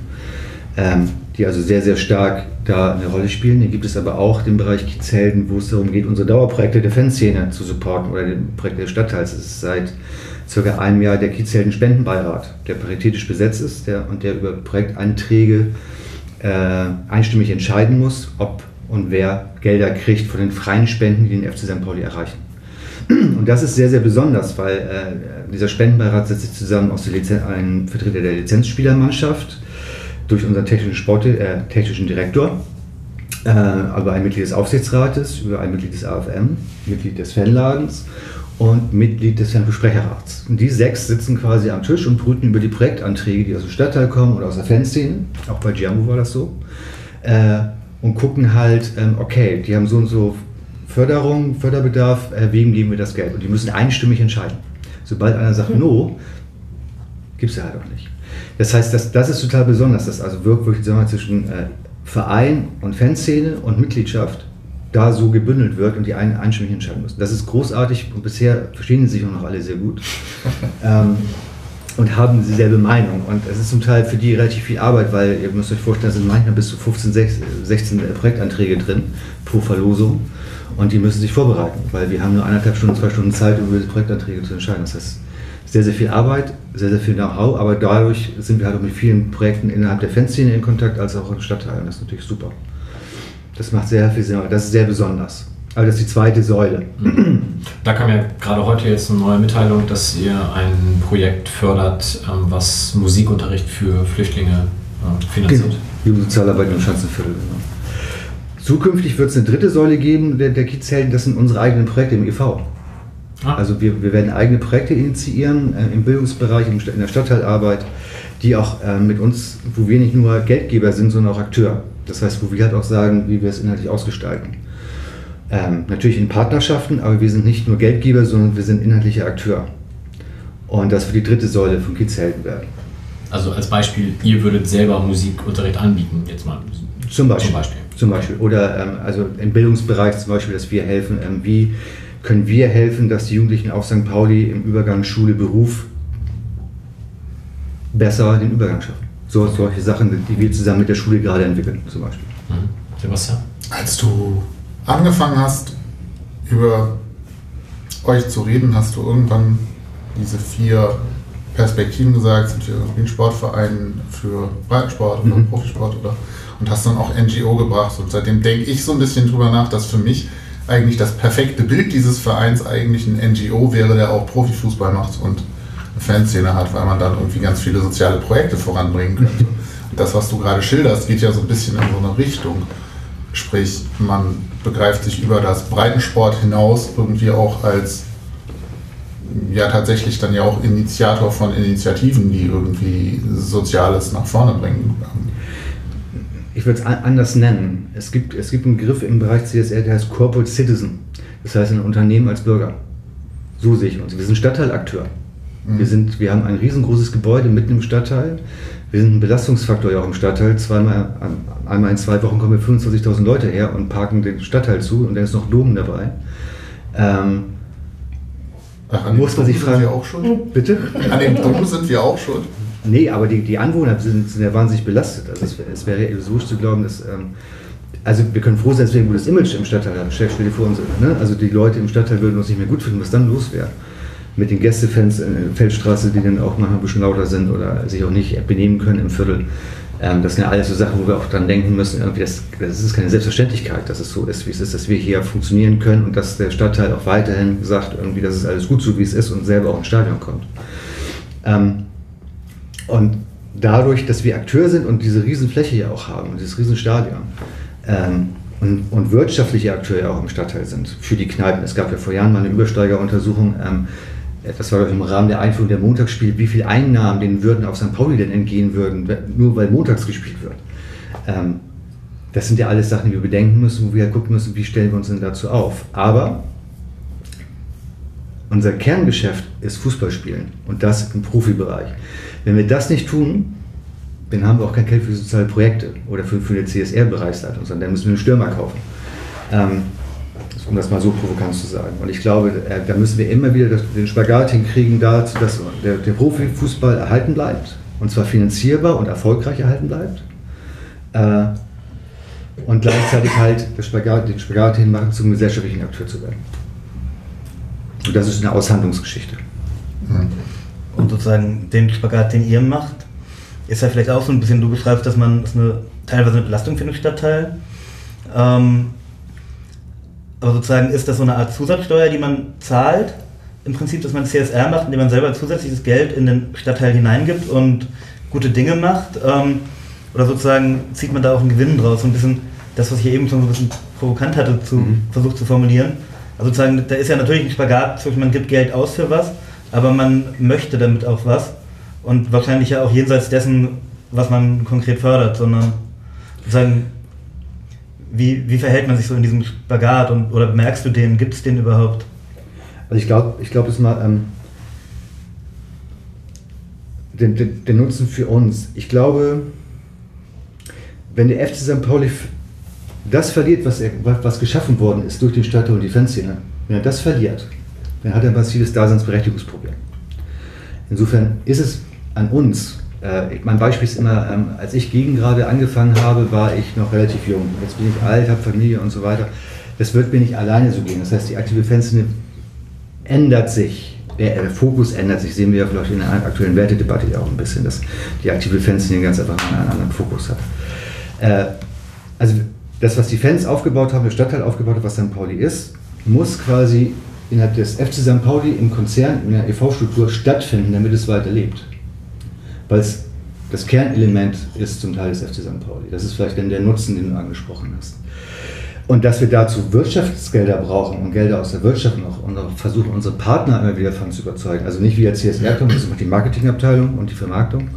Ähm, die also sehr, sehr stark da eine Rolle spielen. Hier gibt es aber auch den Bereich Kiezhelden, wo es darum geht, unsere Dauerprojekte der Fanszene zu supporten oder den Projekte des Stadtteils. Es ist seit circa einem Jahr der Kiezhelden Spendenbeirat, der paritätisch besetzt ist der, und der über Projektanträge äh, einstimmig entscheiden muss, ob und wer Gelder kriegt von den freien Spenden, die den FC St. Pauli erreichen. Und das ist sehr, sehr besonders, weil äh, dieser Spendenbeirat setzt sich zusammen aus einem Vertreter der Lizenzspielermannschaft, durch unseren technischen, Sport, äh, technischen Direktor, äh, aber ein Mitglied des Aufsichtsrates, über ein Mitglied des AFM, Mitglied des Fanladens und Mitglied des Fanbesprecherrats. Und die sechs sitzen quasi am Tisch und brüten über die Projektanträge, die aus dem Stadtteil kommen oder aus der Fanszene, auch bei Giambo war das so, äh, und gucken halt, ähm, okay, die haben so und so Förderung, Förderbedarf, äh, wem geben wir das Geld? Und die müssen einstimmig entscheiden. Sobald einer sagt No, gibt es ja halt auch nicht. Das heißt, das, das ist total besonders, dass also wirklich wir, zwischen äh, Verein und Fanszene und Mitgliedschaft da so gebündelt wird und die einen einstimmig entscheiden müssen. Das ist großartig und bisher verstehen sie sich auch noch alle sehr gut ähm, und haben dieselbe Meinung. Und es ist zum Teil für die relativ viel Arbeit, weil ihr müsst euch vorstellen, da sind manchmal bis zu 15, 16 Projektanträge drin pro Verlosung und die müssen sich vorbereiten, weil wir haben nur eineinhalb Stunden, zwei Stunden Zeit, über diese Projektanträge zu entscheiden. Das heißt, sehr, sehr viel Arbeit, sehr, sehr viel Know-how, aber dadurch sind wir halt auch mit vielen Projekten innerhalb der Fanszene in Kontakt, als auch in Stadtteilen. Das ist natürlich super. Das macht sehr viel Sinn, das ist sehr besonders. Aber das ist die zweite Säule. Da kam ja gerade heute jetzt eine neue Mitteilung, dass ihr ein Projekt fördert, ähm, was Musikunterricht für Flüchtlinge äh, finanziert. Jugendsozialarbeit im Schanzenviertel. Genau. Zukünftig wird es eine dritte Säule geben der, der Kiezhelden, das sind unsere eigenen Projekte im EV. Ah. Also wir, wir werden eigene Projekte initiieren äh, im Bildungsbereich, in der Stadtteilarbeit, die auch äh, mit uns, wo wir nicht nur Geldgeber sind, sondern auch Akteur. Das heißt, wo wir halt auch sagen, wie wir es inhaltlich ausgestalten. Ähm, natürlich in Partnerschaften, aber wir sind nicht nur Geldgeber, sondern wir sind inhaltlicher Akteur. Und das wird die dritte Säule von Kiezhelden werden. Also als Beispiel, ihr würdet selber Musikunterricht anbieten, jetzt mal. Zum Beispiel. Zum Beispiel. Zum Beispiel. Oder ähm, also im Bildungsbereich zum Beispiel, dass wir helfen, ähm, wie können wir helfen, dass die Jugendlichen auf St. Pauli im Übergang Schule-Beruf besser den Übergang schaffen. So, solche Sachen, die wir zusammen mit der Schule gerade entwickeln, zum Beispiel. Mhm. Sebastian? Als du angefangen hast, über euch zu reden, hast du irgendwann diese vier Perspektiven gesagt, sind wir irgendwie ein Sportverein für Breitensport oder mhm. Profisport oder und hast dann auch NGO gebracht. Und seitdem denke ich so ein bisschen drüber nach, dass für mich eigentlich das perfekte Bild dieses Vereins eigentlich ein NGO wäre, der auch Profifußball macht und eine Fanszene hat, weil man dann irgendwie ganz viele soziale Projekte voranbringen könnte. Und das, was du gerade schilderst, geht ja so ein bisschen in so eine Richtung. Sprich, man begreift sich über das Breitensport hinaus irgendwie auch als ja tatsächlich dann ja auch Initiator von Initiativen, die irgendwie Soziales nach vorne bringen ich würde es anders nennen. Es gibt, es gibt einen Begriff im Bereich CSR, der heißt Corporate Citizen. Das heißt ein Unternehmen als Bürger. So sehe ich uns. Wir sind Stadtteilakteur. Mhm. Wir, sind, wir haben ein riesengroßes Gebäude mitten im Stadtteil. Wir sind ein Belastungsfaktor ja auch im Stadtteil. Zweimal, einmal in zwei Wochen kommen 25.000 Leute her und parken den Stadtteil zu und dann ist noch Dom dabei. Ähm, Ach, muss man sich fragen. Sind wir auch schuld? Bitte? An dem Dom sind wir auch schuld. Nee, aber die, die Anwohner sind, sind ja wahnsinnig belastet. Also es, es wäre illusorisch zu glauben, dass. Ähm, also wir können froh sein, dass wir ein gutes Image im Stadtteil haben. Stell, dir vor, uns, ne? also die Leute im Stadtteil würden uns nicht mehr gut finden, was dann los wäre. Mit den Gästefans in der Feldstraße, die dann auch manchmal ein bisschen lauter sind oder sich auch nicht benehmen können im Viertel. Ähm, das sind ja alles so Sachen, wo wir auch dran denken müssen, irgendwie das, das ist keine Selbstverständlichkeit, dass es so ist, wie es ist, dass wir hier funktionieren können und dass der Stadtteil auch weiterhin sagt, irgendwie, dass es alles gut so, wie es ist und selber auch ins Stadion kommt. Ähm, und dadurch, dass wir Akteur sind und diese Riesenfläche ja auch haben, dieses Riesenstadion, ähm, und, und wirtschaftliche Akteure auch im Stadtteil sind für die Kneipen. Es gab ja vor Jahren mal eine Übersteigeruntersuchung, ähm, das war im Rahmen der Einführung der Montagsspiele, wie viel Einnahmen den Würden auf St. Pauli denn entgehen würden, nur weil montags gespielt wird. Ähm, das sind ja alles Sachen, die wir bedenken müssen, wo wir gucken müssen, wie stellen wir uns denn dazu auf. Aber unser Kerngeschäft ist Fußballspielen und das im Profibereich. Wenn wir das nicht tun, dann haben wir auch kein Geld für soziale Projekte oder für, für eine CSR-Bereichsleitung, sondern dann müssen wir einen Stürmer kaufen. Ähm, um das mal so provokant zu sagen. Und ich glaube, äh, da müssen wir immer wieder den Spagat hinkriegen dazu, dass der, der Profifußball erhalten bleibt. Und zwar finanzierbar und erfolgreich erhalten bleibt. Äh, und gleichzeitig halt Spagat, den Spagat hinmachen, zum gesellschaftlichen Akteur zu werden. Und das ist eine Aushandlungsgeschichte. Und sozusagen den Spagat, den ihr macht, ist ja vielleicht auch so ein bisschen, du beschreibst, dass man, das eine, teilweise eine Belastung für den Stadtteil. Ähm, aber sozusagen ist das so eine Art Zusatzsteuer, die man zahlt, im Prinzip, dass man CSR macht, indem man selber zusätzliches Geld in den Stadtteil hineingibt und gute Dinge macht. Ähm, oder sozusagen zieht man da auch einen Gewinn draus, so ein bisschen das, was ich eben schon so ein bisschen provokant hatte, zu, mhm. versucht zu formulieren. Also sozusagen, da ist ja natürlich ein Spagat zwischen, man gibt Geld aus für was, aber man möchte damit auch was. Und wahrscheinlich ja auch jenseits dessen, was man konkret fördert, sondern sozusagen, wie, wie verhält man sich so in diesem Spagat und, oder merkst du den, gibt es den überhaupt? Also ich glaube, ich glaube, es mal ähm, den, den, den Nutzen für uns. Ich glaube, wenn der FC St. Pauli das verliert, was, er, was geschaffen worden ist durch den Stadtteil und die Fanszene, wenn er das verliert, dann hat er ein massives Daseinsberechtigungsproblem. Insofern ist es an uns, äh, mein Beispiel ist immer, ähm, als ich gegen gerade angefangen habe, war ich noch relativ jung. Jetzt bin ich alt, habe Familie und so weiter. Das wird mir nicht alleine so gehen. Das heißt, die aktive Fanszene ändert sich. Der, der Fokus ändert sich, sehen wir ja vielleicht in der aktuellen Wertedebatte ja auch ein bisschen, dass die aktive Fanszene ganz einfach einen anderen Fokus hat. Äh, also das, was die Fans aufgebaut haben, der Stadtteil aufgebaut hat, was St. Pauli ist, muss quasi innerhalb des FC St. Pauli im Konzern, in der EV-Struktur stattfinden, damit es weiterlebt. Weil es das Kernelement ist zum Teil des FC St. Pauli. Das ist vielleicht dann der Nutzen, den du angesprochen hast. Und dass wir dazu Wirtschaftsgelder brauchen und Gelder aus der Wirtschaft noch und versuchen, unsere Partner immer wieder davon zu überzeugen. Also nicht wie der CSR kommt, das ist die Marketingabteilung und die Vermarktung.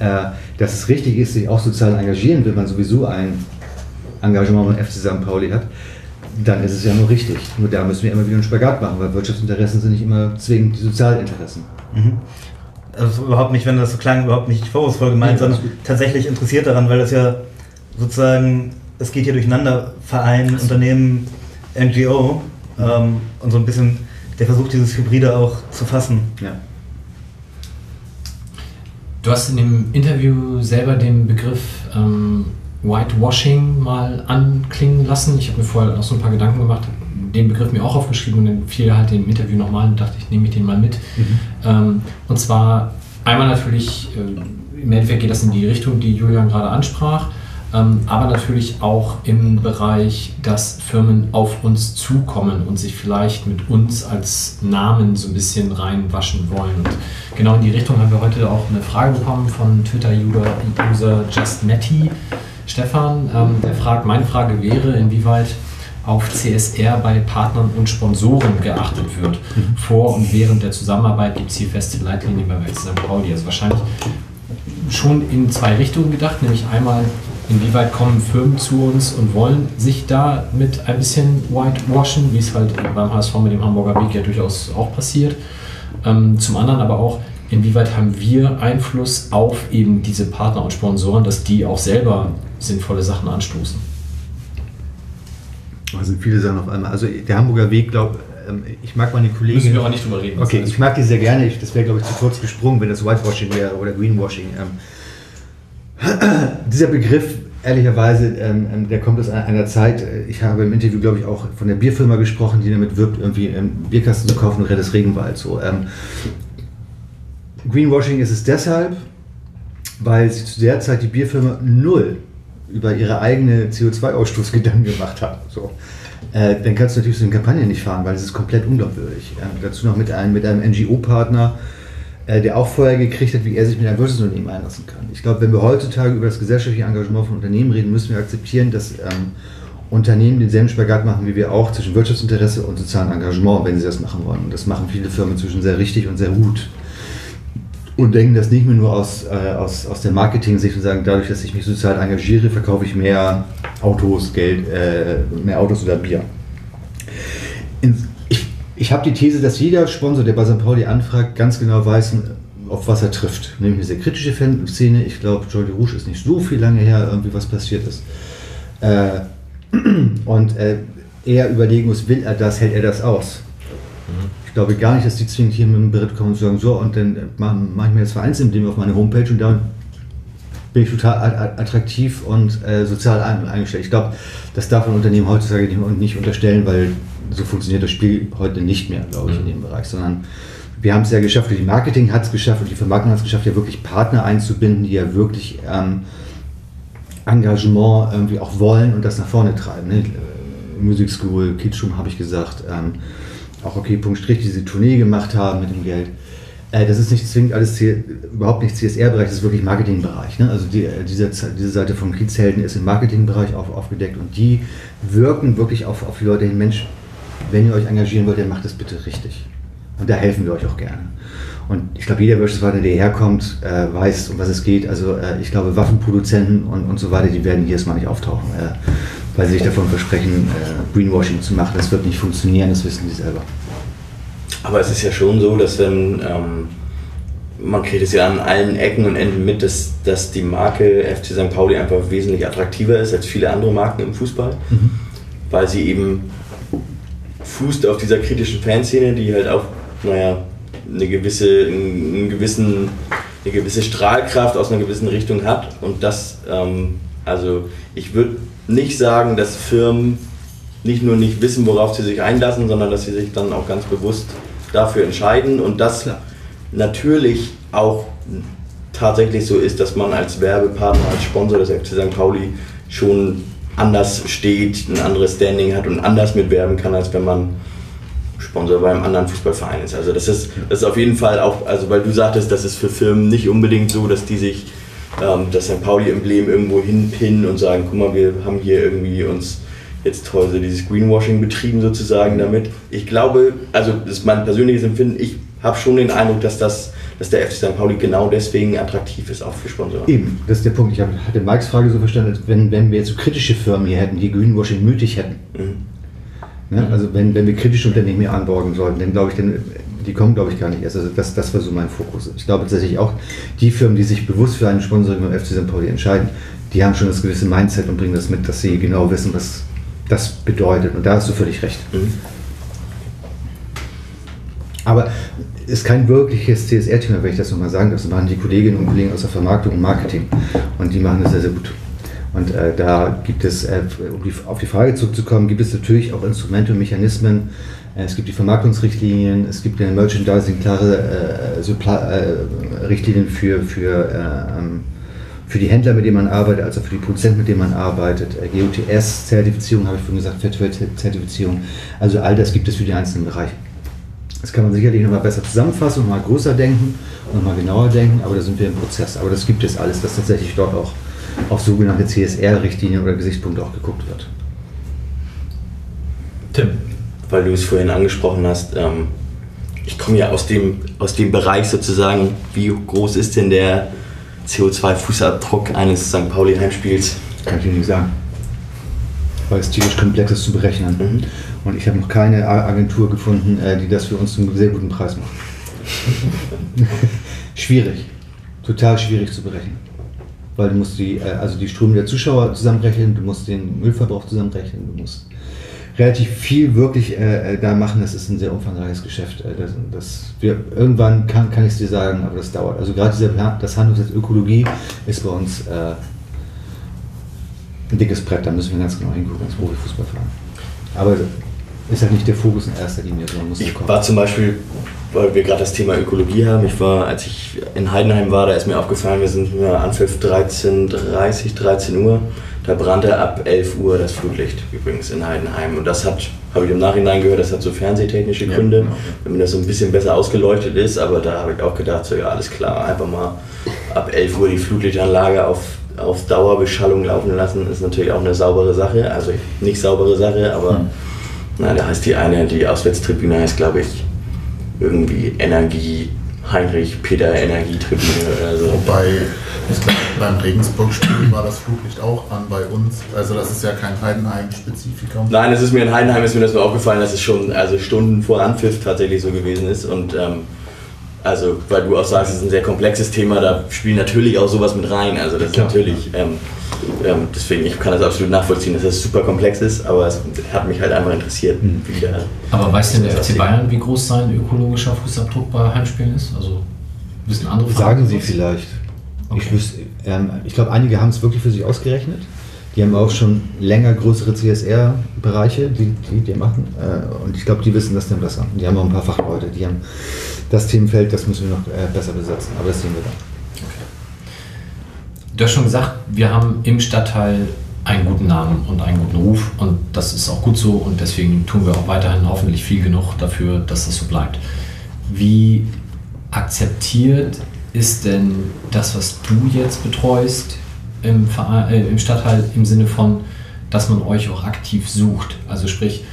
Äh, dass es richtig ist, sich auch sozial engagieren, wenn man sowieso ein Engagement beim FC St. Pauli hat, dann ist es ja nur richtig. Nur da müssen wir immer wieder einen Spagat machen, weil Wirtschaftsinteressen sind nicht immer zwingend die Sozialinteressen. Mhm. Also überhaupt nicht, wenn das so klang, überhaupt nicht vorwurfsvoll gemeint, ja, sondern tatsächlich interessiert daran, weil das ja sozusagen, es geht hier durcheinander, Verein, Unternehmen, NGO ähm, und so ein bisschen der Versuch, dieses Hybride auch zu fassen. Ja. Du hast in dem Interview selber den Begriff ähm, Whitewashing mal anklingen lassen. Ich habe mir vorher noch so ein paar Gedanken gemacht, den Begriff mir auch aufgeschrieben und dann fiel halt im Interview nochmal und dachte, ich nehme den mal mit. Mhm. Ähm, und zwar einmal natürlich, äh, im Endeffekt geht das in die Richtung, die Julian gerade ansprach, ähm, aber natürlich auch im Bereich, dass Firmen auf uns zukommen und sich vielleicht mit uns als Namen so ein bisschen reinwaschen wollen. Und genau in die Richtung haben wir heute auch eine Frage bekommen von Twitter-User JustNetty. Stefan, ähm, der fragt, meine Frage wäre, inwieweit auf CSR bei Partnern und Sponsoren geachtet wird. Mhm. Vor und während der Zusammenarbeit gibt es hier feste Leitlinien beim FC St. Pauli. Also wahrscheinlich schon in zwei Richtungen gedacht, nämlich einmal, inwieweit kommen Firmen zu uns und wollen sich da mit ein bisschen whitewashen, wie es halt beim HSV mit dem Hamburger Weg ja durchaus auch passiert. Ähm, zum anderen aber auch, inwieweit haben wir Einfluss auf eben diese Partner und Sponsoren, dass die auch selber sinnvolle Sachen anstoßen? Da sind viele Sachen auf einmal. Also der Hamburger Weg, glaube ähm, ich mag meine Kollegen. Müssen wir auch nicht drüber reden. Okay, ich mag die sehr gerne. Ich, das wäre, glaube ich, zu kurz gesprungen, wenn das Whitewashing wäre oder Greenwashing. Ähm, dieser Begriff, ehrlicherweise, ähm, ähm, der kommt aus einer Zeit. Äh, ich habe im Interview, glaube ich, auch von der Bierfirma gesprochen, die damit wirbt, irgendwie einen Bierkasten zu kaufen und Rettes Regenwald. So. Ähm, Greenwashing ist es deshalb, weil sich zu der Zeit die Bierfirma null über ihre eigene CO2-Ausstoß Gedanken gemacht hat. So. Äh, dann kannst du natürlich so eine Kampagne nicht fahren, weil es ist komplett unglaubwürdig. Äh, dazu noch mit einem, mit einem NGO-Partner, äh, der auch vorher gekriegt hat, wie er sich mit einem Wirtschaftsunternehmen einlassen kann. Ich glaube, wenn wir heutzutage über das gesellschaftliche Engagement von Unternehmen reden, müssen wir akzeptieren, dass ähm, Unternehmen denselben Spagat machen wie wir auch zwischen Wirtschaftsinteresse und sozialem Engagement, wenn sie das machen wollen. Und das machen viele Firmen inzwischen sehr richtig und sehr gut. Und denken das nicht mehr nur aus, äh, aus, aus der Marketing-Sicht und sagen, dadurch, dass ich mich sozial engagiere, verkaufe ich mehr Autos, Geld, äh, mehr Autos oder Bier. In, ich ich habe die These, dass jeder Sponsor, der bei St. Pauli anfragt, ganz genau weiß, auf was er trifft. Nämlich eine sehr kritische Fanszene. Ich glaube, Jordi Rouge ist nicht so viel lange her, irgendwie was passiert ist. Äh, und äh, er überlegen muss, will er das, hält er das aus? Ich glaube gar nicht, dass die zwingend hier mit dem Bericht kommen und sagen, so, und dann mache mach ich mir das Vereinsemblem auf meine Homepage und dann bin ich total attraktiv und äh, sozial eingestellt. Ich glaube, das darf ein Unternehmen heutzutage nicht unterstellen, weil so funktioniert das Spiel heute nicht mehr, glaube ich, in dem Bereich, sondern wir haben es ja geschafft, die Marketing hat es geschafft und die Vermarktung hat es geschafft, ja wirklich Partner einzubinden, die ja wirklich ähm, Engagement irgendwie auch wollen und das nach vorne treiben. Ne? Music School, Kitschum habe ich gesagt, ähm, auch okay, Punkt Strich, die diese Tournee gemacht haben mit dem Geld. Äh, das ist nicht zwingend alles, überhaupt nicht CSR-Bereich, das ist wirklich Marketingbereich. Ne? Also die, äh, diese, diese Seite von Kiezhelden ist im Marketingbereich auf, aufgedeckt und die wirken wirklich auf, auf die Leute hin, Mensch, wenn ihr euch engagieren wollt, dann macht es bitte richtig. Und da helfen wir euch auch gerne. Und ich glaube, jeder Wirtschaftspartner, der herkommt, äh, weiß, um was es geht. Also äh, ich glaube, Waffenproduzenten und, und so weiter, die werden hier erstmal nicht auftauchen, weil sie sich davon versprechen, äh, Greenwashing zu machen. Das wird nicht funktionieren, das wissen die selber. Aber es ist ja schon so, dass wenn, ähm, man kriegt es ja an allen Ecken und Enden mit, dass, dass die Marke FC St. Pauli einfach wesentlich attraktiver ist als viele andere Marken im Fußball, mhm. weil sie eben fußt auf dieser kritischen Fanszene, die halt auch, naja, eine gewisse, einen gewissen, eine gewisse Strahlkraft aus einer gewissen Richtung hat. Und das, ähm, also ich würde nicht sagen, dass Firmen nicht nur nicht wissen, worauf sie sich einlassen, sondern dass sie sich dann auch ganz bewusst dafür entscheiden und das ja. natürlich auch tatsächlich so ist, dass man als Werbepartner, als Sponsor des FC St. Pauli schon anders steht, ein anderes Standing hat und anders mitwerben kann, als wenn man Sponsor beim anderen Fußballverein ist. Also das ist, das ist auf jeden Fall auch, also weil du sagtest, das ist für Firmen nicht unbedingt so, dass die sich ähm, das St. Pauli-Emblem irgendwo hinpinnen und sagen, guck mal, wir haben hier irgendwie uns jetzt toll so dieses Greenwashing betrieben sozusagen damit. Ich glaube, also das ist mein persönliches Empfinden, ich habe schon den Eindruck, dass das dass der FC St. Pauli genau deswegen attraktiv ist, auch für Sponsoren. Eben, das ist der Punkt. Ich hatte Mikes Frage so verstanden, wenn, wenn wir jetzt so kritische Firmen hier hätten, die Greenwashing mütig hätten, mhm. Ne? Also wenn, wenn wir kritische Unternehmen hier anborgen sollten, dann glaube ich, dann, die kommen glaube ich gar nicht erst. Also das, das war so mein Fokus. Ich glaube tatsächlich auch, die Firmen, die sich bewusst für einen Sponsoring beim FC St. Pauli entscheiden, die haben schon das gewisse Mindset und bringen das mit, dass sie genau wissen, was das bedeutet. Und da hast du völlig recht. Mhm. Aber es ist kein wirkliches CSR-Thema, wenn ich das nochmal sagen darf. Das machen die Kolleginnen und Kollegen aus der Vermarktung und Marketing. Und die machen das sehr, sehr gut. Und äh, da gibt es, äh, um die, auf die Frage zurückzukommen, gibt es natürlich auch Instrumente und Mechanismen. Äh, es gibt die Vermarktungsrichtlinien, es gibt in Merchandising klare äh, äh, Richtlinien für, für, äh, ähm, für die Händler, mit denen man arbeitet, also für die Produzenten, mit denen man arbeitet. GOTS-Zertifizierung, habe ich vorhin gesagt, Fairtrade-Zertifizierung. Also all das gibt es für die einzelnen Bereiche. Das kann man sicherlich nochmal besser zusammenfassen und mal größer denken und nochmal genauer denken, aber da sind wir im Prozess. Aber das gibt es alles, dass tatsächlich dort auch auf sogenannte CSR-Richtlinien oder Gesichtspunkte auch geguckt wird. Tim. Weil du es vorhin angesprochen hast, ähm, ich komme ja aus dem, aus dem Bereich sozusagen, wie groß ist denn der CO2-Fußabdruck eines St. Pauli Heimspiels? Kann ich dir nicht sagen. Weil es tierisch komplex ist zu berechnen. Mhm. Und ich habe noch keine Agentur gefunden, äh, die das für uns zu einem sehr guten Preis macht. schwierig. Total schwierig zu berechnen weil du musst die, äh, also die Ströme der Zuschauer zusammenrechnen, du musst den Müllverbrauch zusammenrechnen, du musst relativ viel wirklich äh, äh, da machen. Das ist ein sehr umfangreiches Geschäft. Äh, das, das wir, irgendwann kann, kann ich es dir sagen, aber das dauert. Also gerade dieser, das Handelsnetz Ökologie ist bei uns äh, ein dickes Brett. Da müssen wir ganz genau hingucken als Profifußballverein. Aber ist halt nicht der Fokus in erster Linie, sondern muss Ich war zum Beispiel weil wir gerade das Thema Ökologie haben. Ich war, als ich in Heidenheim war, da ist mir aufgefallen, wir sind wir Anpfiff 13.30, 13 Uhr. Da brannte ab 11 Uhr das Flutlicht übrigens in Heidenheim. Und das hat, habe ich im Nachhinein gehört, das hat so fernsehtechnische Gründe, genau. damit das so ein bisschen besser ausgeleuchtet ist. Aber da habe ich auch gedacht, so ja, alles klar, einfach mal ab 11 Uhr die Flutlichtanlage auf, auf Dauerbeschallung laufen lassen, ist natürlich auch eine saubere Sache. Also nicht saubere Sache, aber na, da heißt die eine, die Auswärtstribüne heißt, glaube ich, irgendwie Energie, Heinrich Peter Energietribüne oder so. Wobei, ich glaube, beim Regensburg-Spiel war das Flutlicht auch an bei uns. Also das ist ja kein Heidenheim-Spezifikum. Nein, es ist mir in Heidenheim ist mir das nur aufgefallen, dass es schon also Stunden vor Anpfiff tatsächlich so gewesen ist und ähm, also weil du auch sagst, es ist ein sehr komplexes Thema, da spielt natürlich auch sowas mit rein. Also das ist natürlich ähm, ähm, deswegen ich kann das absolut nachvollziehen, dass das super komplex ist, aber es hat mich halt einfach interessiert, wie der Aber weiß denn der FC. Bayern, wie groß sein ökologischer Fußabdruck bei Heimspielen ist? Also wissen andere Sagen Vereine Sie vielleicht. Okay. Ich, wüsste, ähm, ich glaube, einige haben es wirklich für sich ausgerechnet. Die haben auch schon länger größere CSR-Bereiche, die, die die machen. Äh, und ich glaube, die wissen das dann besser. Die haben auch ein paar Fachleute, die haben das Themenfeld, das müssen wir noch äh, besser besetzen. Aber das sehen wir dann. Du hast schon gesagt, wir haben im Stadtteil einen guten Namen und einen guten Ruf und das ist auch gut so und deswegen tun wir auch weiterhin hoffentlich viel genug dafür, dass das so bleibt. Wie akzeptiert ist denn das, was du jetzt betreust im, äh, im Stadtteil im Sinne von, dass man euch auch aktiv sucht? Also sprich,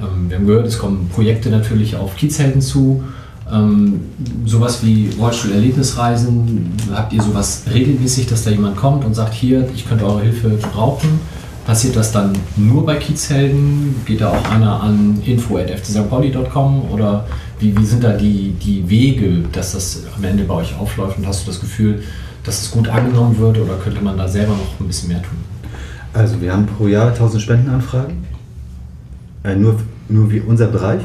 ähm, wir haben gehört, es kommen Projekte natürlich auf Kiezhelden zu. Ähm, sowas wie Rollstuhl-Erlebnisreisen, habt ihr sowas regelmäßig, dass da jemand kommt und sagt, hier, ich könnte eure Hilfe gebrauchen? Passiert das dann nur bei Kiezhelden? Geht da auch einer an info.fcstpauli.com oder wie, wie sind da die, die Wege, dass das am Ende bei euch aufläuft und hast du das Gefühl, dass es gut angenommen wird oder könnte man da selber noch ein bisschen mehr tun? Also wir haben pro Jahr 1000 Spendenanfragen. Äh, nur, nur wie unser Bereich.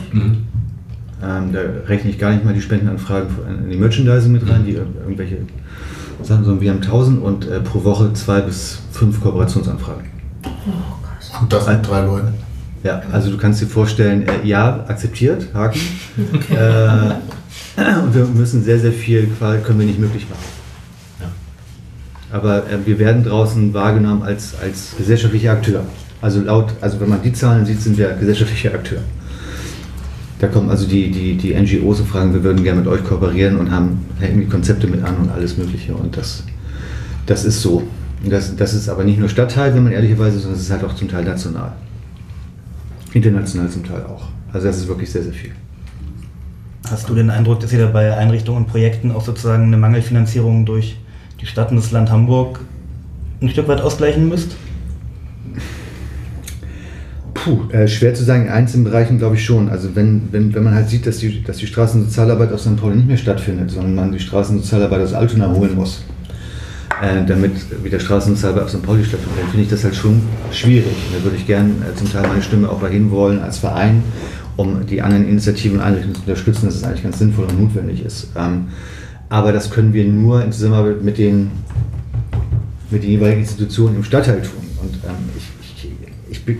Ähm, da rechne ich gar nicht mal die Spendenanfragen in die Merchandising mit rein, die ir- irgendwelche Sachen, sondern wir haben 1000 und äh, pro Woche zwei bis fünf Kooperationsanfragen. Und das mit drei Leuten. Ja, also du kannst dir vorstellen, äh, ja, akzeptiert, Haken. Äh, und wir müssen sehr, sehr viel, können wir nicht möglich machen. Aber äh, wir werden draußen wahrgenommen als, als gesellschaftlicher Akteur. Also laut, also wenn man die Zahlen sieht, sind wir gesellschaftlicher Akteur. Da kommen also die, die, die NGOs und fragen, wir würden gerne mit euch kooperieren und haben hängen die Konzepte mit an und alles Mögliche. Und das, das ist so. Das, das ist aber nicht nur Stadtteil, wenn man ehrlicherweise, sondern es ist halt auch zum Teil national. International zum Teil auch. Also das ist wirklich sehr, sehr viel. Hast du den Eindruck, dass ihr da bei Einrichtungen und Projekten auch sozusagen eine Mangelfinanzierung durch die Stadt und das Land Hamburg ein Stück weit ausgleichen müsst? Puh, äh, schwer zu sagen, in einzelnen Bereichen glaube ich schon. Also wenn, wenn, wenn man halt sieht, dass die, dass die Straßensozialarbeit aus St. Pauli nicht mehr stattfindet, sondern man die Straßensozialarbeit aus Altona holen muss, äh, damit wieder Straßensozialarbeit auf St. Pauli stattfindet, dann finde ich das halt schon schwierig. Da würde ich gerne äh, zum Teil meine Stimme auch dahin wollen als Verein, um die anderen Initiativen und Einrichtungen zu unterstützen, dass es eigentlich ganz sinnvoll und notwendig ist. Ähm, aber das können wir nur in Zusammenarbeit mit den, mit den jeweiligen Institutionen im Stadtteil tun. Und ähm, ich, ich, ich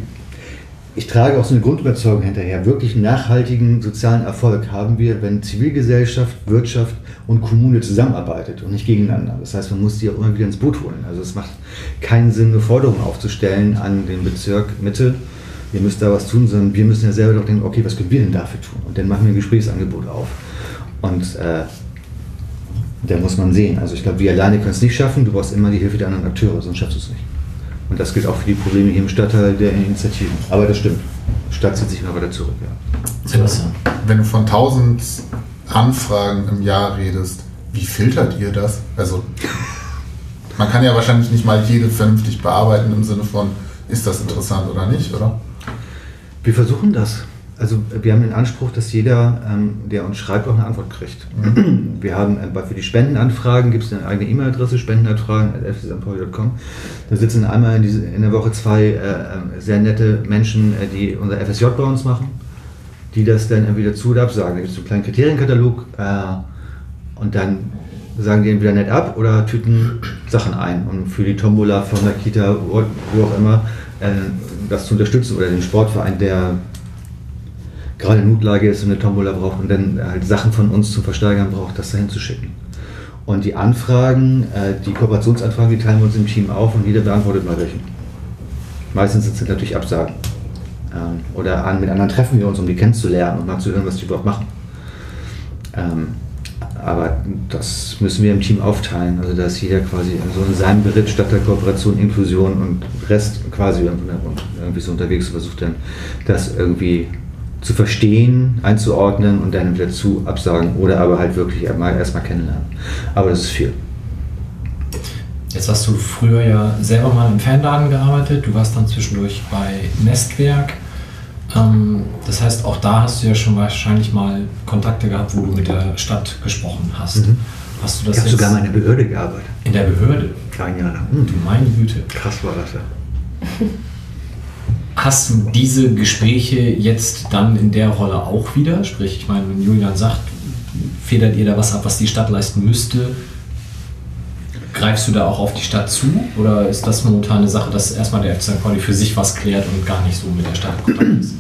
ich trage auch so eine Grundüberzeugung hinterher. Wirklich nachhaltigen sozialen Erfolg haben wir, wenn Zivilgesellschaft, Wirtschaft und Kommune zusammenarbeitet und nicht gegeneinander. Das heißt, man muss die auch immer wieder ins Boot holen. Also es macht keinen Sinn, eine Forderung aufzustellen an den Bezirk Mitte, ihr müsst da was tun, sondern wir müssen ja selber doch denken, okay, was können wir denn dafür tun? Und dann machen wir ein Gesprächsangebot auf. Und äh, da muss man sehen. Also ich glaube, wir alleine können es nicht schaffen. Du brauchst immer die Hilfe der anderen Akteure, sonst schaffst du es nicht. Und das gilt auch für die Probleme hier im Stadtteil der Initiativen. Aber das stimmt. Die Stadt zieht sich immer weiter zurück, ja. Sebastian. Wenn du von 1000 Anfragen im Jahr redest, wie filtert ihr das? Also, man kann ja wahrscheinlich nicht mal jede vernünftig bearbeiten im Sinne von, ist das interessant oder nicht, oder? Wir versuchen das. Also wir haben den Anspruch, dass jeder, ähm, der uns schreibt, auch eine Antwort kriegt. Wir haben äh, für die Spendenanfragen gibt es eine eigene E-Mail-Adresse, spendenanfragen.fcsampoli.com. Da sitzen einmal in, diese, in der Woche zwei äh, äh, sehr nette Menschen, äh, die unser FSJ bei uns machen, die das dann entweder zu oder absagen. Da gibt es einen kleinen Kriterienkatalog äh, und dann sagen die entweder nett ab oder tüten Sachen ein. Und für die Tombola von der Kita, wo, auch immer, äh, das zu unterstützen oder den Sportverein, der gerade Notlage ist und eine Tombola braucht und dann halt Sachen von uns zum Versteigern braucht, das dahin zu schicken. Und die Anfragen, äh, die Kooperationsanfragen, die teilen wir uns im Team auf und jeder beantwortet mal welchen. Meistens sind es natürlich Absagen. Ähm, oder an, mit anderen treffen wir uns, um die kennenzulernen und mal zu hören, was die überhaupt machen. Ähm, aber das müssen wir im Team aufteilen. Also da ist jeder quasi so in seinem Beritt statt der Kooperation, Inklusion und Rest quasi irgendwie so unterwegs versucht dann das irgendwie zu verstehen, einzuordnen und dann wieder zu absagen oder aber halt wirklich erstmal, erstmal kennenlernen. Aber das ist viel. Jetzt hast du früher ja selber mal im Fanladen gearbeitet, du warst dann zwischendurch bei Nestwerk. Ähm, das heißt, auch da hast du ja schon wahrscheinlich mal Kontakte gehabt, wo du mit der Stadt gesprochen hast. Mhm. Hast du das ich habe sogar mal in der Behörde gearbeitet. In der Behörde? Ein Jahr lang. Mhm. Du meine Güte. Krass war das ja. Hast du diese Gespräche jetzt dann in der Rolle auch wieder? Sprich, ich meine, wenn Julian sagt, federt ihr da was ab, was die Stadt leisten müsste, greifst du da auch auf die Stadt zu? Oder ist das momentan eine Sache, dass erstmal der FC St. Pauli für sich was klärt und gar nicht so mit der Stadt in Kontakt ist?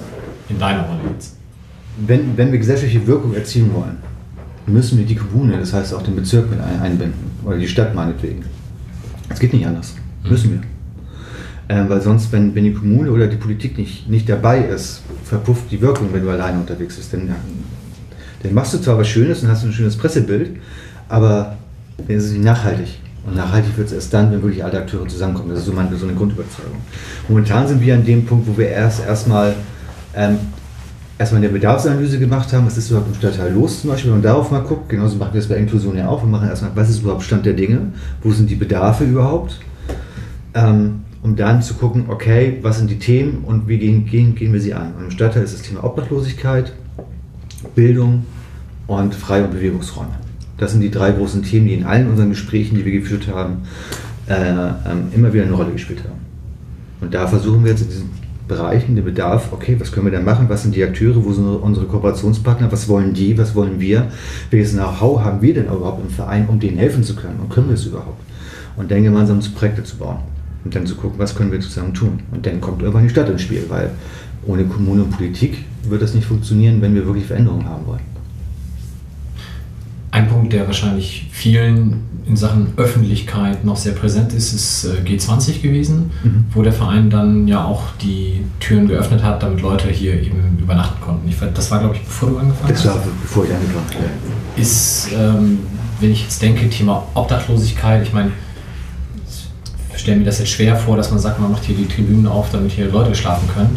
In deiner Rolle jetzt. Wenn, wenn wir gesellschaftliche Wirkung erzielen wollen, müssen wir die Kommune, das heißt auch den Bezirk mit einbinden. Oder die Stadt meinetwegen. Es geht nicht anders. Mhm. Müssen wir. Ähm, weil sonst, wenn, wenn die Kommune oder die Politik nicht, nicht dabei ist, verpufft die Wirkung, wenn du alleine unterwegs bist. Dann, dann machst du zwar was Schönes und hast ein schönes Pressebild, aber dann ist es nicht nachhaltig. Und nachhaltig wird es erst dann, wenn wirklich alle Akteure zusammenkommen. Das ist so, meine, so eine Grundüberzeugung. Momentan sind wir an dem Punkt, wo wir erst erstmal ähm, erstmal eine Bedarfsanalyse gemacht haben, was ist überhaupt im Stadtteil los zum Beispiel, wenn man darauf mal guckt, genauso machen wir es bei Inklusion ja auch, wir machen erstmal, was ist überhaupt Stand der Dinge, wo sind die Bedarfe überhaupt, ähm, um dann zu gucken, okay, was sind die Themen und wie gehen, gehen, gehen wir sie an. Und im Stadtteil ist das Thema Obdachlosigkeit, Bildung und Frei- und Bewegungsräume. Das sind die drei großen Themen, die in allen unseren Gesprächen, die wir geführt haben, äh, ähm, immer wieder eine Rolle gespielt haben. Und da versuchen wir jetzt in diesen Bereichen den Bedarf, okay, was können wir denn machen, was sind die Akteure, wo sind unsere Kooperationspartner, was wollen die, was wollen wir, welches Know-how haben wir denn überhaupt im Verein, um denen helfen zu können und können wir es überhaupt? Und dann gemeinsam Projekte zu bauen und dann zu gucken, was können wir zusammen tun. Und dann kommt irgendwann die Stadt ins Spiel, weil ohne Kommune und Politik wird das nicht funktionieren, wenn wir wirklich Veränderungen haben wollen. Ein Punkt, der wahrscheinlich vielen in Sachen Öffentlichkeit noch sehr präsent ist, ist äh, G20 gewesen, mhm. wo der Verein dann ja auch die Türen geöffnet hat, damit Leute hier eben übernachten konnten. Ich, das war, glaube ich, bevor du angefangen hast. Das war, bevor ich angefangen habe. Ist, ähm, wenn ich jetzt denke, Thema Obdachlosigkeit, ich meine, ich stelle mir das jetzt schwer vor, dass man sagt, man macht hier die Tribünen auf, damit hier Leute schlafen können.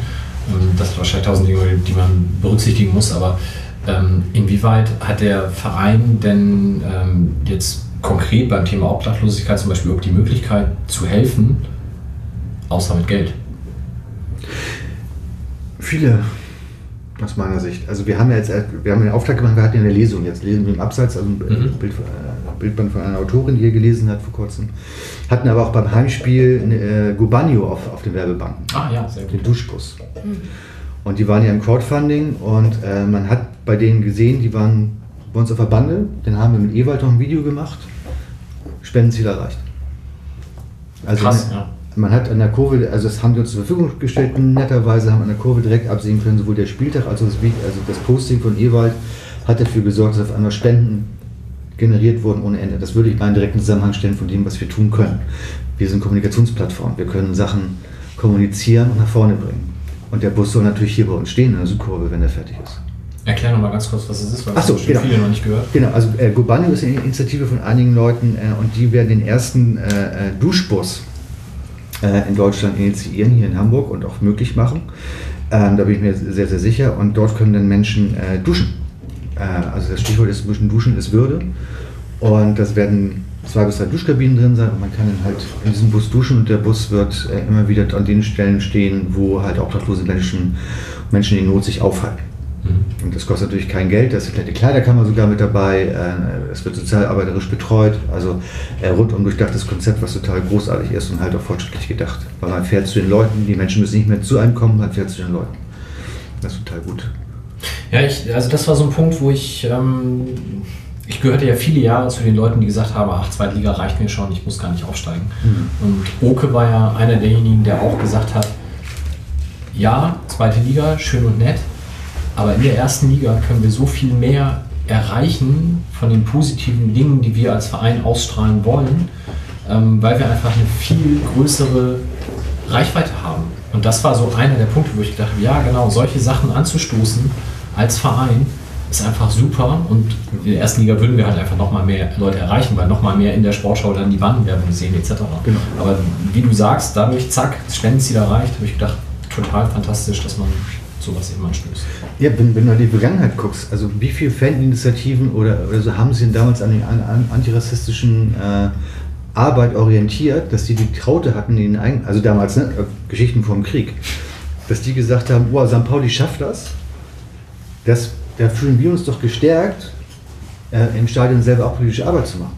Ähm, das sind wahrscheinlich tausend Dinge, die man berücksichtigen muss, aber ähm, inwieweit hat der Verein denn ähm, jetzt konkret beim Thema Obdachlosigkeit zum Beispiel auch die Möglichkeit zu helfen, außer mit Geld? Viele, aus meiner Sicht. Also wir haben ja jetzt, wir haben einen Auftrag gemacht, wir hatten ja eine Lesung jetzt, lesen wir im Abseits, also ein mhm. Bild, äh, Bildband von einer Autorin, die hier gelesen hat vor kurzem. Hatten aber auch beim Heimspiel eine, äh, Gubanio auf, auf den Werbebanken. Ah ja, sehr gut. Den Duschbus. Mhm. Und die waren ja im Crowdfunding und äh, man hat bei denen gesehen, die waren bei uns auf der Bande. Dann haben wir mit Ewald noch ein Video gemacht. Spendenziel erreicht. Also Krass, ja. Man hat an der Kurve, also das haben die uns zur Verfügung gestellt, netterweise haben an der Kurve direkt absehen können, sowohl der Spieltag als auch das, also das Posting von Ewald hat dafür gesorgt, dass auf einmal Spenden generiert wurden ohne Ende. Das würde ich mal in direkten Zusammenhang stellen von dem, was wir tun können. Wir sind Kommunikationsplattform. Wir können Sachen kommunizieren und nach vorne bringen. Und der Bus soll natürlich hier bei uns stehen in der Südkurve, wenn er fertig ist. Erklär noch mal ganz kurz, was es ist, weil Ach so, das genau. viele noch nicht gehört. Genau, also äh, Gobanio ist eine Initiative von einigen Leuten äh, und die werden den ersten äh, äh Duschbus äh, in Deutschland initiieren, hier in Hamburg und auch möglich machen. Ähm, da bin ich mir sehr, sehr sicher. Und dort können dann Menschen äh, duschen. also das Stichwort ist Duschen ist Würde. Und das werden zwei bis drei Duschkabinen drin sein und man kann dann halt in diesem Bus duschen und der Bus wird äh, immer wieder an den Stellen stehen, wo halt obdachlose Menschen, Menschen in Not sich aufhalten. Mhm. Und das kostet natürlich kein Geld, da ist eine kleine Kleiderkammer sogar mit dabei, äh, es wird sozialarbeiterisch betreut, also äh, rundum durchdachtes Konzept, was total großartig ist und halt auch fortschrittlich gedacht. Weil man fährt zu den Leuten, die Menschen müssen nicht mehr zu einem kommen, man fährt zu den Leuten. Das ist total gut. Ja, ich, also das war so ein Punkt, wo ich ähm, ich gehörte ja viele Jahre zu den Leuten, die gesagt haben, ach, Zweitliga reicht mir schon, ich muss gar nicht aufsteigen. Mhm. Und Oke war ja einer derjenigen, der auch gesagt hat, ja, zweite Liga, schön und nett, Aber in der ersten Liga können wir so viel mehr erreichen von den positiven Dingen, die wir als Verein ausstrahlen wollen, ähm, weil wir einfach eine viel größere Reichweite haben. Und das war so einer der Punkte, wo ich gedacht habe, ja genau, solche Sachen anzustoßen als Verein ist einfach super und in der ersten Liga würden wir halt einfach nochmal mehr Leute erreichen, weil nochmal mehr in der Sportschau dann die Bandenwerbung sehen etc. Genau. Aber wie du sagst, dadurch, zack, Spendenziel erreicht, habe ich gedacht, total fantastisch, dass man sowas eben anstößt. Ja, wenn, wenn du in die Vergangenheit guckst, also wie viele Faninitiativen oder, oder so haben sie denn damals an der an, an antirassistischen äh, Arbeit orientiert, dass die die Traute hatten, in den eigenen, also damals, ne, äh, Geschichten vom Krieg, dass die gesagt haben, oh, St. Pauli schafft das, das, da fühlen wir uns doch gestärkt, äh, im Stadion selber auch politische Arbeit zu machen.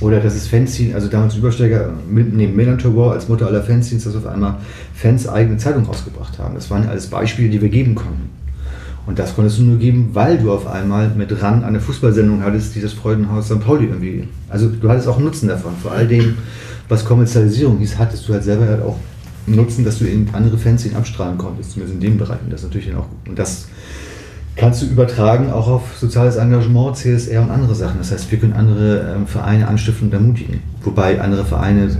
Oder dass es Fanzine, also damals Übersteiger, mit- neben Melantor War als Mutter aller Fanzines, dass auf einmal Fans eigene Zeitung rausgebracht haben. Das waren ja alles Beispiele, die wir geben konnten. Und das konntest du nur geben, weil du auf einmal mit RAN eine Fußballsendung hattest, die das Freudenhaus St. Pauli irgendwie. Also du hattest auch Nutzen davon. Vor all dem, was Kommerzialisierung hieß, hattest du halt selber halt auch Nutzen, dass du in andere Fanzine abstrahlen konntest, zumindest in dem Bereich. Und das natürlich dann auch. Und das kannst du übertragen auch auf soziales Engagement, CSR und andere Sachen. Das heißt, wir können andere ähm, Vereine anstiften und ermutigen. Wobei andere Vereine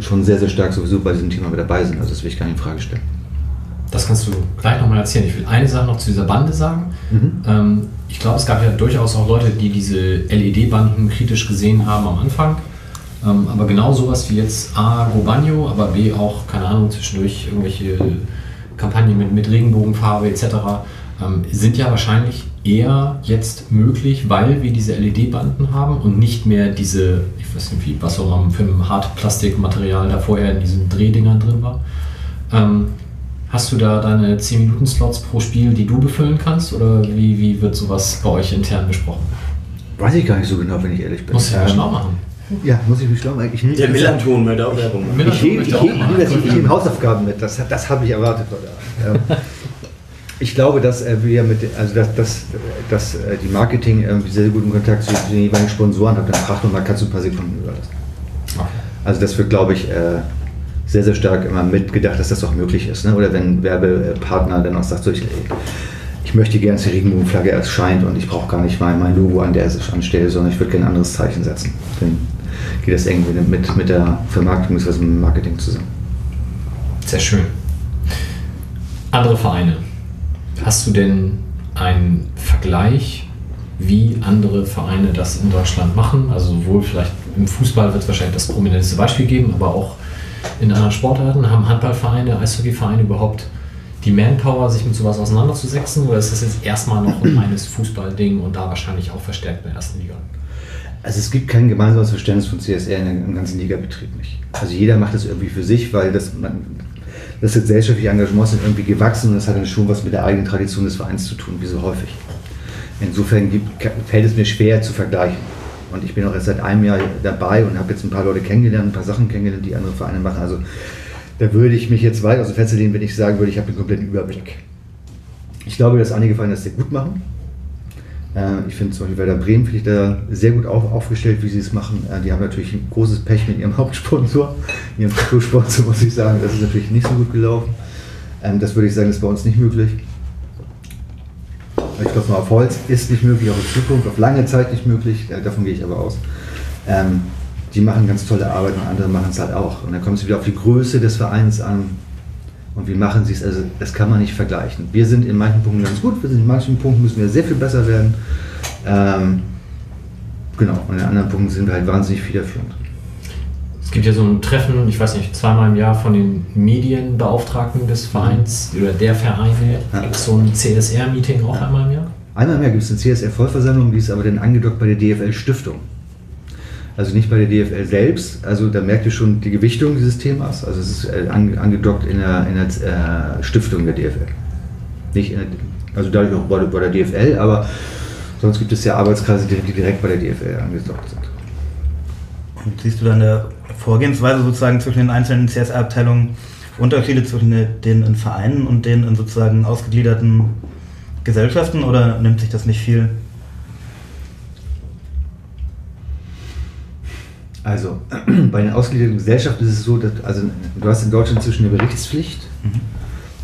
schon sehr, sehr stark sowieso bei diesem Thema mit dabei sind. Also das will ich gar nicht in Frage stellen. Das kannst du gleich nochmal erzählen. Ich will eine Sache noch zu dieser Bande sagen. Mhm. Ähm, ich glaube, es gab ja durchaus auch Leute, die diese LED-Banden kritisch gesehen haben am Anfang. Ähm, aber genau sowas wie jetzt A, Gobagno, aber B auch, keine Ahnung, zwischendurch irgendwelche Kampagnen mit, mit Regenbogenfarbe etc. Ähm, sind ja wahrscheinlich eher jetzt möglich, weil wir diese LED-Banden haben und nicht mehr diese, ich weiß nicht, wie, was auch immer für ein Hartplastikmaterial da vorher in diesen Drehdingern drin war. Ähm, Hast du da deine 10-Minuten-Slots pro Spiel, die du befüllen kannst? Oder wie, wie wird sowas bei euch intern besprochen? Weiß ich gar nicht so genau, wenn ich ehrlich bin. Musst du ja Ähm, schlau machen. Ja, muss ich mich schlau machen. Ich, Der Millanton möchte auch Werbung machen. Ich hebe ich heb, ich ich heb Hausaufgaben mit, das, das habe ich erwartet. Leute. Ähm, Ich glaube, dass wir mit, also dass, dass, dass äh, die Marketing irgendwie sehr guten Kontakt zu den jeweiligen Sponsoren hat, dann frag doch mal, kannst du ein paar Sekunden überlassen. Also das wird, glaube ich, äh, sehr, sehr stark immer mitgedacht, dass das auch möglich ist. Ne? Oder wenn ein Werbepartner dann auch sagt, so, ich, ich möchte gerne, dass die Regenbogenflagge erscheint und ich brauche gar nicht mal mein Logo an der anstelle, sondern ich würde gerne ein anderes Zeichen setzen. Dann geht das irgendwie mit, mit der Vermarktung bzw. mit dem Marketing zusammen. Sehr schön. Andere Vereine. Hast du denn einen Vergleich, wie andere Vereine das in Deutschland machen? Also sowohl vielleicht im Fußball wird es wahrscheinlich das prominenteste Beispiel geben, aber auch in anderen Sportarten. Haben Handballvereine, Eishockeyvereine überhaupt die Manpower, sich mit sowas auseinanderzusetzen? Oder ist das jetzt erstmal noch ein reines Fußballding und da wahrscheinlich auch verstärkt in der ersten Liga? Also es gibt kein gemeinsames Verständnis von CSR in dem ganzen Ligabetrieb nicht. Also jeder macht das irgendwie für sich, weil das, man, das gesellschaftliche Engagement sind irgendwie gewachsen und das hat dann schon was mit der eigenen Tradition des Vereins zu tun, wie so häufig. Insofern fällt es mir schwer zu vergleichen. Und ich bin auch erst seit einem Jahr dabei und habe jetzt ein paar Leute kennengelernt, ein paar Sachen kennengelernt, die andere Vereine machen. Also da würde ich mich jetzt weit aus dem Fenster lehnen, wenn ich sagen würde, ich habe den kompletten Überblick. Ich glaube, dass einige Vereine das sehr gut machen. Äh, Ich finde zum Beispiel Werder Bremen finde ich da sehr gut auf, aufgestellt, wie sie es machen. Äh, Die haben natürlich ein großes Pech mit ihrem Hauptsponsor, ihrem Kultursponsor, muss ich sagen. Das ist natürlich nicht so gut gelaufen. Ähm, Das würde ich sagen, ist bei uns nicht möglich. Ich klopfe mal auf Holz, ist nicht möglich, auch in Zukunft, auf lange Zeit nicht möglich, äh, davon gehe ich aber aus. Ähm, die machen ganz tolle Arbeit und andere machen es halt auch. Und dann kommt es wieder auf die Größe des Vereins an und wie machen sie es. Also das kann man nicht vergleichen. Wir sind in manchen Punkten ganz gut, wir sind in manchen Punkten müssen wir sehr viel besser werden. Ähm, genau, und in anderen Punkten sind wir halt wahnsinnig federführend. Es gibt ja so ein Treffen, ich weiß nicht, zweimal im Jahr von den Medienbeauftragten des Vereins oder der Vereine. Ja. Gibt es so ein CSR-Meeting auch einmal im Jahr? Einmal mehr gibt es eine CSR-Vollversammlung, die ist aber dann angedockt bei der DFL-Stiftung. Also nicht bei der DFL selbst, also da merkt ihr schon die Gewichtung dieses Themas. Also es ist äh, ange- angedockt in der, in der äh, Stiftung der DFL. Nicht der, also dadurch auch bei, der- DFL, aber sonst gibt es ja Arbeitskreise, die, die direkt bei der DFL angedockt sind. Und siehst du dann der Vorgehensweise sozusagen zwischen den einzelnen CSR-Abteilungen Unterschiede zwischen denen in Vereinen und denen in sozusagen ausgegliederten Gesellschaften oder nimmt sich das nicht viel? Also bei den ausgegliederten Gesellschaften ist es so, dass also du hast in Deutschland zwischen eine Berichtspflicht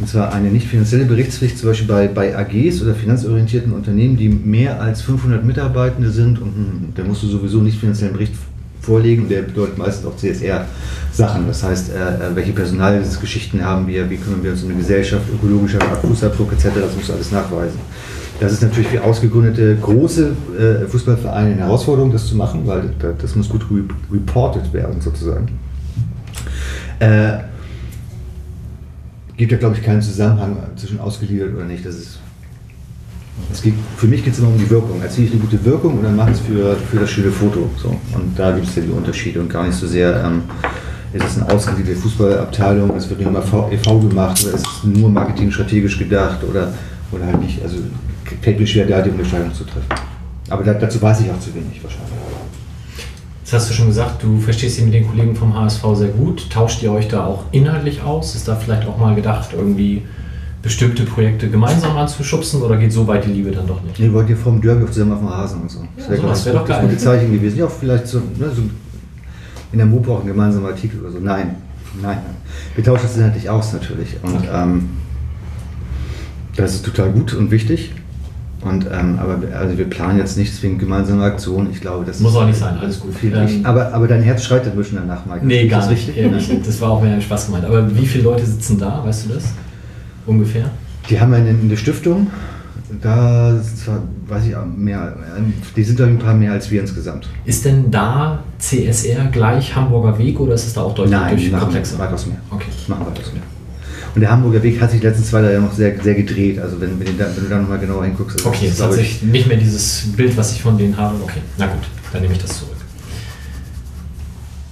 Und zwar eine nicht finanzielle Berichtspflicht, zum Beispiel bei, bei AGs oder finanzorientierten Unternehmen, die mehr als 500 Mitarbeitende sind. Und hm, da musst du sowieso nicht finanziellen Bericht vorlegen. Der bedeutet meistens auch CSR-Sachen. Das heißt, äh, äh, welche Personalgeschichten haben wir, wie kümmern wir uns um eine Gesellschaft, ökologischer Fußabdruck etc. Das musst du alles nachweisen. Das ist natürlich für ausgegründete große äh, Fußballvereine eine Herausforderung, das zu machen, weil das, muss gut re reported werden sozusagen. Äh, gibt ja, glaube ich, keinen Zusammenhang zwischen ausgeliefert oder nicht. Das ist, es geht, für mich geht es immer um die Wirkung. Erziele ich eine gute Wirkung und dann mache ich es für, für das schöne Foto. So. Und da gibt es ja die Unterschiede und gar nicht so sehr, ähm, ist es eine ausgelieferte Fußballabteilung, es wird nur EV gemacht oder ist es nur marketingstrategisch gedacht oder, oder halt nicht. Also fällt mir schwer, da die Unterscheidung zu treffen. Aber da, dazu weiß ich auch zu wenig wahrscheinlich. Jetzt hast du schon gesagt, du verstehst dich mit den Kollegen vom HSV sehr gut. Tauscht ihr euch da auch inhaltlich aus? Ist da vielleicht auch mal gedacht, irgendwie bestimmte Projekte gemeinsam anzuschubsen oder geht so weit die Liebe dann doch nicht? Nee, wollt ihr vom Derby auch zusammen auf dem Rasen und so. Das wäre sowas wär doch geil. ein Zeichen gewesen. Ja, vielleicht so, ne, so in der Mopo auch ein gemeinsamer Artikel oder so. Nein, nein. Wir tauschen das inhaltlich aus natürlich. Und ähm, das ist total gut und wichtig. Und, ähm, aber wir- also wir planen jetzt nicht zwingend gemeinsame Aktionen. Ich glaube, das Muss ist auch nicht sein, alles gut. Viel Ähm, aber, aber dein Herz schreit ein bisschen danach, Mike. Nee, gar das nicht. Das war auch mehr Spaß gemeint. Aber wie viele Leute sitzen da, weißt du das? Ungefähr? Die haben eine, eine Stiftung. Da zwar, weiß ich auch mehr, die sind doch ein paar mehr als wir insgesamt. Ist denn da CSR gleich Hamburger Weg oder ist es da auch deutlich Nein, machen komplexer? weitaus mehr. Okay. Machen weitaus mehr. Und der Hamburger Weg hat sich die letzten zwei Jahre noch sehr, sehr gedreht. Also wenn, wenn, du da, wenn du da nochmal genauer hinguckst. also Okay, jetzt hat ich- sich nicht mehr dieses Bild, was ich von denen habe. Okay, na gut, dann nehme ich das zurück.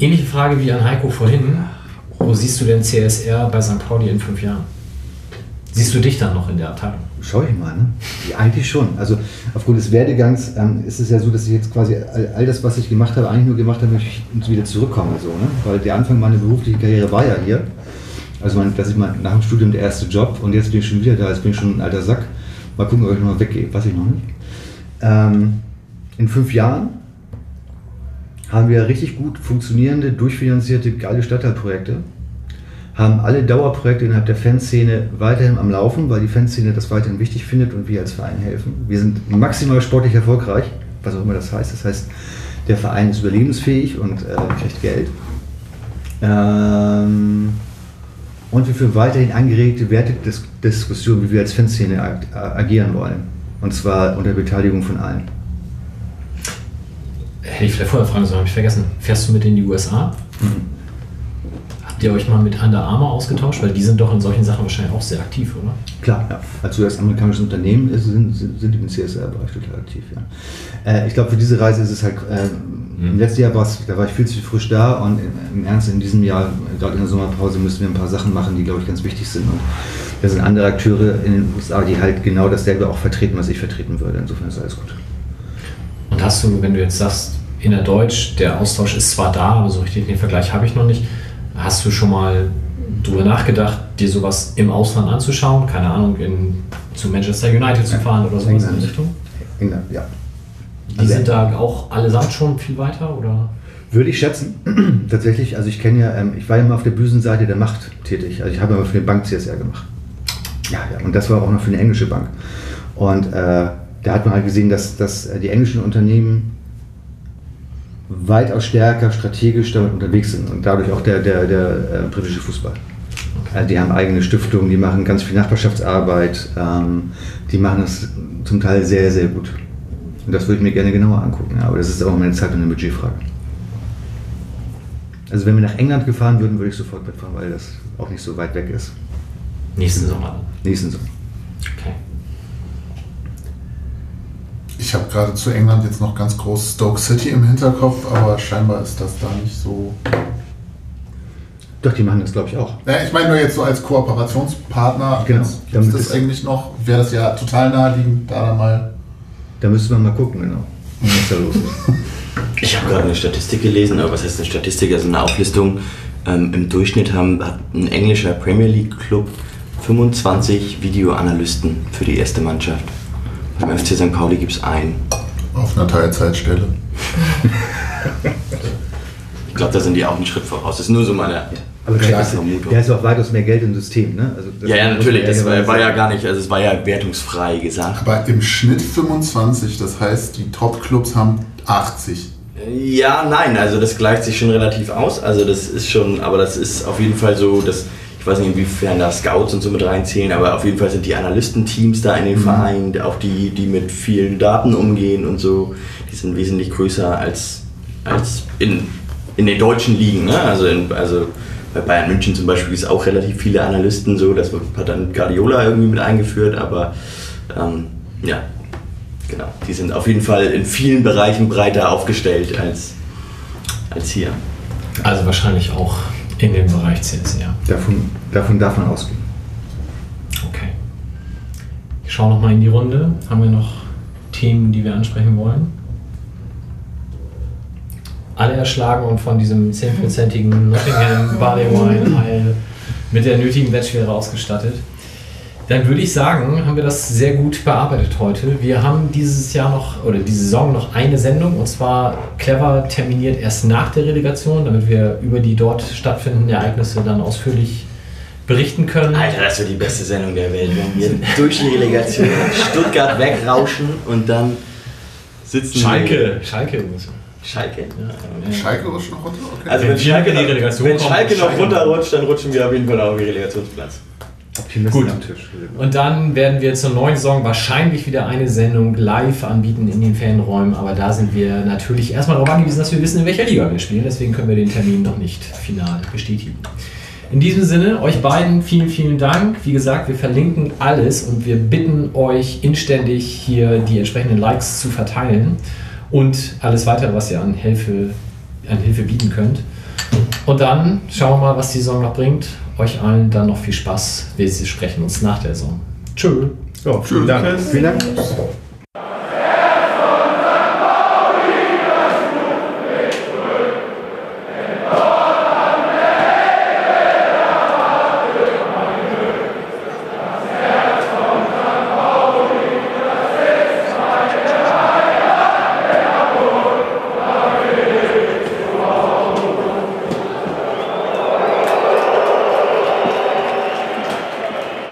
Ähnliche Frage wie an Heiko vorhin. Wo siehst du denn CSR bei St. Pauli in fünf Jahren? Siehst du dich dann noch in der Abteilung? Schau ich mal, ne? Ja, eigentlich schon. Also aufgrund des Werdegangs ähm, ist es ja so, dass ich jetzt quasi all, all das, was ich gemacht habe, eigentlich nur gemacht habe, damit ich wieder zurückkomme. So, ne? Weil der Anfang meiner beruflichen Karriere war ja hier. Also mein, dass ich mal nach dem Studium der erste Job und jetzt bin ich schon wieder da, jetzt bin ich schon ein alter Sack. Mal gucken, ob ich noch mal weggehe, weiß ich noch nicht. Ähm, in fünf Jahren haben wir richtig gut funktionierende, durchfinanzierte, geile Stadtteilprojekte haben alle Dauerprojekte innerhalb der Fanszene weiterhin am Laufen, weil die Fanszene das weiterhin wichtig findet und wir als Verein helfen. Wir sind maximal sportlich erfolgreich, was auch immer das heißt. Das heißt, der Verein ist überlebensfähig und äh, kriegt Geld. Ähm, und wir führen weiterhin angeregte Wertediskussionen, wie wir als Fanszene ag agieren wollen. Und zwar unter Beteiligung von allen. Hätte ich vielleicht vorher fragen sollen, habe ich vergessen. Fährst du mit in die USA? Habt ihr euch mal mit Under Armour ausgetauscht? Weil die sind doch in solchen Sachen wahrscheinlich auch sehr aktiv, oder? Klar, ja. Als US-amerikanisches Unternehmen ist, sind, sind sind die im CSR-Bereich total aktiv, ja. Äh, ich glaube, für diese Reise ist es halt, äh, im letzten Jahr war's, da war ich viel zu frisch da und im, Ernst in diesem Jahr, gerade in der Sommerpause, müssen wir ein paar Sachen machen, die, glaube ich, ganz wichtig sind. Und da sind andere Akteure in den USA, die halt genau dasselbe auch vertreten, was ich vertreten würde. Insofern ist alles gut. Und hast du, wenn du jetzt sagst, innerdeutsch, der Austausch ist zwar da, aber so richtig den Vergleich habe ich noch nicht, hast du schon mal drüber nachgedacht, dir sowas im Ausland anzuschauen? Keine Ahnung, in, zu Manchester United zu fahren oder sowas in England. die Richtung? England, ja. Die Also- sind da auch allesamt schon viel weiter, oder? Würde ich schätzen. Tatsächlich, also ich kenne ja, ähm, ich war ja mal auf der bösen Seite der Macht tätig. Also ich habe ja mal für eine Bank CSR gemacht. Ja, ja, und das war auch noch für eine englische Bank. Und äh, da hat man halt gesehen, dass, dass äh, die englischen Unternehmen weitaus stärker strategisch damit unterwegs sind und dadurch auch der, der, der äh, britische Fußball. Also die haben eigene Stiftungen, die machen ganz viel Nachbarschaftsarbeit, ähm, die machen das zum Teil sehr, sehr gut. Und das würde ich mir gerne genauer angucken, ja, aber das ist auch immer eine Zeit- und eine Budgetfrage. Also wenn wir nach England gefahren würden, würde ich sofort mitfahren, weil das auch nicht so weit weg ist. Nächsten Sommer. Nächsten Sommer. Okay. Ich habe gerade zu England jetzt noch ganz groß Stoke City im Hinterkopf, aber scheinbar ist das da nicht so. Doch, die machen das glaube ich auch. Ja, ich meine nur jetzt so als Kooperationspartner. Genau. Gibt Damit das ist- eigentlich noch? Wäre das ja total naheliegend, da dann mal. Da müsste man mal gucken, genau, was da los ist. Ich habe gerade eine Statistik gelesen, aber was heißt eine Statistik? Also eine Auflistung. Ähm, Im Durchschnitt haben, hat ein englischer Premier League Club 25 Videoanalysten für die erste Mannschaft. Beim FC St. Pauli gibt es einen. Auf einer Teilzeitstelle. Ich glaube, da sind die auch einen Schritt voraus. Das ist nur so meine Aber der, Schätze ist, Vermutung. der ist auch weitaus mehr Geld im System, ne? Also Ja, ja, natürlich. Das war, war ja gar nicht, also es war ja wertungsfrei gesagt. Aber im Schnitt 25, das heißt, die Top-Clubs haben 80. Ja, nein, also das gleicht sich schon relativ aus. Also das ist schon, aber das ist auf jeden Fall so, dass ich weiß nicht, inwiefern da Scouts und so mit reinzählen, aber auf jeden Fall sind die Analystenteams da in den Vereinen, auch die, die mit vielen Daten umgehen und so, die sind wesentlich größer als, als in, in den deutschen Ligen. Ne? Also, in, also bei Bayern München zum Beispiel ist auch relativ viele Analysten so, das hat dann Guardiola irgendwie mit eingeführt, aber ähm, ja, Genau, die sind auf jeden Fall in vielen Bereichen breiter aufgestellt als, als hier. Also wahrscheinlich auch in dem Bereich CSR. Davon, davon darf man ausgehen. Okay. Ich schaue noch mal in die Runde. Haben wir noch Themen, die wir ansprechen wollen? Alle erschlagen und von diesem 10%igen Nottingham Barley Wine Ale mit der nötigen Wettschwere ausgestattet. Dann würde ich sagen, haben wir das sehr gut bearbeitet heute. Wir haben dieses Jahr noch, oder diese Saison noch eine Sendung, und zwar clever terminiert erst nach der Relegation, damit wir über die dort stattfindenden Ereignisse dann ausführlich berichten können. Alter, das wird die beste Sendung der Welt, wenn wir durch die Relegation Stuttgart wegrauschen und dann sitzen Schalke, Schalke. muss- Schalke? Ja, Schalke rutscht noch runter? Okay. Also Wenn wenn wir Schalke, in die noch, Relegation wenn kommen, Schalke noch Schalke. runterrutscht, dann rutschen wir auf jeden Fall auf den Relegationsplatz. Optimisten Gut. am Tisch. Und dann werden wir zur neuen Saison wahrscheinlich wieder eine Sendung live anbieten in den Fanräumen. Aber da sind wir natürlich erstmal darauf angewiesen, dass wir wissen, in welcher Liga wir spielen. Deswegen können wir den Termin noch nicht final bestätigen. In diesem Sinne, euch beiden vielen, vielen Dank. Wie gesagt, wir verlinken alles und wir bitten euch inständig hier die entsprechenden Likes zu verteilen und alles weitere, was ihr an Hilfe, an Hilfe bieten könnt. Und dann schauen wir mal, was die Saison noch bringt. Euch allen dann noch viel Spaß. Wir sprechen uns nach der Saison. Tschö. So, vielen Dank. Vielen Dank.